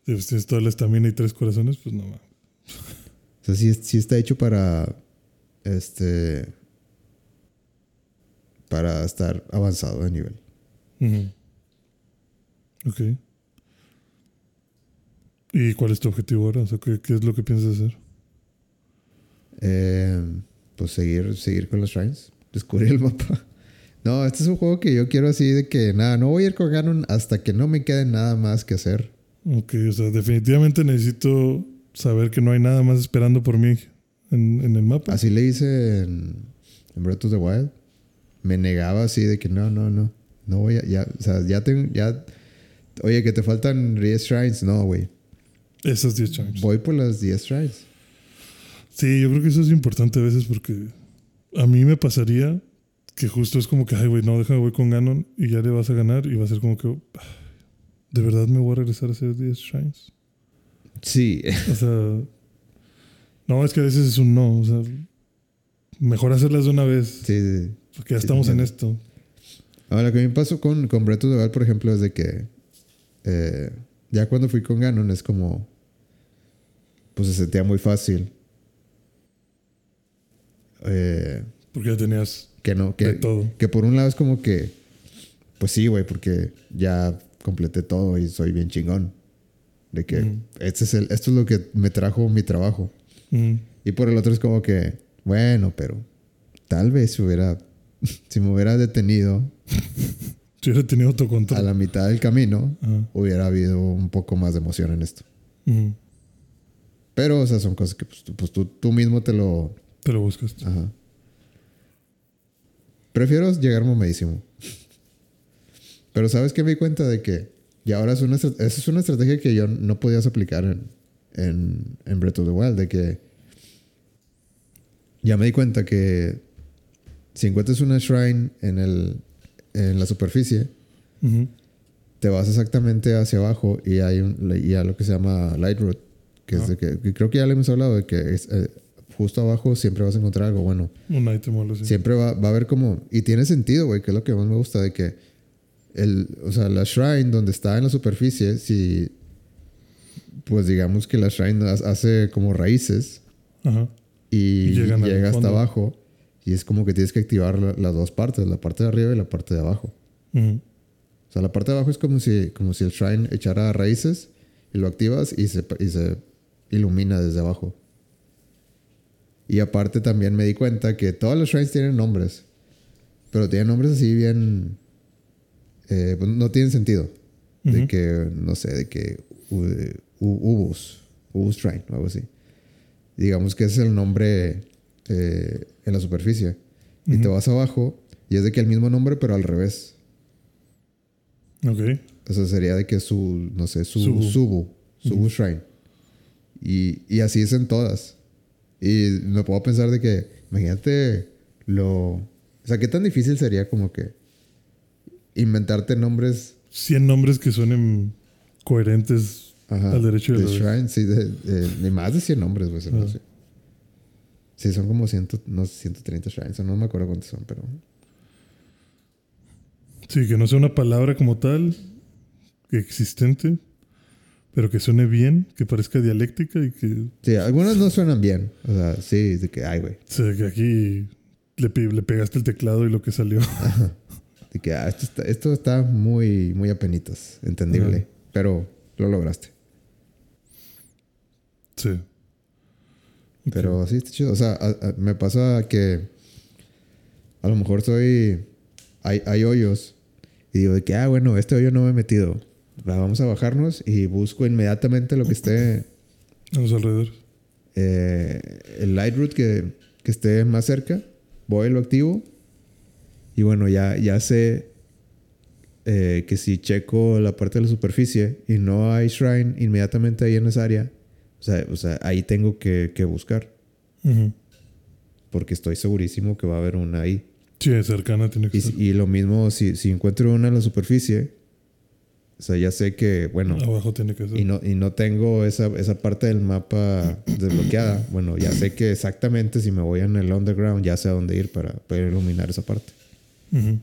Si tienes toda la estamina y tres corazones, pues no mames. O sea, sí, sí está hecho para... Este... Para estar avanzado de nivel. Ujú. Ok. ¿Y cuál es tu objetivo ahora? O sea, ¿qué, qué es lo que piensas hacer? Eh, pues seguir, seguir con los shrines. Descubrir el mapa. No, este es un juego que yo quiero así de que nada, no voy a ir con Ganon hasta que no me quede nada más que hacer. Ok, o sea, definitivamente necesito saber que no hay nada más esperando por mí en, en el mapa. Así le hice en, en Breath of the Wild. Me negaba así de que no, no, no. No voy a, ya, o sea, ya tengo, ya. Oye, que te faltan 10 shrines. No, güey. Esas 10 champs. Voy por las 10 shrines. Sí, yo creo que eso es importante a veces porque a mí me pasaría que justo es como que, ay, güey, no, déjame, voy con Ganon y ya le vas a ganar y va a ser como que, "Ah, ¿de verdad me voy a regresar a hacer 10 shrines? Sí. O sea, no, es que a veces es un no, o sea, mejor hacerlas de una vez, Sí, sí. porque ya sí, estamos en esto. Ahora, lo que me pasó con, con Breath of the Wild, por ejemplo, es de que eh, ya cuando fui con Ganon es como. Pues se sentía muy fácil. Eh, Porque ya tenías que no, de que, todo. que por un lado es como que. Pues sí, güey, porque ya completé todo y soy bien chingón. De que Ujú. este es el, esto es lo que me trajo mi trabajo. Mm, Y por el otro es como que, bueno, pero tal vez si hubiera. Si me hubiera detenido Si hubiera tenido a autocontrol. la mitad del camino, Ajá. hubiera habido un poco más de emoción en esto. Mm, Pero, o sea, son cosas que pues, tú, pues, tú, tú mismo te lo... te lo buscaste. Ajá. Prefiero llegar mamadísimo. Pero ¿sabes qué me di cuenta de que... Y ahora es una, esa es una estrategia que yo no podías aplicar en, en, en Breath of the Wild. De que... Ya me di cuenta que... Si encuentras una shrine en, el, en la superficie, te vas exactamente hacia abajo y hay un, y hay lo que se llama Light Road, que es Ah. de que, que creo que ya le hemos hablado de que es, eh, justo abajo siempre vas a encontrar algo bueno. Un item o. Siempre va, va a haber como... Y tiene sentido, güey, que es lo que más me gusta de que... El, o sea, la shrine donde está en la superficie, si... Pues digamos que la shrine ha- hace como raíces Ajá. y, llega hasta abajo. Y es como que tienes que activar la- las dos partes, la parte de arriba y la parte de abajo. Ujú. O sea, la parte de abajo es como si, como si el shrine echara raíces y lo activas y se, y se ilumina desde abajo. Y aparte también me di cuenta que todos los shrines tienen nombres. Pero tienen nombres así bien... eh, pues no tienen sentido. De que, no sé, de que... Ubus. Ubus Shrine o algo así. Digamos que ese es el nombre eh, en la superficie. Y te vas abajo y es de que el mismo nombre pero al revés. Ok. O sea, sería de que su, no sé, su Subu. Subu, Subu, Shrine. Y, y así es en todas. Y me puedo pensar de que, imagínate lo... O sea, ¿qué tan difícil sería como que inventarte nombres 100 nombres que suenen coherentes ajá, al derecho de revés. Shrine? Sí, de, de- de más de 100 nombres, güey. Ah. Sí, son como 100, no, 130 Shrines. No me acuerdo cuántos son, pero... Sí, que no sea una palabra como tal, existente, pero que suene bien, que parezca dialéctica y que, Sí, algunas no suenan bien. O sea, sí, de que, ay, güey. o sea, que aquí le, le pegaste el teclado y lo que salió. De que ah, esto, está, esto está muy, muy apenitas, entendible. Ajá. Pero lo lograste. Sí. Pero sí, está chido. O sea, a- a- me pasa que a lo mejor soy. Hay, hay hoyos. Y digo de que, ah, bueno, este hoyo no me he metido. Va, Vamos a bajarnos y busco inmediatamente lo que esté. A los alrededores. eh, el light route que, que esté más cerca. Voy, lo activo. Y bueno, ya, ya sé eh, que si checo la parte de la superficie y no hay shrine inmediatamente ahí en esa área, o sea, o sea ahí tengo que, que buscar. Porque estoy segurísimo que va a haber una ahí. Sí, cercana tiene que Y, ser. y lo mismo, si, si encuentro una en la superficie, o sea, ya sé que, bueno, Abajo tiene que ser. y no, y no tengo esa, esa parte del mapa desbloqueada, bueno, ya sé que exactamente si me voy en el underground, ya sé a dónde ir para poder iluminar esa parte. Ujú.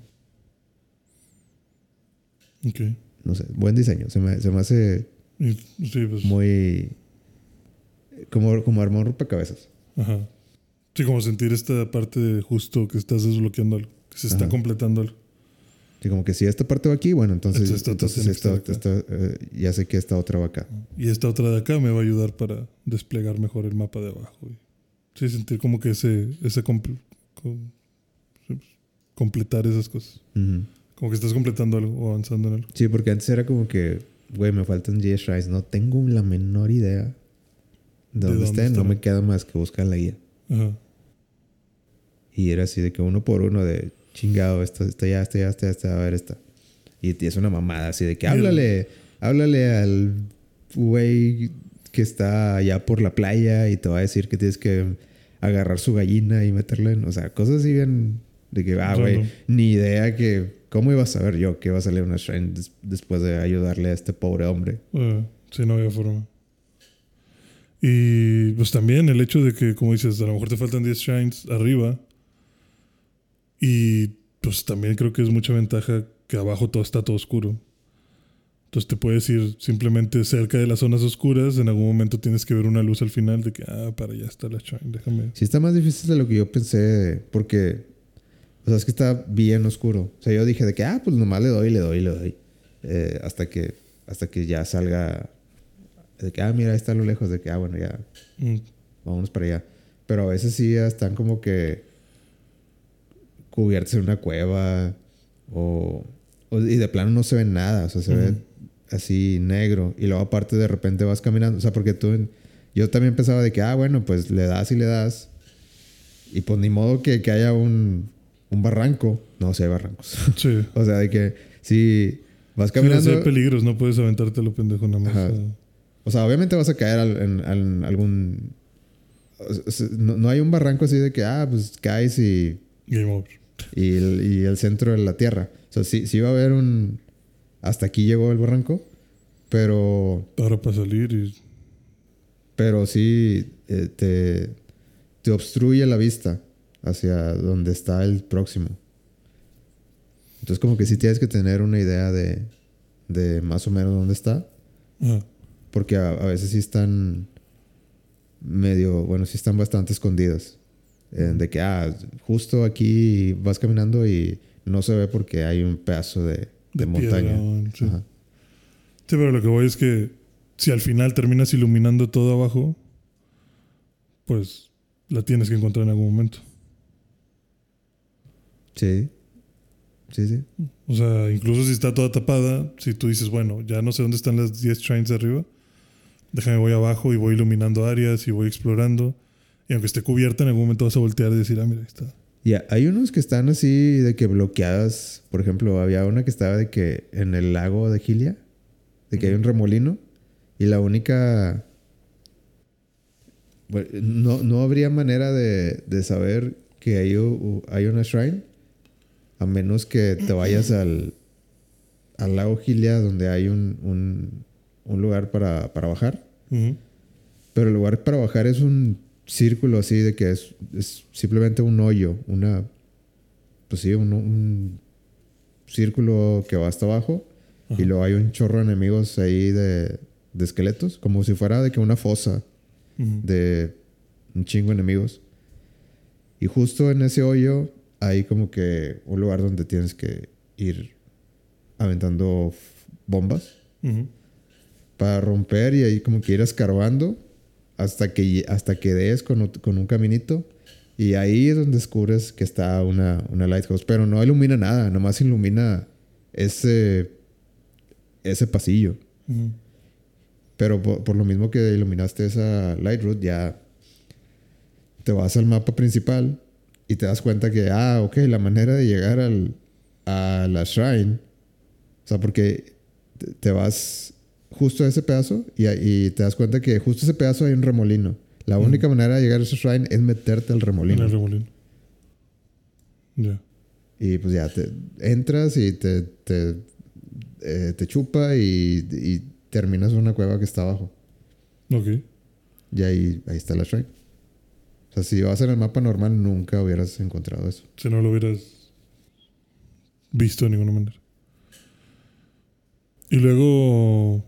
Ok. No sé, buen diseño. Se me, se me hace sí, pues. muy... Como, como armar un rompecabezas. Ajá. Sí, como sentir esta parte de justo que estás desbloqueando algo, que se está completando algo. Y como que si esta parte va aquí, bueno, entonces, Entonces esta esta- esta, eh, ya sé que esta otra va acá. Y esta otra de acá me va a ayudar para desplegar mejor el mapa de abajo. y- sí, sentir como que ese, ese com- pues, completar esas cosas. Como que estás completando algo o avanzando en algo. Sí, porque antes era como que, güey, me faltan 10 shrines. No tengo la menor idea de dónde, dónde estén. No me queda más que buscar la guía. Ajá. Y era así de que uno por uno de chingado, esta, esta ya, esta ya, esta ya, esta, a ver esta. Y es una mamada así de que háblale, háblale al güey que está allá por la playa y te va a decir que tienes que agarrar su gallina y meterla en, o sea, cosas así bien de que, ah, güey, ni idea que, ¿cómo iba a saber yo que iba a salir una shrine des- después de ayudarle a este pobre hombre? Eh, sí, no había forma. Y pues también el hecho de que, como dices, a lo mejor te faltan 10 shrines arriba. Y pues también creo que es mucha ventaja que abajo todo está todo oscuro. Entonces te puedes ir simplemente cerca de las zonas oscuras. En algún momento tienes que ver una luz al final de que, ah, para allá está la shrine, déjame. Sí está más difícil de lo que yo pensé, porque, o sea, es que está bien oscuro. O sea, yo dije de que, ah, pues nomás le doy, le doy, le doy. Eh, hasta que, hasta que ya salga, de que, ah, mira, ahí está a lo lejos, de que, ah, bueno, ya, Mm, vámonos para allá. Pero a veces sí ya están como que cubiertos en una cueva, o, o- y de plano no se ve nada, o sea, se ve así negro. Y luego aparte de repente vas caminando, o sea, porque tú, yo también pensaba de que, ah, bueno, pues le das y le das. Y pues ni modo que, que haya un, un barranco. No, si hay barrancos. Sí. o sea, de que si vas Sí, caminando... sí hay peligros, no puedes aventarte lo pendejo nada más. Ajá. o sea, obviamente vas a caer al- en, en algún... no, no hay un barranco así de que, ah, pues caes y, Game over. Y, el, y el centro de la tierra. O sea, sí, sí va a haber un... Hasta aquí llegó el barranco. Pero Ahora para salir y. pero sí eh, te, te obstruye la vista hacia donde está el próximo. Entonces como que sí tienes que tener una idea de, de más o menos dónde está, Ajá. porque a, a veces sí están medio, bueno, sí están bastante escondidas. Eh, de que, ah, justo aquí vas caminando y no se ve porque hay un pedazo de, de, De montaña. piedra, sí. Ajá. Sí, pero lo que voy es que si al final terminas iluminando todo abajo, pues la tienes que encontrar en algún momento. Sí. Sí, sí. O sea, incluso si está toda tapada, si tú dices, bueno, ya no sé dónde están las 10 shrines de arriba, déjame voy abajo y voy iluminando áreas y voy explorando. Y aunque esté cubierta, en algún momento vas a voltear y decir, ah, mira, ahí está. Y a- hay unos que están así de que bloqueadas. Por ejemplo, había una que estaba de que en el lago de Gilia, de que hay un remolino y la única... Bueno, no, no habría manera de, de saber que hay, hay una shrine a menos que te vayas al, al lago Gilia donde hay un, un, un lugar para, para bajar. Pero el lugar para bajar es un círculo así de que es, es simplemente un hoyo, una, pues sí, un, un círculo que va hasta abajo Ajá. y luego hay un chorro de enemigos ahí de, de esqueletos, como si fuera de que una fosa de un chingo de enemigos. Y justo en ese hoyo hay como que un lugar donde tienes que ir aventando bombas para romper y ahí como que ir escarbando hasta que, hasta que des con, con un caminito. Y ahí es donde descubres que está una, una lighthouse. Pero no ilumina nada, nomás ilumina ese, ese pasillo. Pero por, por lo mismo que iluminaste esa light route, ya te vas al mapa principal y te das cuenta que, ah, ok, la manera de llegar al, a la shrine, o sea, porque te vas justo a ese pedazo y, y te das cuenta que justo ese pedazo hay un remolino. La única manera de llegar a ese shrine es meterte al En remolino. el remolino. Ya. Y pues ya te entras y te, te, eh, te chupa y, y terminas en una cueva que está abajo. Ok. Y ahí, ahí está la shrine. O sea, si vas en el mapa normal, nunca hubieras encontrado eso. Si no lo hubieras visto de ninguna manera. Y luego,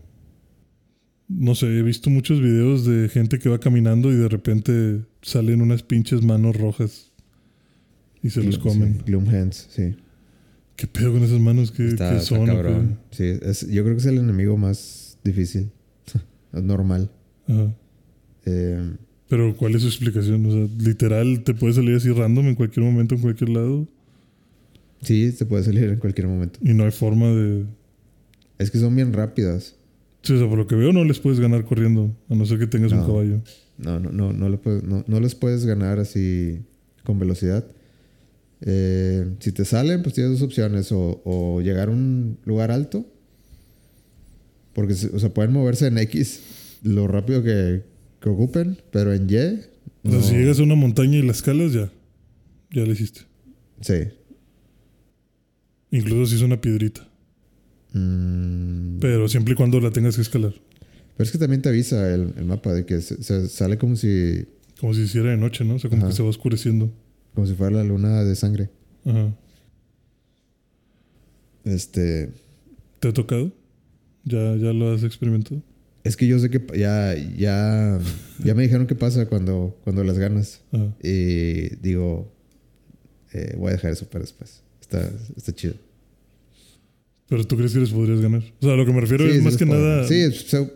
no sé, he visto muchos videos de gente que va caminando y de repente salen unas pinches manos rojas y se los comen. sí, Gloom Hands, sí. ¿Qué pedo con esas manos? ¿Qué, Está, qué está son? cabrón. Sí, es- yo creo que es el enemigo más difícil. es normal. Ajá. Eh, Pero ¿cuál es su explicación? O sea, literal, te puede salir así random en cualquier momento, en cualquier lado. sí, te puede salir en cualquier momento. Y no hay forma de... Es que son bien rápidas. Sí, o sea, por lo que veo no les puedes ganar corriendo, a no ser que tengas un caballo. No, no, no, no, puedes, no, no les puedes ganar así con velocidad. Eh, si te salen, pues tienes dos opciones. O, o llegar a un lugar alto. Porque, o sea, pueden moverse en X lo rápido que, que ocupen. Pero en Y... O sea, si llegas a una montaña y la escalas, ya. Ya la hiciste. Sí. Incluso si es una piedrita. Mm, Pero siempre y cuando la tengas que escalar. pero es que también te avisa el, el mapa de que se, se sale como si, Como si hiciera de noche, ¿no? O sea, como Ajá. que se va oscureciendo. como si fuera la luna de sangre. Ajá. Este... ¿Te ha tocado? ¿Ya, ya lo has experimentado? Es que yo sé que ya, ya, ya me dijeron qué pasa cuando, cuando las ganas. Ajá. Y digo, eh, voy a dejar eso para después. Está, está chido. Pero tú crees que les podrías ganar. O sea, a lo que me refiero Sí, es sí más que nada. Sí,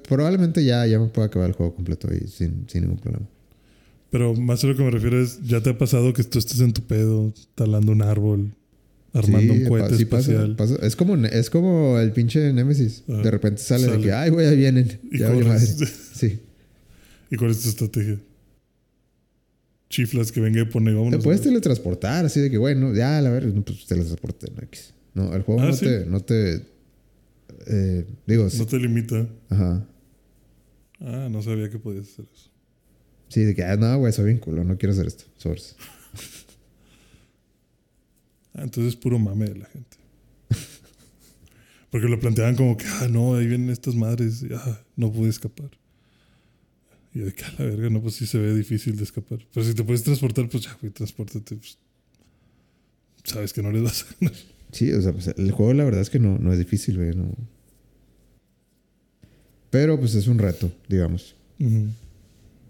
probablemente ya, ya me pueda acabar el juego completo y sin, sin ningún problema. Pero más a lo que me refiero es, ya te ha pasado que tú estés en tu pedo, talando un árbol, armando Sí, un cohete sí espacial. pasa. Es, como, es como el pinche Nemesis. Ajá. De repente sale, de que, ay, güey, ahí vienen. Y Ya madre. Sí. ¿Y cuál es tu estrategia? Chiflas que venga y pone Te puedes teletransportar, así de que, bueno, ya, a la ver, no, pues teletransporte. No, X. No, el juego Ah, no, ¿sí? te, no te. eh, digo, sí. No te limita. Ajá. Ah, no sabía que podías hacer eso. Sí, de que, ah, no, güey, soy bien culo, no quiero hacer esto. Source. Ah, entonces es puro mame de la gente. Porque lo planteaban como que, ah, no, ahí vienen estas madres, y, ah, no pude escapar. Y de que a la verga, no, pues sí se ve difícil de escapar. Pero si te puedes transportar, pues ya, güey, transpórtate. Pues, sabes que no les vas a ganar. Sí, o sea, pues el juego la verdad es que no, no es difícil, güey, no. Pero pues es un reto, digamos.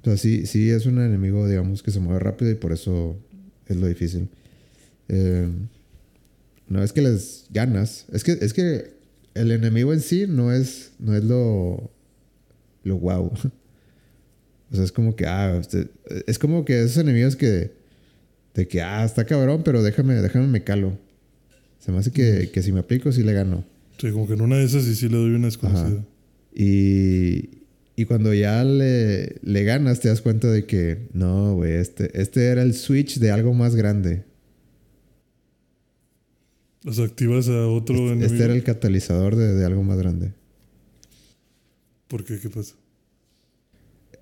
O sea, sí, sí es un enemigo, digamos, que se mueve rápido y por eso es lo difícil. Eh, una vez que les ganas, es que, es que el enemigo en sí no es, no es lo, lo guau. O sea, es como que, ah, usted- es como que esos enemigos que, de que, ah, está cabrón, pero déjame, déjame me calo. Se me hace que, que si me aplico, sí le gano. Sí, como que en una de esas y sí le doy una desconocida. Y, y cuando ya le, le ganas, te das cuenta de que no, güey, este, este era el switch de algo más grande. O sea, activas a otro Este, enemigo. este era el catalizador de, de algo más grande. ¿Por qué? ¿Qué pasa?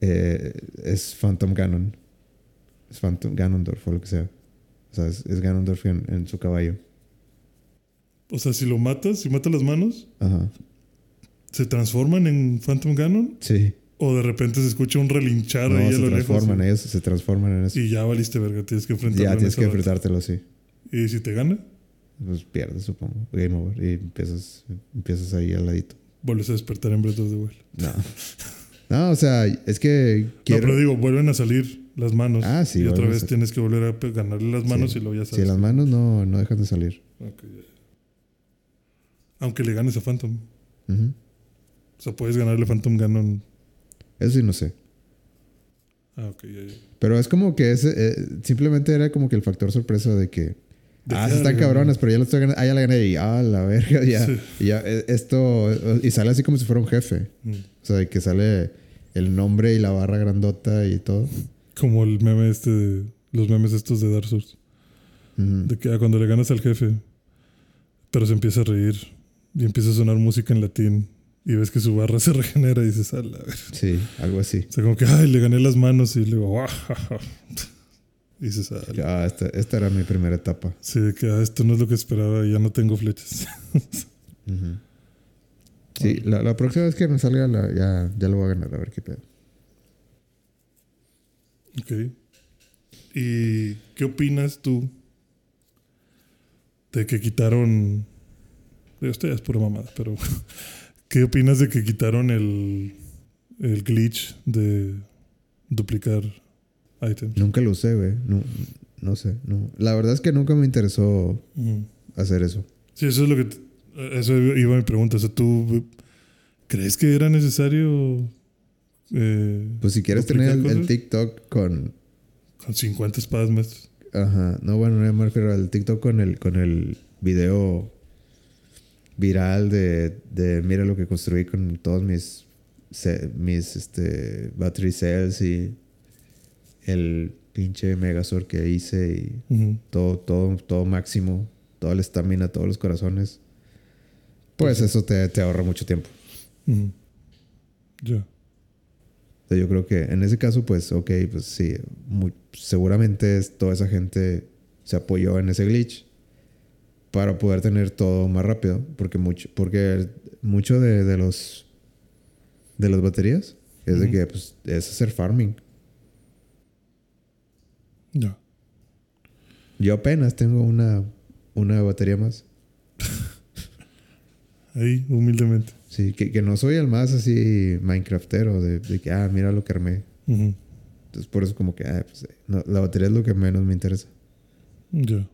Eh, es Phantom Ganon. Es Phantom Ganondorf o lo que sea. O sea, es, es Ganondorf en, en su caballo. O sea, si lo matas, si matas las manos, Ajá. ¿se transforman en Phantom Ganon? Sí. ¿O de repente se escucha un relinchar No, ahí a se lo lejos? transforman, ellos se transforman en eso. Y ya valiste verga, tienes que enfrentarlo. ya en tienes que enfrentártelo, sí. Y si te gana, Pues pierdes, supongo. Game over. Y empiezas, empiezas ahí al ladito. vuelves a despertar en Breath of the Wild. No. No, o sea, es que quiero... No, pero digo, vuelven a salir las manos. Ah, sí, Y otra vez tienes que volver a ganarle las manos Sí. y luego ya Si sabes. las manos no, no dejan de salir. Ok, ya. Aunque le ganes a Phantom. O sea, puedes ganarle Phantom Ganon. Eso sí no sé. Ah, ok, ya, ya. Pero es como que ese, eh, simplemente era como que el factor sorpresa de que. De ah, sí están ah, cabronas, pero ya lo estoy ganando. Ah, ya la gané. Y ah, la verga, ya. Sí. Y ya, eh, esto. Y sale así como si fuera un jefe. Mm. O sea, de que sale el nombre y la barra grandota y todo. Como el meme este de. Los memes estos de Dark Souls. De que ah, cuando le ganas al jefe, pero se empieza a reír y empieza a sonar música en latín y ves que su barra se regenera y dices, a la ver. Sí, algo así. O sea, como que, ay, le gané las manos y luego, ah, ja, ja". Y dices, ah, Ah, esta, esta era mi primera etapa. sí, de que ah, esto no es lo que esperaba y ya no tengo flechas. Sí, la, la próxima vez que me salga la- ya, ya lo voy a ganar, a ver qué pedo. ok. ¿Y qué opinas tú de que quitaron. Esto ya es pura mamada, pero. ¿Qué opinas de que quitaron el, el glitch de duplicar items? Nunca lo usé, güey. No, no sé. No. La verdad es que nunca me interesó hacer eso. Sí, eso es lo que. Eso iba mi pregunta. O sea, ¿tú crees que era necesario. eh, Pues si quieres tener el? TikTok con... Con 50 espadas maestras. Ajá. No, bueno, no me refiero al TikTok con el, con el video viral de, de mira lo que construí con todos mis, mis este, battery cells y el pinche Megazord que hice y todo, todo, todo máximo, toda la estamina, todos los corazones. Pues eso te, te ahorra mucho tiempo. Ya. O sea, yo creo que en ese caso, pues, ok, pues sí, muy- seguramente es- toda esa gente se apoyó en ese glitch para poder tener todo más rápido, porque mucho, porque mucho de, de los de las baterías es de que pues, es hacer farming. Ya. Yo apenas tengo una, una batería más. Ahí, humildemente. Sí, que, que no soy el más así Minecraftero de, de que, ah, mira lo que armé. Entonces por eso como que, ah, pues, no, la batería es lo que menos me interesa. Ya.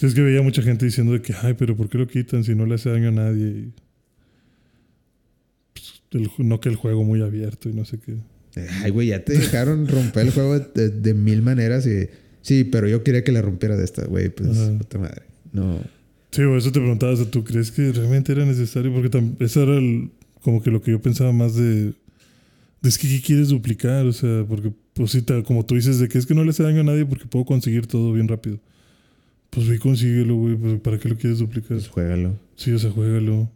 Sí, es que veía mucha gente diciendo de que, ay, pero ¿por qué lo quitan si no le hace daño a nadie? Pues, el no que el juego muy abierto y no sé qué. Ay, güey, ya te dejaron romper el juego de, de mil maneras y... Sí, pero yo quería que la rompiera de esta, güey. Pues, Ajá. puta madre. No. Sí, o eso te preguntaba, o sea, ¿tú crees que realmente era necesario? Porque eso era el- como que lo que yo pensaba más de, de es que ¿qué quieres duplicar? O sea, porque, pues sí, como tú dices, de que es que no le hace daño a nadie porque puedo conseguir todo bien rápido. Pues ve consíguelo, güey, pues, ¿para qué lo quieres duplicar? Pues juégalo. Sí, o sea, juégalo.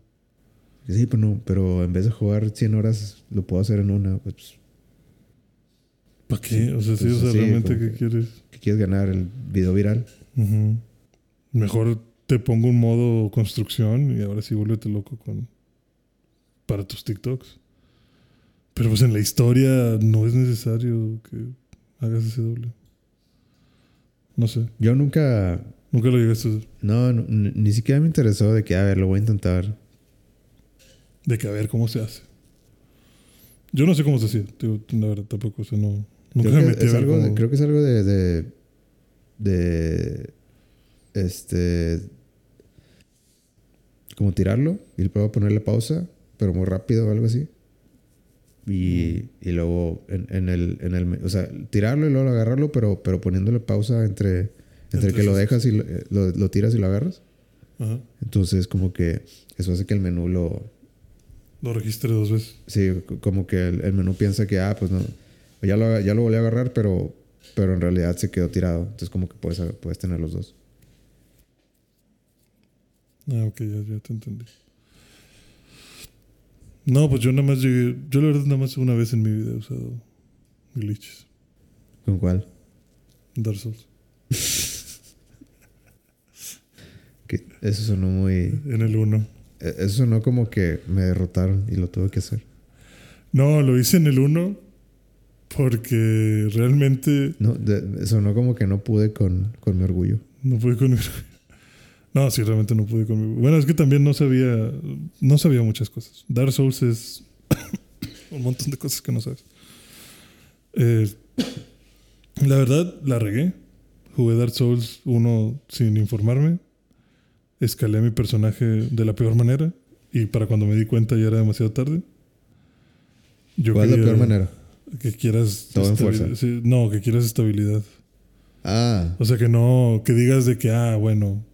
Sí, pero no. Pero en vez de jugar 100 horas, lo puedo hacer en una. Pues, ¿Para qué? O sea, sí, Pues o sea, sí, realmente, como ¿qué que- quieres? ¿qué quieres ganar? ¿El video viral? Mejor te pongo un modo construcción y ahora sí vuélvete loco con para tus TikToks. Pero pues en la historia no es necesario que hagas ese doble. No sé. Yo nunca... Nunca lo llegaste a hacer. No, no, ni siquiera me interesó de que, a ver, lo voy a intentar. De que a ver cómo se hace. Yo no sé cómo se hacía. Digo, la verdad tampoco. O sea, no, nunca Creo me metí a ver algo de, cómo- creo que es algo de, de... de, Este... Como tirarlo y luego ponerle pausa, pero muy rápido o algo así. Y, y luego en, en el, en el... O sea, tirarlo y luego agarrarlo, pero, pero poniéndole pausa entre... Entre, Entre que lo dejas y lo, eh, lo- lo tiras y lo agarras. Ajá. Entonces, como que eso hace que el menú lo. Lo registré dos veces. Sí, como que el, el menú piensa que, ah, pues no. Ya lo, ya lo volví a agarrar, pero, pero en realidad se quedó tirado. Entonces, como que puedes, puedes tener los dos. Ah, ok, ya, ya te entendí. No, pues yo nada más llegué. Yo la verdad nada más una vez en mi vida he usado glitches. ¿Con cuál? Dark Souls. Que eso sonó muy. En el 1. eh, Eso sonó como que me derrotaron y lo tuve que hacer. No, lo hice en el 1 porque realmente No, de- sonó como que no pude con, con mi orgullo. no pude con mi... No, sí, realmente no pude con mi... Bueno, es que también no sabía... No sabía muchas cosas. Dark Souls es un montón de cosas que no sabes. Eh, la verdad, la regué. Jugué Dark Souls 1 sin informarme. Escalé a mi personaje de la peor manera. Y para cuando me di cuenta ya era demasiado tarde. Yo ¿Cuál es la peor manera? que quieras. Todo en fuerza. sí, no, que quieras estabilidad. Ah, O sea, que no, que digas de que, ah, bueno,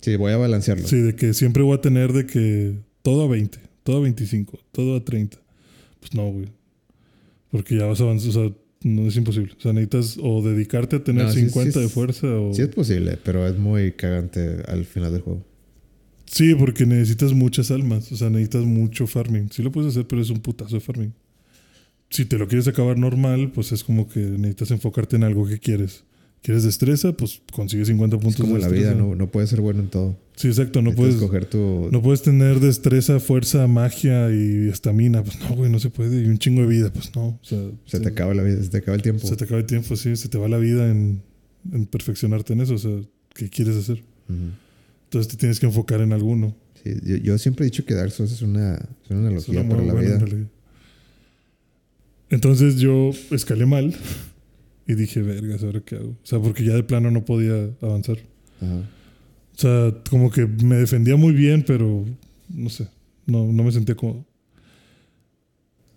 sí, voy a balancearlo. sí, de que siempre voy a tener de que todo a 20, todo a 25, todo a 30. Pues no, güey. Porque ya vas a avanzar, o sea, no es imposible. O sea, necesitas o dedicarte a tener No, sí, 50 sí de es- fuerza o... Sí es posible, pero es muy cagante al final del juego. Sí, porque necesitas muchas almas. O sea, necesitas mucho farming. Sí lo puedes hacer, pero es un putazo de farming. Si te lo quieres acabar normal, pues es como que necesitas enfocarte en algo que quieres. ¿Quieres destreza? Pues consigues 50 puntos Es como de la vida, no, no puedes ser bueno en todo. Sí, exacto. No puedes, escoger tu... no puedes tener destreza, fuerza, magia y estamina. Pues no, güey, no se puede. Y un chingo de vida. Pues no. O sea, se te acaba la vida, se te acaba el tiempo. se te acaba el tiempo, sí. Se te va la vida en, en perfeccionarte en eso. O sea, ¿qué quieres hacer? Entonces te tienes que enfocar en alguno. Sí, yo, yo siempre he dicho que Dark Souls es una, es una Es analogía una para la vida. Entonces yo escalé mal y dije, vergas, ¿ahora qué hago? O sea, porque ya de plano no podía avanzar. Ajá. O sea, como que me defendía muy bien, pero no sé, no, no me sentía cómodo.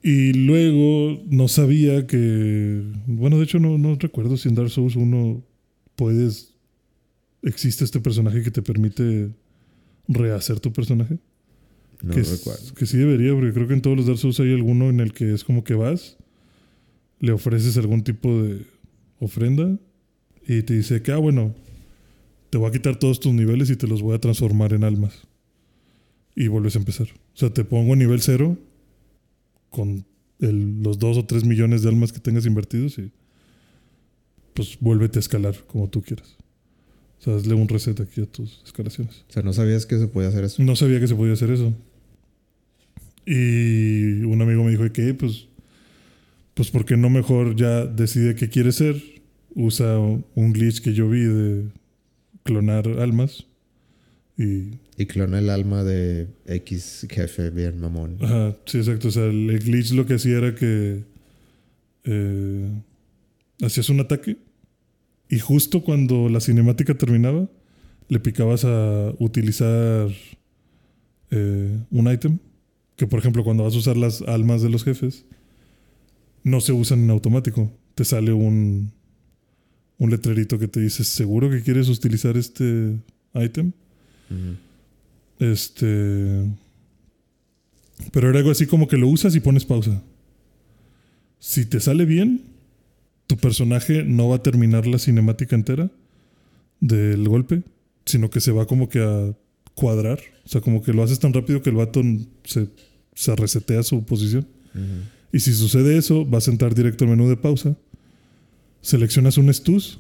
Y luego no sabía que. Bueno, de hecho, no, no recuerdo si en Dark Souls 1 puedes. Existe este personaje que te permite rehacer tu personaje. No que, es- recuerdo. que sí debería, porque creo que en todos los Dark Souls hay alguno en el que es como que vas, le ofreces algún tipo de ofrenda y te dice que, ah, bueno, te voy a quitar todos tus niveles y te los voy a transformar en almas. Y vuelves a empezar. O sea, te pongo en nivel cero con el- los dos o tres millones de almas que tengas invertidos y pues vuélvete a escalar como tú quieras. O sea, hazle un reset aquí a tus escalaciones. O sea, no sabías que se podía hacer eso. No sabía que se podía hacer eso. Y un amigo me dijo que, pues, pues, ¿por qué no mejor ya decide qué quiere ser? Usa un glitch que yo vi de clonar almas. Y, Y clona el alma de X jefe bien mamón. ajá, sí, exacto. O sea, el, el glitch lo que hacía era que eh, hacías un ataque y justo cuando la cinemática terminaba, le picabas a utilizar eh, un ítem. Que por ejemplo, cuando vas a usar las almas de los jefes, no se usan en automático. Te sale un, un letrerito que te dice: ¿Seguro que quieres utilizar este? Ujú. Este. Pero era algo así como que lo usas y pones pausa. Si te sale bien, tu personaje no va a terminar la cinemática entera del golpe, sino que se va como que a cuadrar. O sea, como que lo haces tan rápido que el vato se, se resetea su posición. Ujú. Y si sucede eso, vas a entrar directo al menú de pausa. Seleccionas un stus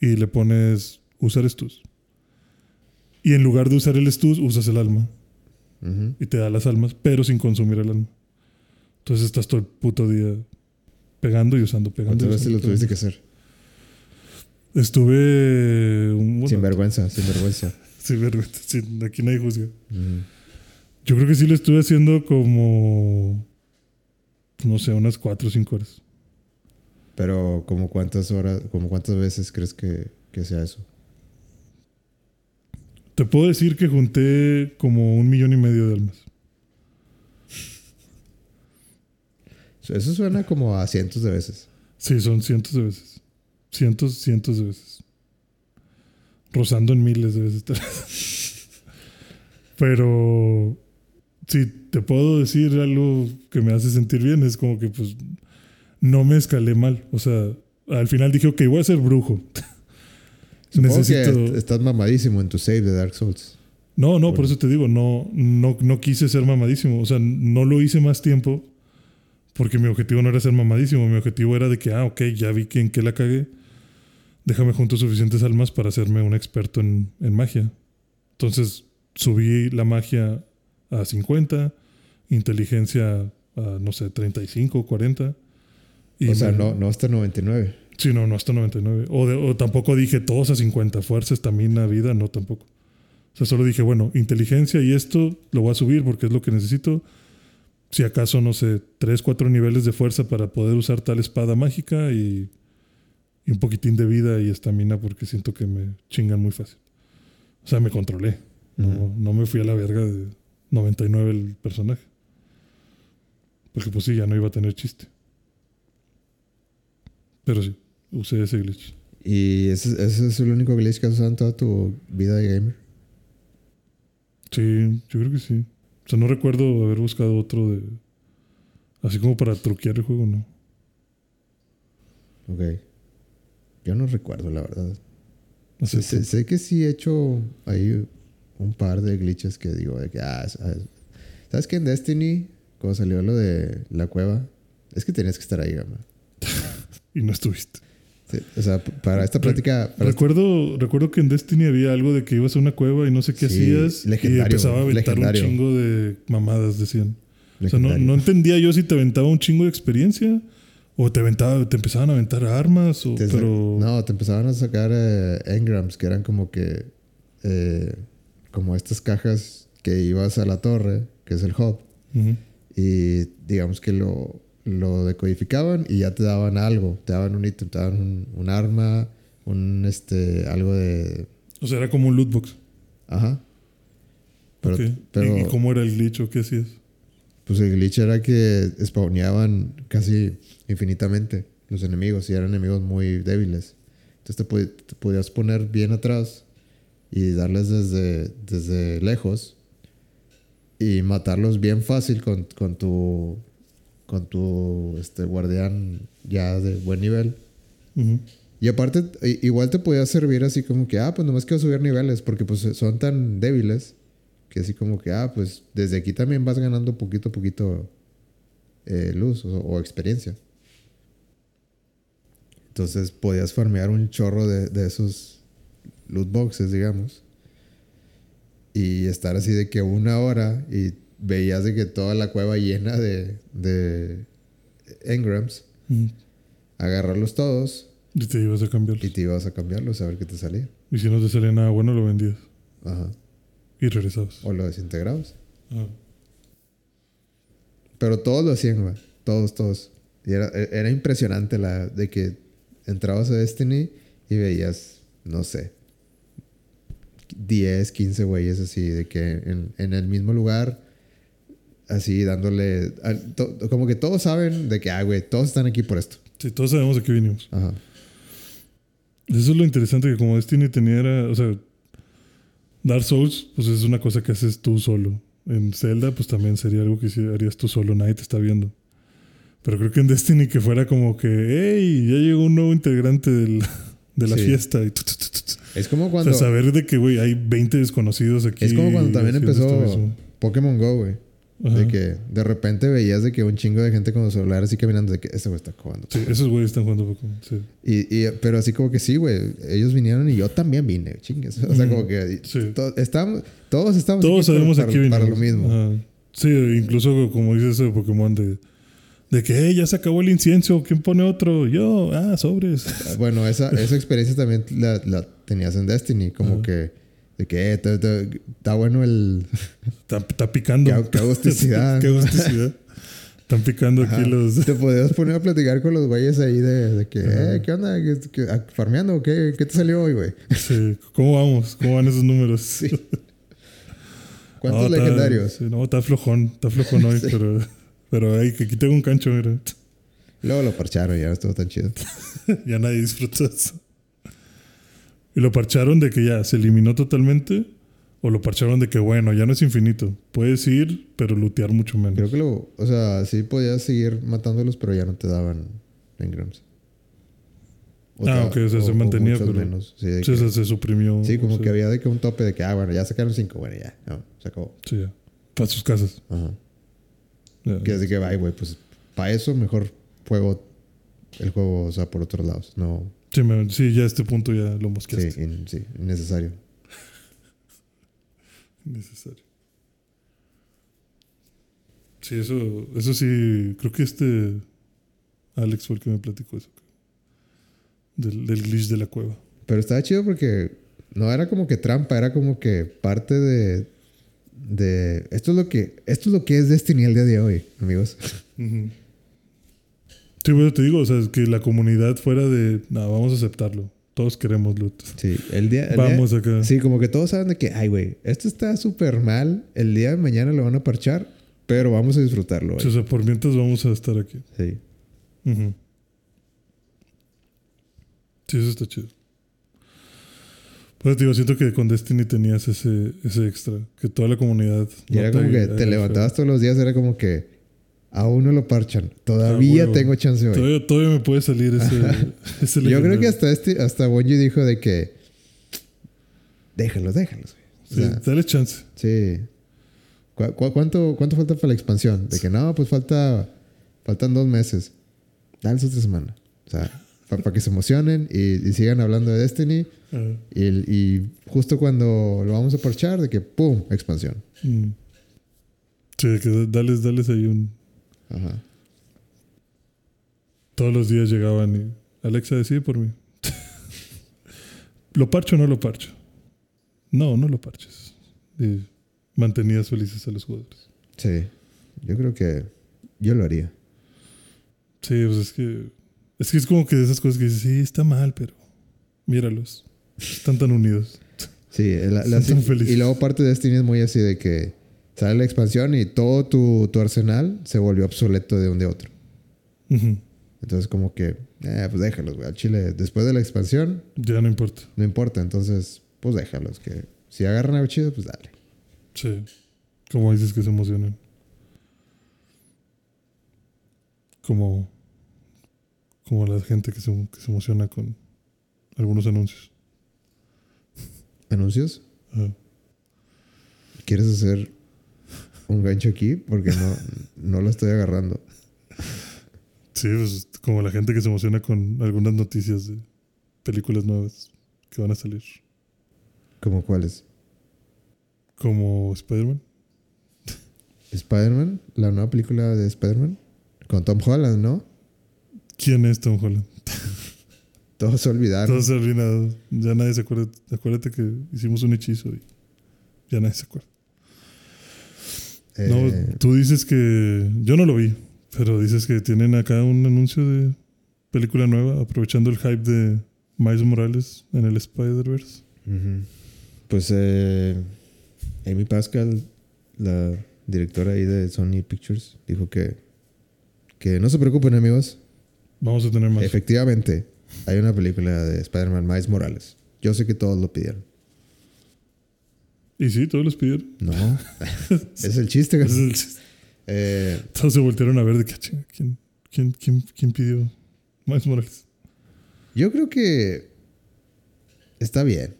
y le pones usar stus. Y en lugar de usar el stus, usas el alma. Ujú. Y te da las almas, pero sin consumir el alma. Entonces estás todo el puto día pegando y usando, pegando. ¿Cuántas veces lo tuviste que hacer? Estuve. un- bueno, Sin vergüenza, sin vergüenza. sin vergüenza, sin- aquí nadie juzga. Ujú. Yo creo que sí lo estuve haciendo como. No sé, unas 4 o 5 horas. Pero, ¿como cuántas horas, como cuántas veces crees que, que sea eso? Te puedo decir que junté como un millón y medio de almas. Eso suena como a cientos de veces. Sí, son cientos de veces. Cientos, cientos de veces. Rozando en miles de veces. Pero si te puedo decir algo que me hace sentir bien, es como que pues no me escalé mal. O sea, al final dije, ok, voy a ser brujo. Supongo Necesito... que est- estás mamadísimo en tu save de Dark Souls. No, no, por eso te digo, no, no, no quise ser mamadísimo. O sea, no lo hice más tiempo porque mi objetivo no era ser mamadísimo. Mi objetivo era de que, ah, ok, ya vi que en qué la cagué. Déjame junto suficientes almas para hacerme un experto en, en magia. Entonces subí la magia a 50, inteligencia a, no sé, 35, 40. Y o sea, me- no, no hasta 99. Sí, no, no hasta 99. O, de- o tampoco dije todos a 50. Fuerza, estamina, vida, no tampoco. O sea, solo dije, bueno, inteligencia y esto lo voy a subir porque es lo que necesito. Si acaso, no sé, 3, 4 niveles de fuerza para poder usar tal espada mágica y, y un poquitín de vida y estamina porque siento que me chingan muy fácil. O sea, me controlé. No, Ujú. no me fui a la verga de 99 el personaje. Porque pues sí, ya no iba a tener chiste. Pero sí, usé ese glitch. ¿Y ese, ese es el único glitch que has usado en toda tu vida de gamer? Sí, yo creo que sí. O sea, no recuerdo haber buscado otro de. Así como para truquear el juego, ¿no? Ok. Yo no recuerdo, la verdad. Sé, sé que sí he hecho ahí un par de glitches que digo, de que, ah, es- ¿sabes que en Destiny, cuando salió lo de la cueva, es que tenías que estar ahí, gama. Y no estuviste. Sí, o sea, para esta plática, para esta- Recuerdo, recuerdo que en Destiny había algo de que ibas a una cueva y no sé qué Sí, hacías. y empezaba a aventar legendario. un chingo de mamadas, decían. O sea, no, entendía yo si te aventaba un chingo de experiencia o te aventaba, te empezaban a aventar armas, o, Te sa- pero. No, te empezaban a sacar eh, engrams, que eran como que. eh, como estas cajas que ibas a la torre, que es el hub, y digamos que lo, lo decodificaban y ya te daban algo. Te daban un ítem, te daban un, un arma, un este. algo de. O sea, era como un loot box. Ajá. Pero, Ok. pero ¿Y, y cómo era el glitch o qué hacías? pues el glitch era que spawneaban casi infinitamente los enemigos y eran enemigos muy débiles. Entonces te, pod- te podías poner bien atrás y darles desde, desde lejos y matarlos bien fácil con, con tu con tu este, guardián ya de buen nivel. Ujú. Y aparte, igual te podía servir así como que, ah, pues nomás quiero subir niveles, porque pues son tan débiles que así como que, ah, pues desde aquí también vas ganando poquito a poquito eh, luz o, o experiencia. Entonces podías farmear un chorro de, de esos loot boxes, digamos. Y estar así de que una hora y veías de que toda la cueva llena de, de engrams, Ujú. agarrarlos todos Y te ibas a cambiar. y te ibas a cambiarlos a ver qué te salía. Y si no te salía nada bueno, lo vendías. Ajá. Y regresabas. O lo desintegrabas. Ah. Pero todos lo hacían, güey. Todos, todos. Y era, era impresionante la de que entrabas a Destiny y veías, no sé, 10, 15 güeyes así, de que en, en el mismo lugar, así dándole. al- to- como que todos saben de que, ah, güey, todos están aquí por esto. Sí, todos sabemos de qué vinimos. Ajá. Eso es lo interesante que como Destiny tenía era, o sea, Dark Souls, pues es una cosa que haces tú solo. En Zelda, pues también sería algo que harías tú solo, nadie te está viendo. Pero creo que en Destiny que fuera como que, hey, ya llegó un nuevo integrante del- de la Sí. fiesta. Y tu, tu, tu. Es como O cuando. sea, saber de que, güey, hay 20 desconocidos aquí. es como cuando también empezó. Pokémon Go, güey. De que de repente veías de que un chingo de gente con los celulares así caminando, de que ese güey está jugando. Sí, esos güeyes están jugando Pokémon. Sí. Y, y- pero así como que sí, güey. Ellos vinieron y yo también vine, chingues. O sea, Mm, como que sí. to- estamos, todos estamos Todos aquí sabemos para, aquí para, vinimos. lo mismo. Ajá. Sí, incluso como dice ese Pokémon de, de que "Hey, ya se acabó el incienso, ¿quién pone otro? Yo, ah, sobres. Bueno, esa, esa experiencia también la, la tenías en Destiny. Como que, de que eh, está bueno el. Está, picando. Qué- agusticidad. qué agusticidad. Están picando Ajá. aquí los. Te podías poner a platicar con los güeyes ahí de, de que, eh, ¿qué onda? ¿Qué, qué- ah, ¿Farmeando? ¿Qué, ¿Qué te salió hoy, güey? Sí, ¿Cómo vamos? ¿Cómo van esos números? Sí. No, ¿Cuántos está- legendarios? sí, no, está flojón. Está flojón hoy, Sí. pero. Pero ay, que aquí tengo un cancho, mira. Luego lo parcharon, ya no estuvo tan chido. ya nadie disfruta eso. Y lo parcharon de que ya se eliminó totalmente. O lo parcharon de que, bueno, ya no es infinito. Puedes ir, pero lootear mucho menos. Creo que lo. O sea, sí podías seguir matándolos, pero ya no te daban engrams. Ah, ok, o sea, se mantenía, pero- menos. Sí, Sí, que- o sea, se suprimió. sí, como o sea, que había de que un tope de que, ah, bueno, ya sacaron cinco, bueno, ya, no, se acabó. Sí, ya. Para sus casas. Ajá. Ya. Que es de que, ay, güey, pues para eso mejor juego el juego, o sea, por otros lados. No, Sí, sí, ya a este punto ya lo sí, mosqueaste. in- sí, innecesario. Necesario. Sí, eso, eso sí, creo que este Alex fue el que me platicó eso. Del, del glitch de la cueva. Pero estaba chido porque no era como que trampa, era como que parte de. De esto es lo que esto es lo que es Destiny el día de hoy, amigos. Sí, bueno, te digo, o sea, es que la comunidad fuera de, no, vamos a aceptarlo. Todos queremos loot. Sí, el día. el Vamos día- acá. Sí, como que todos saben de que, ay, güey, esto está súper mal. El día de mañana lo van a parchar, pero vamos a disfrutarlo. Sí, o sea, por mientras vamos a estar aquí. Sí. Sí, eso está chido. Pues digo, siento que con Destiny tenías ese, ese extra, que toda la comunidad... Y era como que te levantabas todos los días, era como que aún no lo parchan. Todavía Ah, tengo chance hoy. Todavía, todavía me puede salir ese, ese Yo creo que hasta este, hasta Bungie dijo de que déjalos, déjalos. güey. O Sí, dale chance. sí. ¿Cu- cu- cuánto, ¿Cuánto falta para la expansión? De que no, pues falta, faltan dos meses. Dale otra semana. O sea, para que se emocionen y, y sigan hablando de Destiny. Y, y justo cuando lo vamos a parchar, de que ¡pum! Expansión. mm. Sí, que da- dales, dales ahí un... Ajá. Todos los días llegaban y... Alexa, decide por mí. ¿Lo parcho o no lo parcho? No, no lo parches. Y mantenías felices a los jugadores. Sí. Yo creo que yo lo haría. Sí, pues es que... Es que es como que de esas cosas que dices, sí, está mal, pero... Míralos. Están tan unidos. Sí, la- la- tan felices. y luego parte de Destiny es muy así de que sale la expansión y todo tu, tu arsenal se volvió obsoleto de un de otro. Entonces como que, eh, pues déjalos, güey. Al chile, después de la expansión, Ya no importa. no importa. Entonces, pues déjalos. Que si agarran algo chido, pues dale. Sí. Como dices que se emocionan. Como, como la gente que se, que se emociona con algunos anuncios. ¿Anuncios? Ajá. ¿Quieres hacer un gancho aquí? Porque no, no lo estoy agarrando. Sí, pues como la gente que se emociona con algunas noticias de películas nuevas que van a salir. ¿Cómo cuáles? Como Spider-Man. Spider-Man, la nueva película de Spider-Man. Con Tom Holland, ¿no? ¿Quién es Tom Holland? Todos se olvidaron. Todo se. Ya nadie se acuerda. Acuérdate que hicimos un hechizo y ya nadie se acuerda. Eh, No, tú dices que. Yo no lo vi, pero dices que tienen acá un anuncio de película nueva, aprovechando el hype de Miles Morales en el Spider-Verse. Pues eh, Amy Pascal, la directora ahí de Sony Pictures, dijo que, que no se preocupen, amigos. Vamos a tener más. Efectivamente, hay una película de Spider-Man Miles Morales. Yo sé que todos lo pidieron. Y sí, todos los pidieron. No, es el chiste. es el chiste. Eh, Todos se voltearon a ver de que "Ah, ¿quién, quién, quién, quién pidió Miles Morales. yo creo que está bien.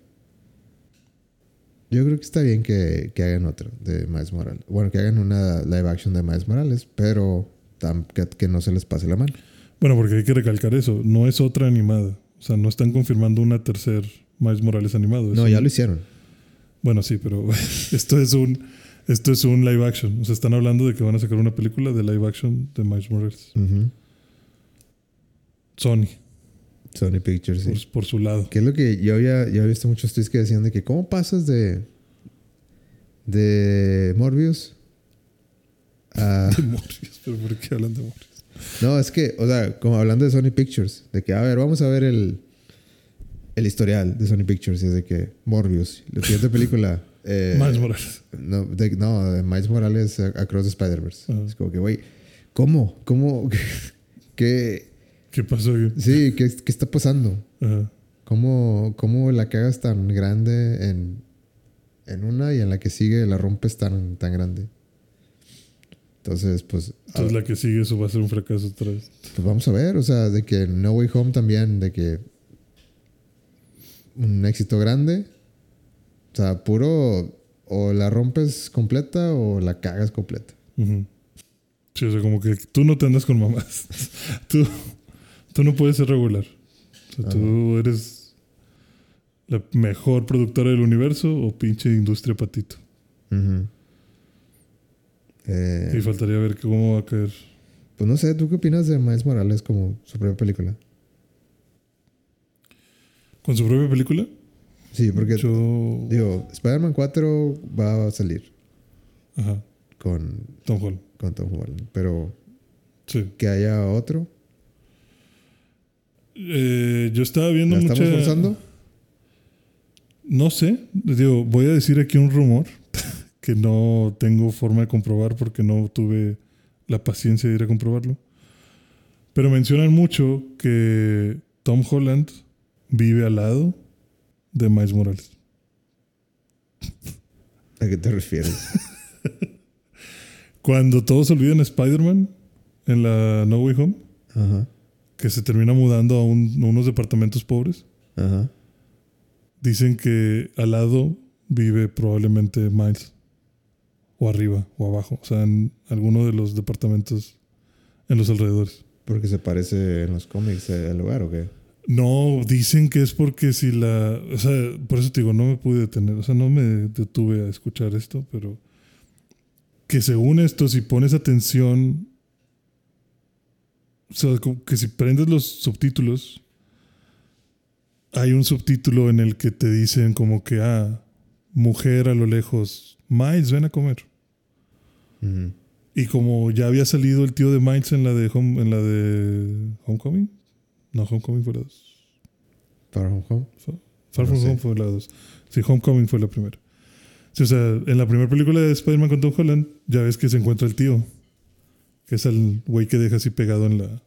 Yo creo que está bien que, que hagan otra de Miles Morales. Bueno, que hagan una live action de Miles Morales, pero que, que no se les pase la mano. Bueno, porque hay que recalcar eso. No es otra animada. O sea, no están confirmando una tercer Miles Morales animado. Es No, un- ya lo hicieron. Bueno, sí, pero esto es un esto es un live action. O sea, están hablando de que van a sacar una película de live action de Miles Morales. Sony, Sony Pictures, sí. por, por su lado. Que es lo que yo había, yo había visto muchos tweets que decían de que cómo pasas de de Morbius a De Morbius, pero ¿por qué hablan de Morbius? No es que o sea como hablando de Sony Pictures de que a ver vamos a ver el el historial de Sony Pictures y es de que Morbius la siguiente película eh, Miles Morales. no de, no de Miles Morales Across the Spider Verse Ajá. es como que güey cómo cómo qué ¿Qué pasó aquí? sí qué, qué está pasando. ¿Cómo, cómo la cagas tan grande en, en una y en la que sigue la rompes tan, tan grande? Entonces, pues, Entonces la que sigue eso va a ser un fracaso otra vez. pues vamos a ver. O sea, de que No Way Home también, de que un éxito grande. O sea, puro o la rompes completa o la cagas completa. Sí, o sea, como que tú no te andas con mamás. tú, tú no puedes ser regular. O sea, tú eres la mejor productora del universo o pinche industria patito. Ujú. Eh, Y faltaría ver cómo va a caer. pues no sé, ¿tú qué opinas de Miles Morales como su propia película? ¿Con su propia película? Sí, porque Yo. Digo, Spider-Man 4 va a salir Ajá. con, Tom Holland. con Tom Holland, pero Sí. que haya otro. Eh, yo estaba viendo ¿La mucha. estamos forzando? No sé. Digo, voy a decir aquí un rumor que no tengo forma de comprobar porque no tuve la paciencia de ir a comprobarlo. Pero mencionan mucho que Tom Holland vive al lado de Miles Morales. ¿A qué te refieres? Cuando todos olvidan a Spider-Man en la No Way Home, Ajá. que se termina mudando a, un- a unos departamentos pobres, Ajá. dicen que al lado vive probablemente Miles. O arriba, o abajo. O sea, en alguno de los departamentos en los alrededores. Porque se parece en los cómics al lugar o qué? No, dicen que es porque si la. O sea, por eso te digo, no me pude detener. O sea, no me detuve a escuchar esto, pero. Que según esto, si pones atención. O sea, que si prendes los subtítulos. Hay un subtítulo en el que te dicen como que, ah, mujer a lo lejos. Miles, ven a comer. Y como ya había salido el tío de Miles en la de, Home- en la de Homecoming. No, Homecoming fue la 2. Far From Home. Far No From sé. Home fue la 2. Sí, Homecoming fue la primera. Sí, o sea, en la primera película de Spider-Man con Tom Holland, ya ves que se encuentra el tío. Que es el güey que deja así pegado en la,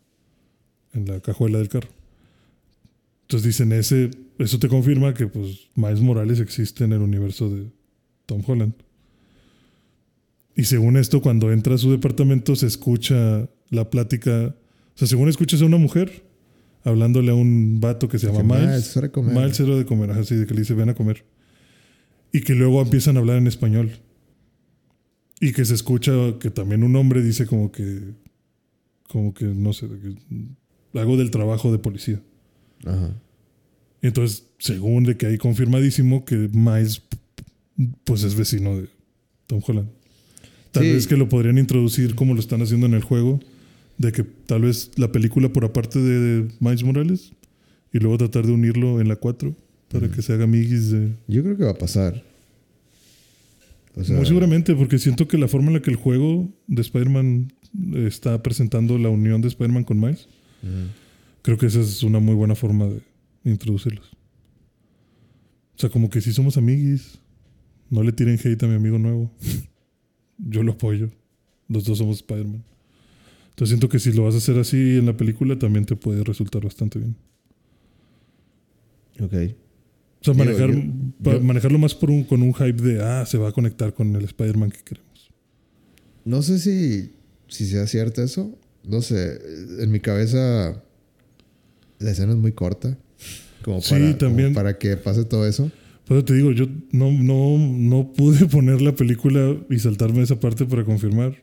en la cajuela del carro. Entonces dicen, ese, eso te confirma que pues Miles Morales existe en el universo de Tom Holland. Y según esto, cuando entra a su departamento se escucha la plática. O sea, según escuchas a una mujer hablándole a un vato que se llama Miles. Miles, es hora de comer. Miles era de comer, así de que le dice ven a comer. Y que luego empiezan a hablar en español. Y que se escucha que también un hombre dice como que, como que, no sé, que hago del trabajo de policía. Ajá. Entonces, según de que hay confirmadísimo que Miles, pues es vecino de Tom Holland. Tal Sí. vez que lo podrían introducir como lo están haciendo en el juego, de que tal vez la película por aparte de Miles Morales y luego tratar de unirlo en la 4 para que se haga amiguis de... Yo creo que va a pasar. O sea, Muy seguramente, porque siento que la forma en la que el juego de Spider-Man eh, está presentando la unión de Spider-Man con Miles, creo que esa es una muy buena forma de introducirlos. O sea, como que si somos amiguis, no le tiren hate a mi amigo nuevo. Yo lo apoyo. Los dos somos Spider-Man. Entonces siento que si lo vas a hacer así en la película, también te puede resultar bastante bien. Ok. O sea, manejar, yo- pa- yo- manejarlo más por un, con un hype de, ah, se va a conectar con el Spider-Man que queremos. No sé si, si sea cierto eso. No sé. En mi cabeza la escena es muy corta. Como Sí, para, como también. para que pase todo eso. Por eso te digo, yo no, no, no pude poner la película y saltarme esa parte para confirmar.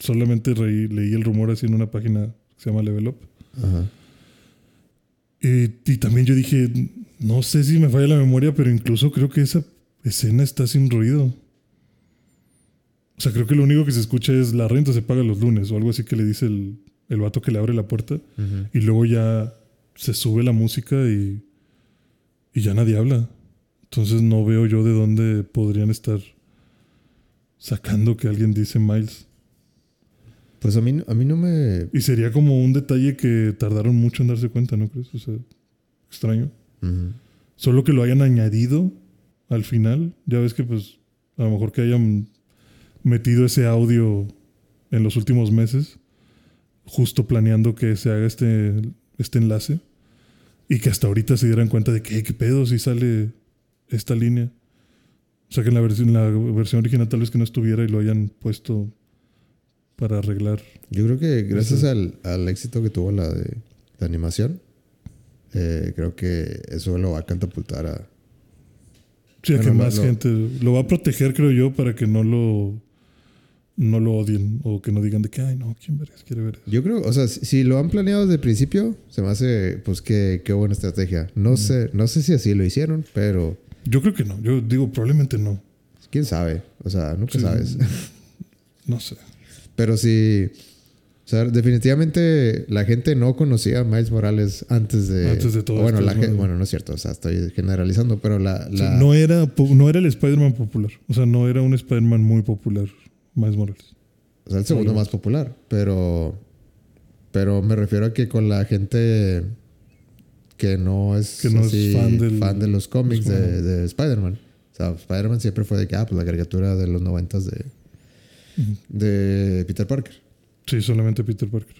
Solamente reí- leí el rumor así en una página que se llama Level Up. Ajá. Y, y también yo dije, no sé si me falla la memoria, pero incluso creo que esa escena está sin ruido. O sea, creo que lo único que se escucha es la renta se paga los lunes o algo así que le dice el, el vato que le abre la puerta. Ujú. Y luego ya se sube la música y, y ya nadie habla. Entonces no veo yo de dónde podrían estar sacando que alguien dice Miles. Pues a mí, a mí no me. Y sería como un detalle que tardaron mucho en darse cuenta, ¿no crees? O sea, extraño. Solo que lo hayan añadido al final. Ya ves que pues a lo mejor que hayan metido ese audio en los últimos meses, justo planeando que se haga este, este enlace. Y que hasta ahorita se dieran cuenta de que, "Hey, qué pedo, si sale esta línea. O sea que en la, versión, la versión original tal vez que no estuviera y lo hayan puesto para arreglar. Yo creo que gracias al, al éxito que tuvo la de la animación, eh, creo que eso lo va a catapultar a. Sí, a Bueno, que más lo- gente lo va a proteger, creo yo, para que no lo no lo odien o que no digan de que, ay, no, ¿quién verás quiere ver eso? Yo creo, o sea, si, si lo han planeado desde el principio, se me hace, pues, qué, qué buena estrategia. No sé, no sé si así lo hicieron, pero Yo creo que no. Yo digo, probablemente no. quién sabe. O sea, nunca Sí. sabes. No sé. pero sí, o sea, definitivamente la gente no conocía a Miles Morales antes de. Antes de todo Bueno, esto, la es gen- bueno. no es cierto, o sea, estoy generalizando, pero la. Sí, no, era, no era el Spider-Man popular. O sea, no era un Spider-Man muy popular, Miles Morales. O sea, el segundo más popular. Pero. Pero me refiero a que con la gente que no es, Que no es así fan del- fan de los cómics de, Spider-Man. de Spider-Man. O sea, Spider-Man siempre fue de que, ah, pues la caricatura de los noventas de, de Peter Parker. Sí, solamente Peter Parker.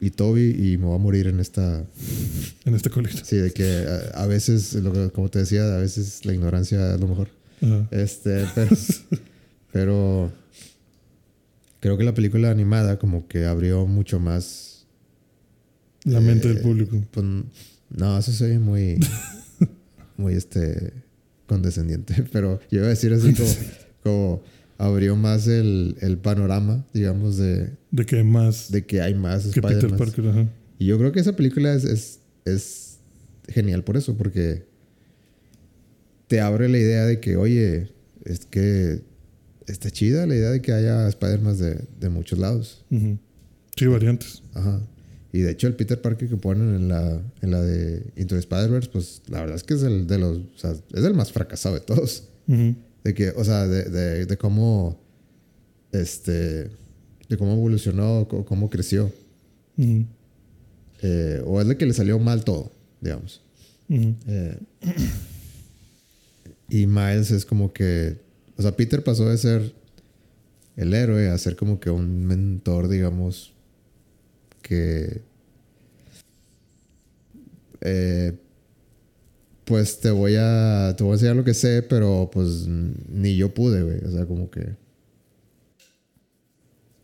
y Toby y me voy a morir en esta... En esta colita. Sí, de que a, a veces, lo que- como te decía, a veces la ignorancia es lo mejor. Este, pero, pero creo que la película animada como que abrió mucho más... La mente del eh, público. pues, no, eso soy muy... muy este... condescendiente. Pero yo iba a decir así como... como abrió más el, el panorama, digamos, de, De que hay más de que hay más que Peter. Parker. Ajá. Y yo creo que esa película es, es, es genial por eso, porque te abre la idea de que, oye, es que está chida la idea de que haya Spider-Man de, de muchos lados. Sí, variantes. Ajá. Y de hecho, el Peter Parker que ponen en la, en la de Into the Spider-Verse, pues la verdad es que es el de los. O sea, es el más fracasado de todos. De que, o sea, de, de, de cómo. Este. De cómo evolucionó, cómo creció. Eh, o es de que le salió mal todo, digamos. Eh, y Miles es como que. O sea, Peter pasó de ser el héroe a ser como que un mentor, digamos. Que. eh, pues te voy a. Te voy a enseñar lo que sé, pero pues ni yo pude, güey. O sea, como que.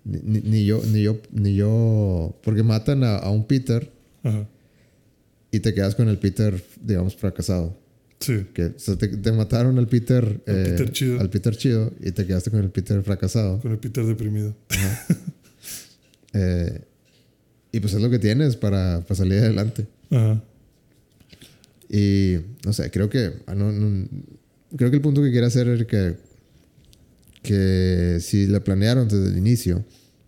Ni, ni- yo, ni yo, ni yo. Porque matan a, a un Peter Ajá. y te quedas con el Peter, digamos, fracasado. Sí. Que o sea, te, te mataron al Peter, Al eh, Peter chido. al Peter chido y te quedaste con el Peter fracasado. Con el Peter deprimido. Eh, y pues es lo que tienes para, para salir adelante. Ajá. Y no sé, creo que ah, no- no- creo que el punto que quiere hacer es que que si le planearon desde el inicio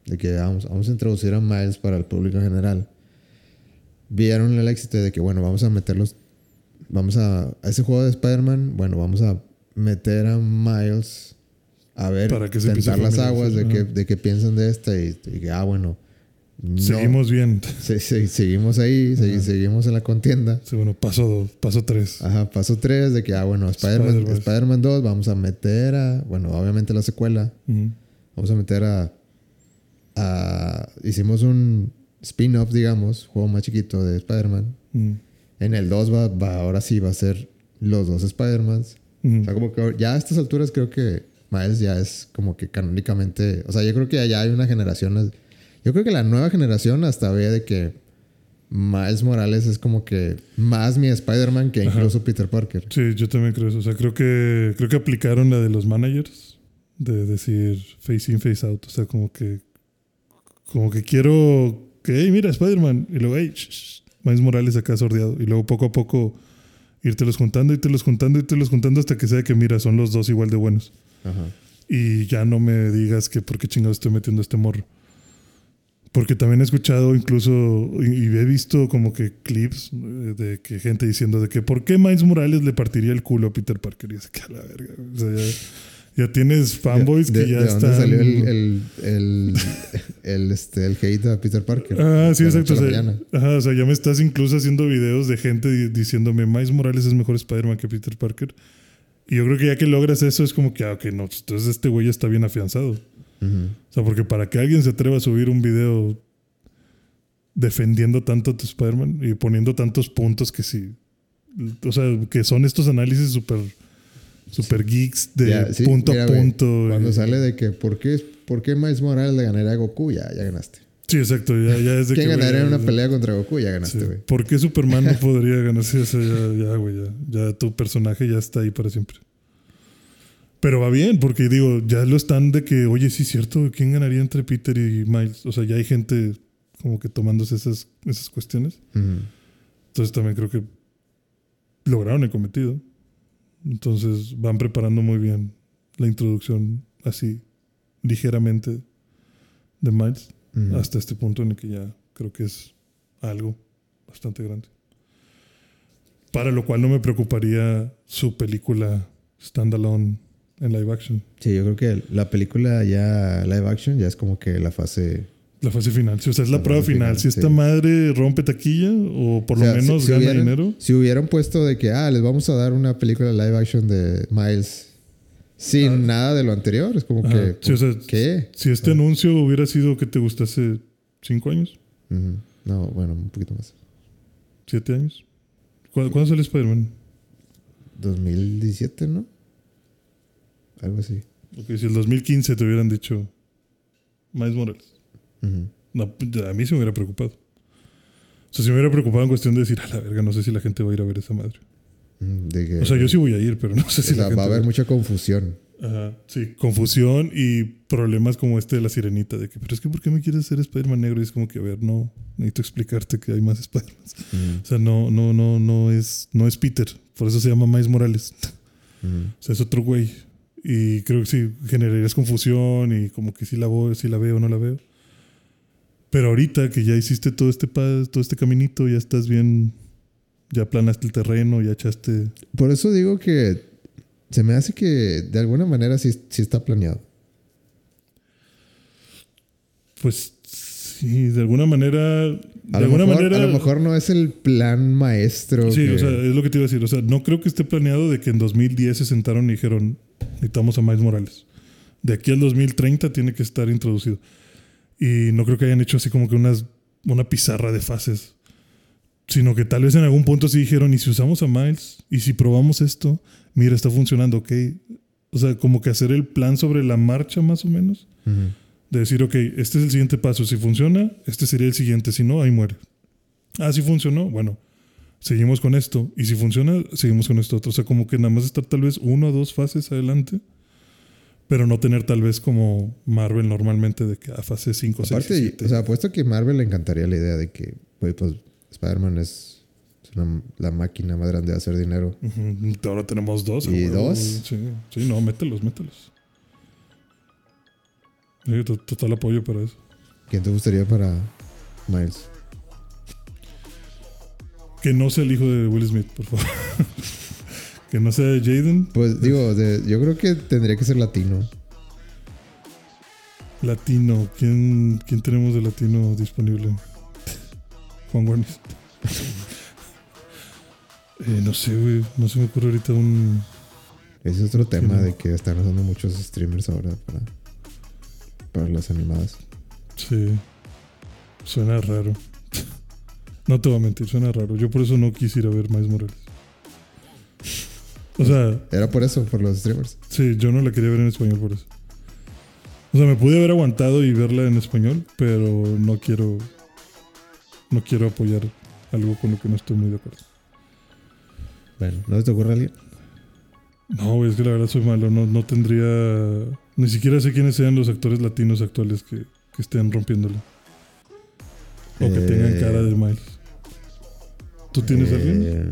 de que vamos, vamos a introducir a Miles para el público en general, vieron el éxito de que bueno, vamos a meterlos vamos a a ese juego de Spider-Man, bueno, vamos a meter a Miles a ver, Para que se tentar las aguas de que, ajá. de que piensan de esta y, y que, ah, bueno, no, Seguimos bien. se- se- seguimos ahí, segui- seguimos en la contienda. Sí, bueno, paso dos, paso tres. Ajá, paso 3 de que, ah, bueno, Spider-Man Spider-Verse. Spider-Man 2, vamos a meter a, bueno, obviamente la secuela, Ujú. vamos a meter a, a hicimos un spin-off, digamos, juego más chiquito de Spider-Man. Ujú. En el 2 va, va, ahora sí va a ser los dos Spider-Mans. Ujú. O sea, como que ya a estas alturas creo que Miles ya es como que canónicamente, o sea, yo creo que ya hay una generación, yo creo que la nueva generación hasta ve de que Miles Morales es como que más mi Spider-Man que Ajá. incluso Peter Parker. Sí, yo también creo eso. O sea, creo que, creo que aplicaron la de los managers. De decir face in, face out. O sea, como que. Como que quiero. Que, hey, mira, Spider-Man. Y luego, hey, shh, Miles Morales acá sordeado. Y luego poco a poco irtelos juntando, irtelos juntando, irtelos juntando hasta que sea que, mira, son los dos igual de buenos. Ajá. Y ya no me digas que por qué chingados estoy metiendo este morro. Porque también he escuchado incluso y, y he visto como que clips eh, de que gente diciendo de que por qué Miles Morales le partiría el culo a Peter Parker. Y es que a la verga. O sea, ya, ya tienes fanboys de, que ya de dónde están. salió el, el, el, el, este, el hate a Peter Parker? Ah, sí, De exacto. O sea, ajá, o sea, ya me estás incluso haciendo videos de gente di- diciéndome Miles Morales es mejor Spider-Man que Peter Parker. Y yo creo que ya que logras eso es como que, ah, ok, no, entonces este güey ya está bien afianzado. O sea, porque para que alguien se atreva a subir un video defendiendo tanto a tu Spider-Man y poniendo tantos puntos que sí. O sea, que son estos análisis súper super geeks de Ya, sí, punto a punto. Cuando y- sale de que, ¿por qué, ¿por qué Miles Morales le ganaría a Goku? Ya, ya ganaste. Sí, exacto. Ya, ya es de ¿Quién que, ganaría en una pelea contra Goku? Ya ganaste, güey. ¿Por qué Superman no podría ganarse eso? Ya, ya, güey, ya, ya tu personaje ya está ahí para siempre. Pero va bien, porque digo, ya lo están de que, oye, sí es cierto, ¿quién ganaría entre Peter y Miles? O sea, ya hay gente como que tomándose esas, esas cuestiones. Entonces también creo que lograron el cometido. Entonces van preparando muy bien la introducción así, ligeramente, de Miles, hasta este punto en el que ya creo que es algo bastante grande. Para lo cual no me preocuparía su película standalone en live action. Sí, yo creo que la película ya live action ya es como que la fase. La fase final. Sí, o sea, es la, La prueba final. final, Si esta madre rompe taquilla o por O lo sea, menos si gana hubieran- dinero. Si hubieran puesto de que, ah, les vamos a dar una película live action de Miles sin Ah. nada de lo anterior, es como Ajá. que. Sí, o sea, ¿Qué? Si este anuncio hubiera sido que te gustase cinco años. No, bueno, un poquito más. ¿Siete años? ¿Cuándo, ¿cuándo salió Spider-Man? 2017, ¿no? Algo así. Ok, si el 2015 te hubieran dicho Miles Morales. Ujú. No, a mí se me hubiera preocupado. O sea, se me hubiera preocupado en cuestión de decir, a la verga, no sé si la gente va a ir a ver esa madre. De que, O sea, yo sí voy a ir, pero no sé si sea, la gente va a haber mucha confusión. Ajá, sí, confusión y problemas como este de la sirenita, de que, pero es que, ¿por qué me quieres hacer Spider-Man negro? Y es como que, a ver, no, necesito explicarte que hay más Spider-Man. O sea, no, no, no, no es, no es Peter, por eso se llama Miles Morales. O sea, es otro güey. Y creo que sí, generarías confusión y como que sí la, voy, sí la veo o no la veo. Pero ahorita que ya hiciste todo este, todo este caminito, ya estás bien, ya planaste el terreno, ya echaste... Por eso digo que se me hace que de alguna manera sí, sí está planeado. Pues sí, de alguna manera... De A lo, alguna mejor, manera... a lo mejor no es el plan maestro. Sí, que- o sea, es lo que te iba a decir. O sea, no creo que esté planeado de que en 2010 se sentaron y dijeron, necesitamos a Miles Morales. De aquí al 2030 tiene que estar introducido. Y no creo que hayan hecho así como que unas, una pizarra de fases. Sino que tal vez en algún punto sí dijeron, ¿y si usamos a Miles? ¿Y si probamos esto? Mira, está funcionando, ok. O sea, como que hacer el plan sobre la marcha más o menos. De decir, ok, este es el siguiente paso. Si funciona, este sería el siguiente. Si no, ahí muere. Ah, si funcionó, bueno, seguimos con esto. Y si funciona, seguimos con esto otro. O sea, como que nada más estar tal vez una o dos fases adelante. Pero no tener tal vez como Marvel normalmente de que a fase 5, 6, Aparte, 7. o sea, apuesto que Marvel le encantaría la idea de que, güey, pues Spider-Man es, una- la máquina más grande de hacer dinero. Ujú, Ahora tenemos dos. ¿Y dos? Sí, sí, no, mételos, mételos. Total apoyo para eso. ¿Quién te gustaría para Miles? Que no sea el hijo de Will Smith, por favor. que no sea Jaden. Pues digo, de- yo creo que tendría que ser latino. Latino. ¿Quién, quién tenemos de latino disponible? Juan Guarniz. Eh, no sé, güey. No se me ocurre ahorita un. Ese es otro tema de que están usando muchos streamers ahora para, para las animadas. Sí. Suena raro. No te voy a mentir, suena raro. Yo por eso no quise ir a ver Miles Morales. O sea, Era por eso, por los streamers. sí, yo no la quería ver en español por eso. O sea, me pude haber aguantado y verla en español, pero no quiero. No quiero apoyar algo con lo que no estoy muy de acuerdo. Bueno, ¿no te ocurre alguien? No, es que la verdad soy malo. No, no tendría. Ni siquiera sé quiénes sean los actores latinos actuales que, que estén rompiéndolo. O que Eh, tengan cara de Miles. ¿Tú tienes Eh, alguien?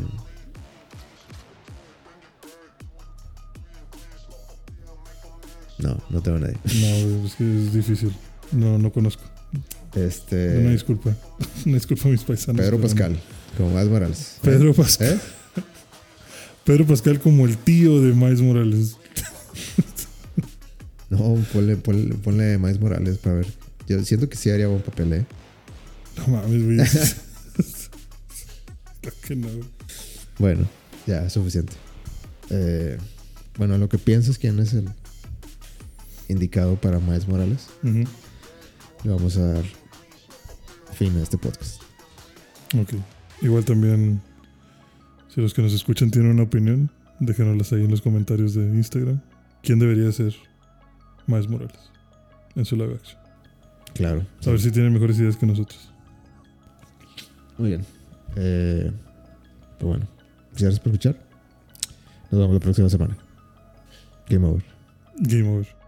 No, no tengo nadie. No, es que es difícil. No, no conozco. Este. Una disculpa. Una disculpa a mis paisanos. Pedro Pascal, como Miles Morales. Pedro Pascal. ¿Eh? Pedro Pascal como el tío de Miles Morales. No, ponle, ponle, ponle Miles Morales para ver. Yo siento que sí haría buen papel, ¿eh? No mames, güey. Creo que no. güey. Bueno, ya, es suficiente. Eh, bueno, lo que piensas quién es el indicado para Miles Morales, Ujú. le vamos a dar fin a este podcast. Ok. Igual también, si los que nos escuchan tienen una opinión, déjenoslas ahí en los comentarios de Instagram. ¿Quién debería ser Miles Morales en su live action? Claro. A ver si tienen mejores ideas que nosotros. Muy bien. Eh, pues bueno, gracias por escuchar. Nos vemos la próxima semana. Game over. Game over.